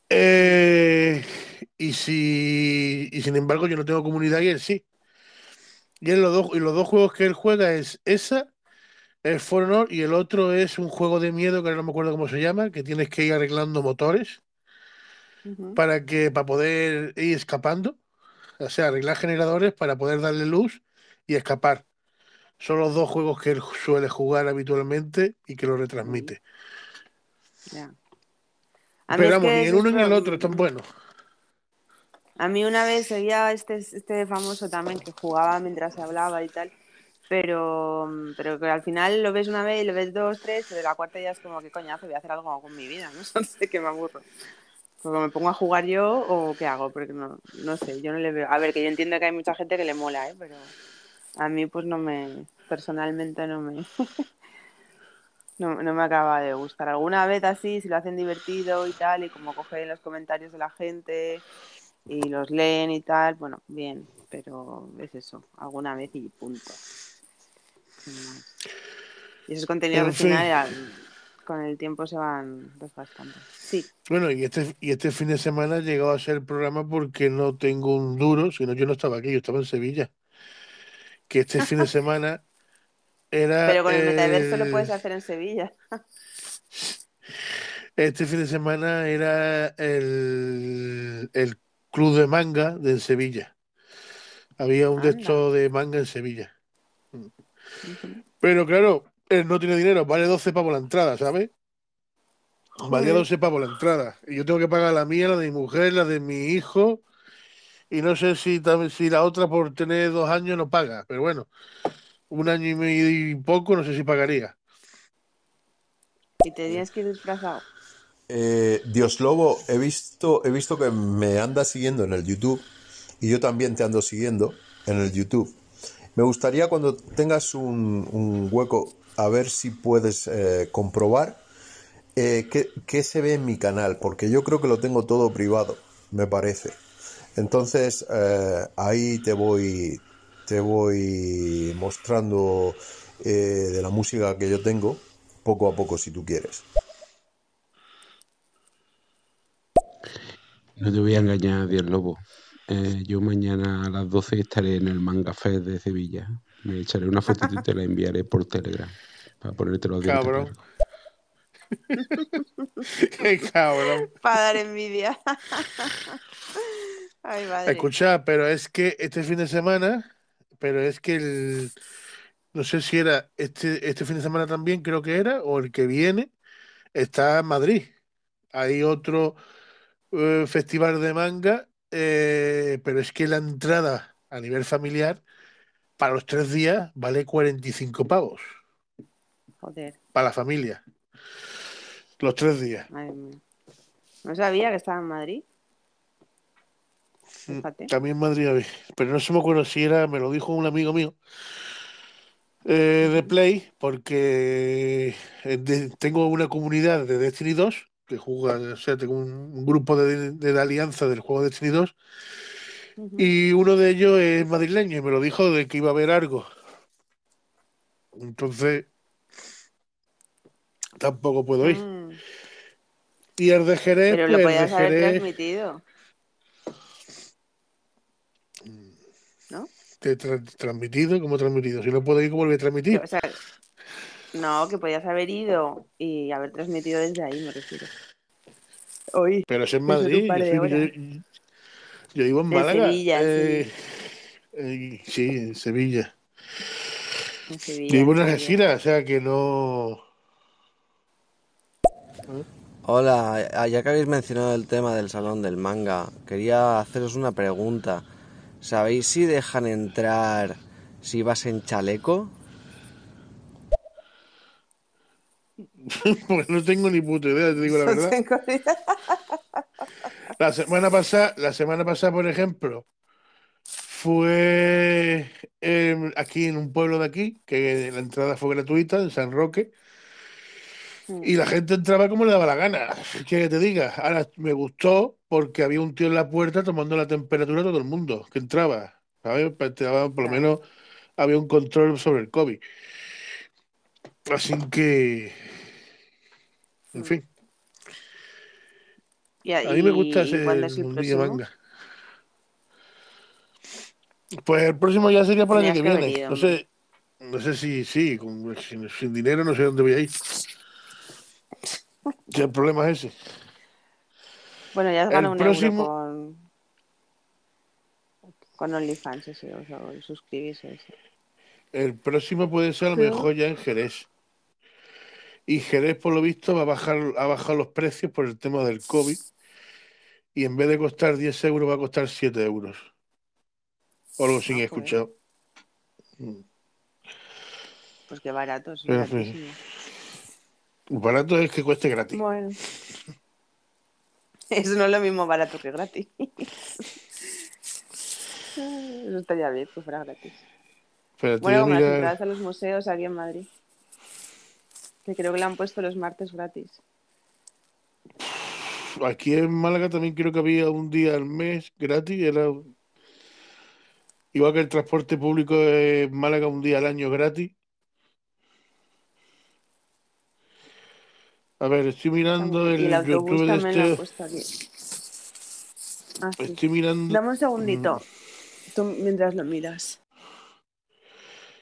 Eh, y si y sin embargo yo no tengo comunidad y él sí. Y, él los dos, y los dos juegos que él juega es esa, es For Honor, y el otro es un juego de miedo que ahora no me acuerdo cómo se llama, que tienes que ir arreglando motores Para que para poder ir escapando. O sea, arreglar generadores para poder darle luz y escapar. Son los dos juegos que él suele jugar habitualmente y que lo retransmite. Mí Pero vamos, ni el uno ni el otro están buenos. A mí una vez seguía este, este famoso también que jugaba mientras se hablaba y tal, pero, pero que al final lo ves una vez y lo ves dos, tres, pero la cuarta ya es como que coñazo, voy a hacer algo con mi vida, (laughs) no sé que me aburro. Porque me pongo a jugar yo o qué hago, porque no, no sé, yo no le veo. A ver, que yo entiendo que hay mucha gente que le mola, ¿eh? pero a mí pues no me, personalmente no me, (laughs) no, no me acaba de gustar. Alguna vez así, si lo hacen divertido y tal, y como cogen los comentarios de la gente y los leen y tal, bueno, bien, pero es eso, alguna vez y punto. Y esos contenidos En fin. al- con el tiempo se van desgastando. Sí, Bueno, y este, y este fin de semana ha llegado a ser el programa porque no tengo un duro, sino yo no estaba aquí, yo estaba en Sevilla. Que este fin de (laughs) semana era pero con el metaverso lo puedes hacer en Sevilla. (laughs) Este fin de semana era el, el club de manga de Sevilla. Había un de de manga en Sevilla. Pero claro, él no tiene dinero, vale 12 pavos la entrada, ¿sabes? Valía Joder. 12 pavos la entrada. Y yo tengo que pagar la mía, la de mi mujer, la de mi hijo. Y no sé si, también, si la otra por tener dos años no paga. Pero bueno, un año y medio y poco, no sé si pagaría. Y te tienes que ir disfrazado. Eh, Dios Lobo, he visto, he visto que me andas siguiendo en el YouTube y yo también te ando siguiendo en el YouTube. Me gustaría cuando tengas un, un hueco a ver si puedes eh, comprobar eh, qué, qué se ve en mi canal, porque yo creo que lo tengo todo privado, me parece. Entonces eh, ahí te voy, te voy mostrando de la música que yo tengo poco a poco si tú quieres. No te voy a engañar, Dios Lobo. Yo mañana a las 12 estaré en el Manga Fest de Sevilla. Me echaré una fotito y te la enviaré por Telegram para ponerte los dientes Cabrón. (laughs) Qué cabrón. Para dar envidia. Ay, madre. Escucha, pero es que este fin de semana, pero es que el, no sé si era este, este fin de semana también, creo que era, o el que viene, está en Madrid. Hay otro eh, festival de manga, eh, pero es que la entrada a nivel familiar para los tres días vale 45 pavos Joder, para la familia. Los tres días. madre mía. No sabía que estaba en Madrid. Mm, Fíjate. También en Madrid, había, pero no se me acuerdo si era, me lo dijo un amigo mío eh, de Play, porque eh, de- tengo una comunidad de Destiny 2, que juega, o sea, tengo un, un grupo de, de la alianza del juego Destiny 2, Y uno de ellos es madrileño y me lo dijo de que iba a haber algo. Entonces, tampoco puedo ir. Mm, Y el de Jerez, Pero lo pues podías haber Jerez transmitido. ¿No? te tra- transmitido, como transmitido. Si no puedo ir, ¿cómo lo voy a transmitir? o sea, no, que podías haber ido y haber transmitido desde ahí, me refiero. Hoy. Pero es en Madrid. Yo, soy- yo- yo vivo en En Málaga. Sevilla, eh, eh, sí, en Sevilla. En Yo Sevilla. vivo en. Algeciras, o sea que no. Hola, ah, ya que habéis mencionado el tema del salón del manga, quería haceros una pregunta. ¿Sabéis si dejan entrar si vas en chaleco? (laughs) Pues no tengo ni puta idea, te digo la (laughs) No verdad. La semana pasada, la semana pasada, por ejemplo, fue em, aquí en un pueblo de aquí, que la entrada fue gratuita, en San Roque, y la gente entraba como le daba la gana. ¿Qué te diga? Ahora me gustó porque había un tío en la puerta tomando la temperatura a todo el mundo que entraba. ¿Sabes? Pues te daba- por lo menos había un control sobre el COVID. Así que, en fin, Y, a mí me gusta ese mundillo manga. Pues el próximo ya sería para el año que viene. No sé, no sé si sí, con- sin, sin dinero no sé dónde voy a ir. Si el problema es ese. Bueno, ya ganado un próximo- euro con, con OnlyFans, ese, o sea, suscribirse. El próximo puede ser a lo mejor ya en Jerez. Y Jerez, por lo visto, va a bajar, ha bajado los precios por el tema del COVID. Y en vez de costar 10 euros, va a costar 7 euros. O algo sin Ah, joder. escuchado. Mm. Pues qué barato, Pero, sí. baratísimo. Barato es que cueste gratis. Bueno. (laughs) Eso no es lo mismo barato que gratis. (laughs) Eso estaría bien que fuera gratis. Espérate, Bueno, como a las mirar- entradas a los museos aquí en Madrid. Que creo que le han puesto los martes gratis. Aquí en Málaga también creo que había un día al mes gratis. Era igual que el transporte público en Málaga un día al año gratis. A ver, estoy mirando y el YouTube de este. aquí. Ah. Estoy mirando. Dame un segundito. Tú mientras lo miras.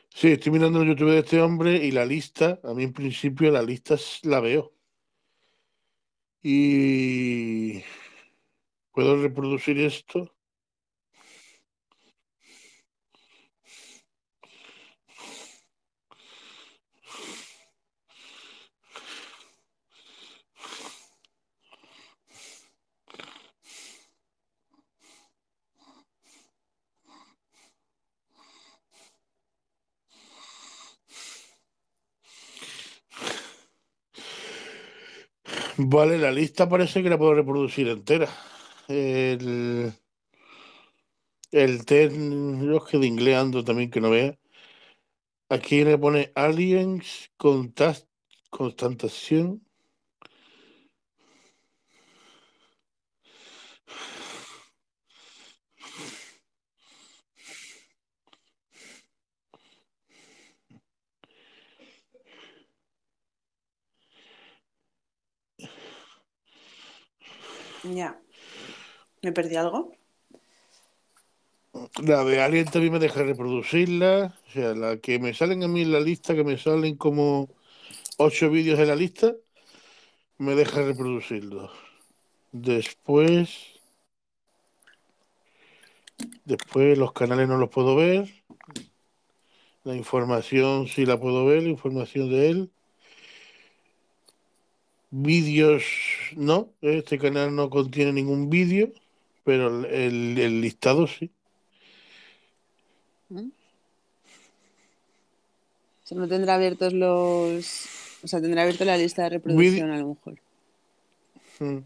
Sí, estoy mirando el YouTube de este hombre y la lista, a mí en principio la lista la veo. Y puedo reproducir esto. Vale, la lista parece que la puedo reproducir entera. El, el test, yo es que de inglés también que no vea. Aquí le pone aliens, contact, constatación. Ya. ¿Me perdí algo? La de Alien también me deja reproducirla. O sea, la que me salen a mí en la lista, que me salen como ocho vídeos en la lista, me deja reproducirlos. Después. Después los canales no los puedo ver. La información sí la puedo ver, la información de él. Vídeos no, este canal no contiene ningún vídeo, pero el, el listado sí. ¿Mm? O sea, no tendrá abiertos los. O sea, tendrá abierto la lista de reproducción a lo mejor. Mm.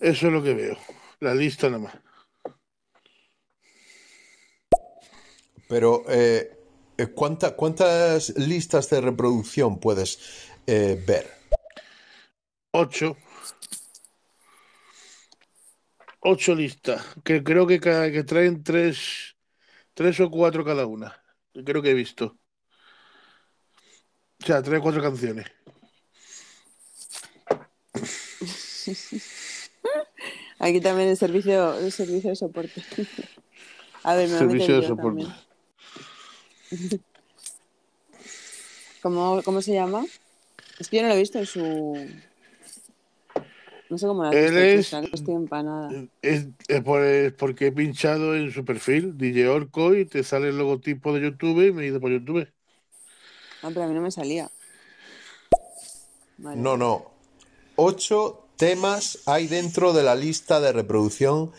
Eso es lo que veo. La lista nada más. Pero, eh, ¿cuánta- ¿cuántas listas de reproducción puedes eh, ver? Ocho. Ocho listas. Que creo que, cada, que traen tres, tres o cuatro cada una. Creo que he visto. O sea, tres o cuatro canciones. (laughs) Aquí también el servicio, el servicio de soporte. (laughs) A ver, me Servicio de soporte. también. (laughs) ¿Cómo, ¿Cómo se llama? Es que yo no lo he visto en su. No sé cómo has Él visto, es- estoy empanada. Es, es por- es porque he pinchado en su perfil, DJ Orco, y te sale el logotipo de YouTube y me he ido por YouTube. Ah, pero a mí no me salía. Vale. No, no. Ocho temas hay dentro de la lista de reproducción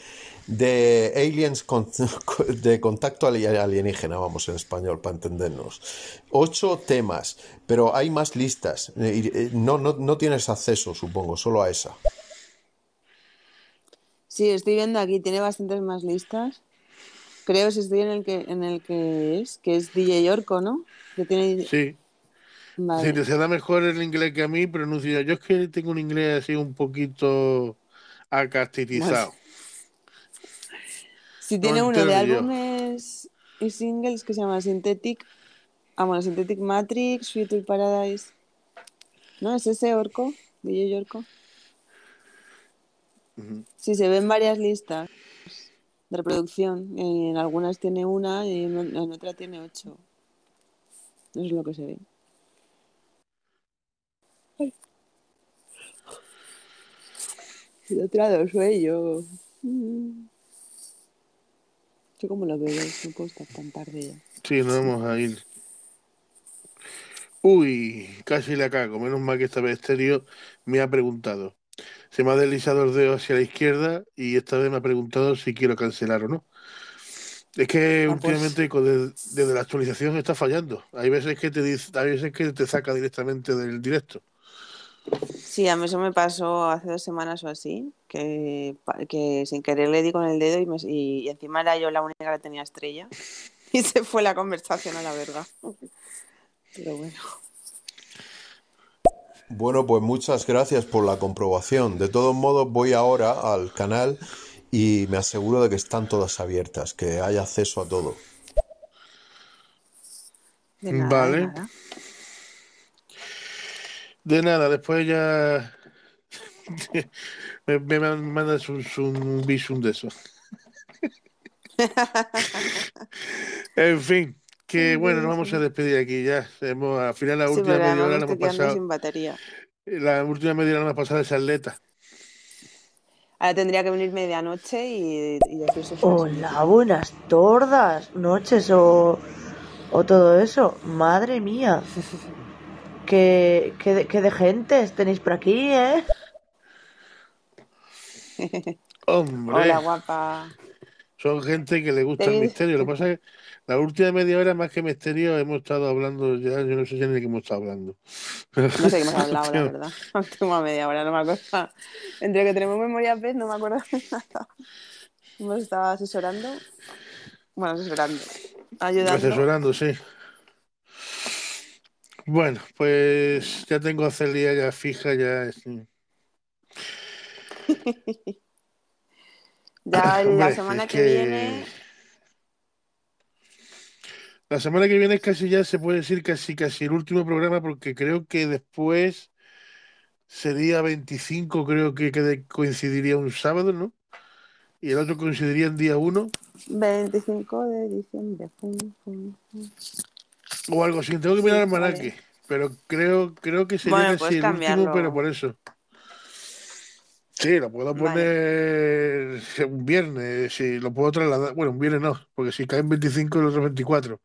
de Aliens con- (laughs) de contacto ali- alienígena, vamos en español para entendernos. Ocho temas, pero hay más listas. Eh, eh, No, no, no tienes acceso, supongo, solo a esa. Sí, estoy viendo aquí, tiene bastantes más listas. Creo si estoy en el que en el que es, que es DJ Orco, ¿no? Que tiene Sí. Vale. Si te se da mejor el inglés que a mí, pronuncia. Yo es que tengo un inglés así un poquito acastitizado. Si tiene uno de álbumes y singles que se llama Synthetic, ah, bueno, Synthetic Matrix, Future Paradise. ¿No? ¿Es ese Orco? DJ Orco. Ujú. Sí, se ven varias listas de reproducción. En algunas tiene una y en, en otra tiene ocho. Eso es lo que se ve. Ay. Y otra dos sueño. Mm. Yo como lo veo, no puedo estar tan tarde ya. Sí, nos vamos a ir. Uy, casi la cago. Menos mal que esta vez Estéreo me ha preguntado. Se me ha deslizado el dedo hacia la izquierda y esta vez me ha preguntado si quiero cancelar o no. Es que Ah, pues. últimamente el- desde la actualización está fallando. Hay veces que te dice, hay veces que te saca directamente del directo. Sí, a mí eso me pasó hace dos semanas o así, que, sin querer le di con el dedo y, me- y- y encima era yo la única que tenía estrella. (laughs) Y se fue la conversación a la verga. Pero bueno. Bueno, pues muchas gracias por la comprobación. De todos modos, voy ahora al canal y me aseguro de que están todas abiertas, que hay acceso a todo. De nada, de Vale. nada. De nada, después ya (laughs) me, me man- mandas un, un visum de eso. (laughs) En fin, que bueno, nos vamos a despedir aquí ya. Hemos, al final la Sí, última media hora la estoy hemos pasado. sin batería. La última media hora la hemos pasado esa atleta. Ahora tendría que venir medianoche y, y decir sus Hola, buenas tordas, noches o, o todo eso. Madre mía. (laughs) ¿Qué, qué, de- qué de gentes tenéis por aquí, eh? (laughs) Hombre, Hola, guapa. son gente que le gusta el misterio. Lo que pasa es que la última media hora, más que misterio, hemos estado hablando ya, yo no sé ya ni de qué hemos estado hablando. No sé qué hemos (laughs) hablado, la verdad. (laughs) La última media hora, no me acuerdo. Entre que tenemos memoria pez, no me acuerdo de nada. Hemos estado asesorando. Bueno, asesorando. Ayudando. Asesorando, sí. Bueno, pues ya tengo a Celia ya fija, ya. (laughs) Ya la (laughs) Hombre, semana es que, que viene. La semana que viene es casi ya se puede decir casi casi el último programa porque creo que después sería 25, creo que, que coincidiría un sábado, ¿no? Y el otro coincidiría en día 1 25 de diciembre. O algo así. Tengo que mirar el almanaque, pero creo creo que sería Bueno, el último, cambiarlo. pero por eso. Sí, lo puedo poner un viernes, sí, lo puedo trasladar. Bueno, un viernes no, porque si caen 25 y el otro 24.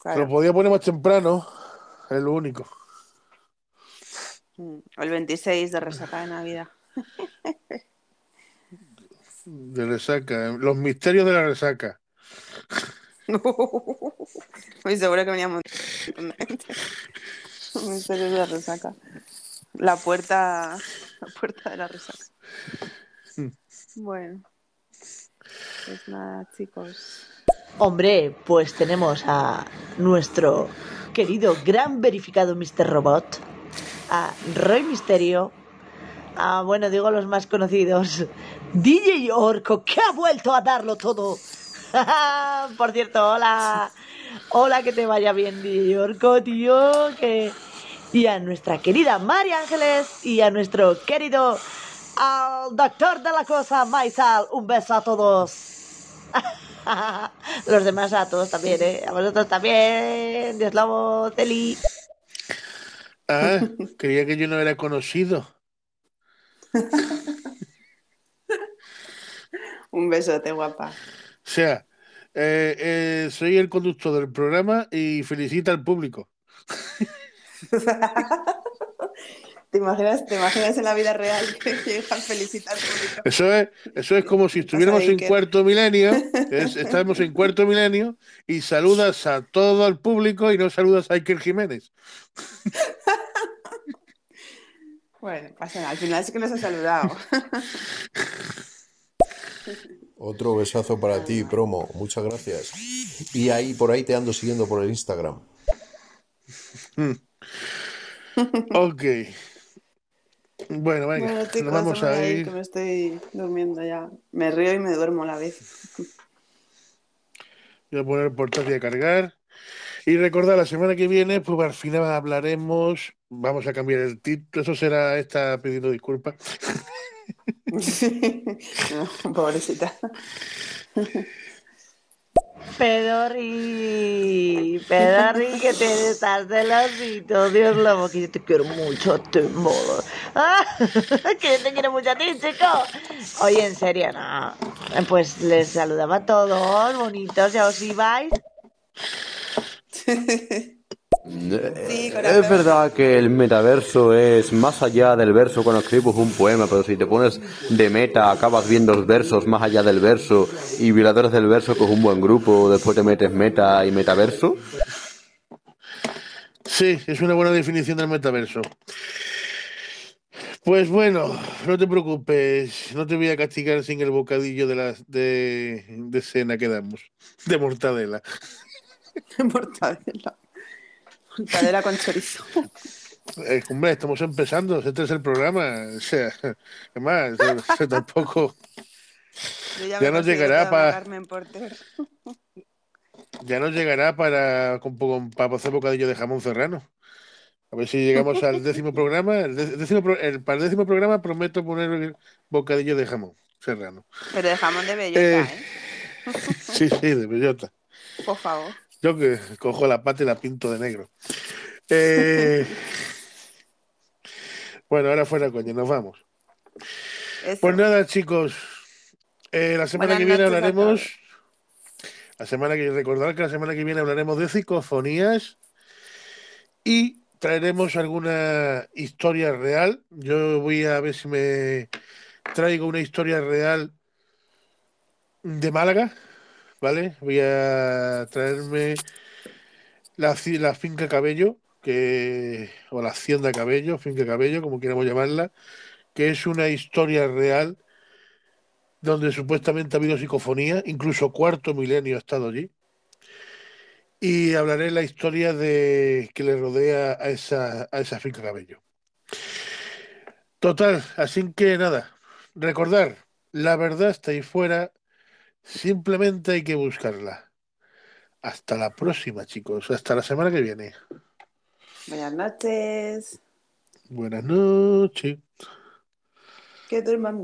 Claro. Lo podía poner más temprano, es lo único. Mm, o El 26 de resaca de Navidad. De resaca, los misterios de la resaca. (laughs) (laughs) Muy seguro que veníamos. (laughs) Misterios de resaca. La puerta. La puerta de la resaca. Bueno. Pues nada, chicos. Hombre, pues tenemos a nuestro querido gran verificado Mr. Robot, a Roy Misterio, a, bueno, digo los más conocidos, (laughs) DJ Orco, que ha vuelto a darlo todo. (laughs) Por cierto, hola. Hola, que te vaya bien, DJ Orco, tío. Que... Y a nuestra querida María Ángeles y a nuestro querido al doctor de la cosa, Maisal. Un beso a todos. (laughs) Los demás a todos también, ¿eh? A vosotros también. Dios lobo, Celi. Ah, creía que yo no era conocido. (laughs) Un besote, guapa. O sea, eh, eh, soy el conductor del programa y felicita al público. (laughs) ¿Te imaginas, ¿Te imaginas en la vida real que llegan felicitar al público? Eso es, eso es como si estuviéramos en cuarto milenio, (laughs) es- estamos en cuarto milenio y saludas a todo el público y no saludas a Iker Jiménez. (laughs) Bueno, pasa nada. Al final sí que nos ha saludado. Otro besazo para ti, promo. Muchas gracias. Y ahí por ahí te ando siguiendo por el Instagram. (laughs) Ok. Bueno, venga, Bueno, nos vamos a a ir, ir. que me estoy durmiendo ya. Me río y me duermo a la vez. Voy a poner el portátil a cargar. Y recordad, la semana que viene, pues al final hablaremos. Vamos a cambiar el título. Eso será esta pidiendo disculpas. (laughs) No, (laughs) pobrecita. Pedorri, Pedorri, que te estás celosito, Dios lobo, que yo te quiero mucho, te modo. Ah, (laughs) que yo te quiero mucho a ti, chico. Oye, en serio, no. Pues les saludaba a todos, bonitos, ya os ibais. (laughs) Es verdad que el metaverso es más allá del verso cuando escribes un poema, pero si te pones de meta acabas viendo los versos más allá del verso y violadores del verso que es un buen grupo, después te metes meta y metaverso. Sí, es una buena definición del metaverso. Pues bueno, no te preocupes, no te voy a castigar sin el bocadillo de la de, de cena que damos, de mortadela. (laughs) Mortadela. Mortadela con chorizo. (laughs) Eh, hombre, estamos empezando, este es el programa, o sea, además, tampoco, Yo Ya me nos llegará toda pa- Carmen Porter. ya nos llegará para, con, para hacer bocadillo de jamón serrano. A ver si llegamos al décimo programa, el dé- décimo, el- para el décimo programa prometo poner bocadillo de jamón serrano. Pero de jamón de bellota, Eh, ¿eh? (laughs) Sí, sí, de bellota. Por favor. Yo que cojo la pata y la pinto de negro. Eh, bueno, ahora fuera coña, nos vamos. Eso. Pues nada, chicos. eh, la semana Buenas que viene hablaremos. La semana que recordar que la semana que viene hablaremos de psicofonías y traeremos alguna historia real. Yo voy a ver si me traigo una historia real de Málaga, ¿vale? Voy a traerme la, finca Cabello, que, o la hacienda Cabello, finca Cabello, como queramos llamarla, que es una historia real donde supuestamente ha habido psicofonía, incluso cuarto milenio ha estado allí. Y hablaré la historia de que le rodea a esa, a esa finca Cabello. Total, así que nada, recordar, la verdad está ahí fuera, simplemente hay que buscarla. Hasta la próxima, chicos, hasta la semana que viene. Buenas noches. Buenas noches. Que duerman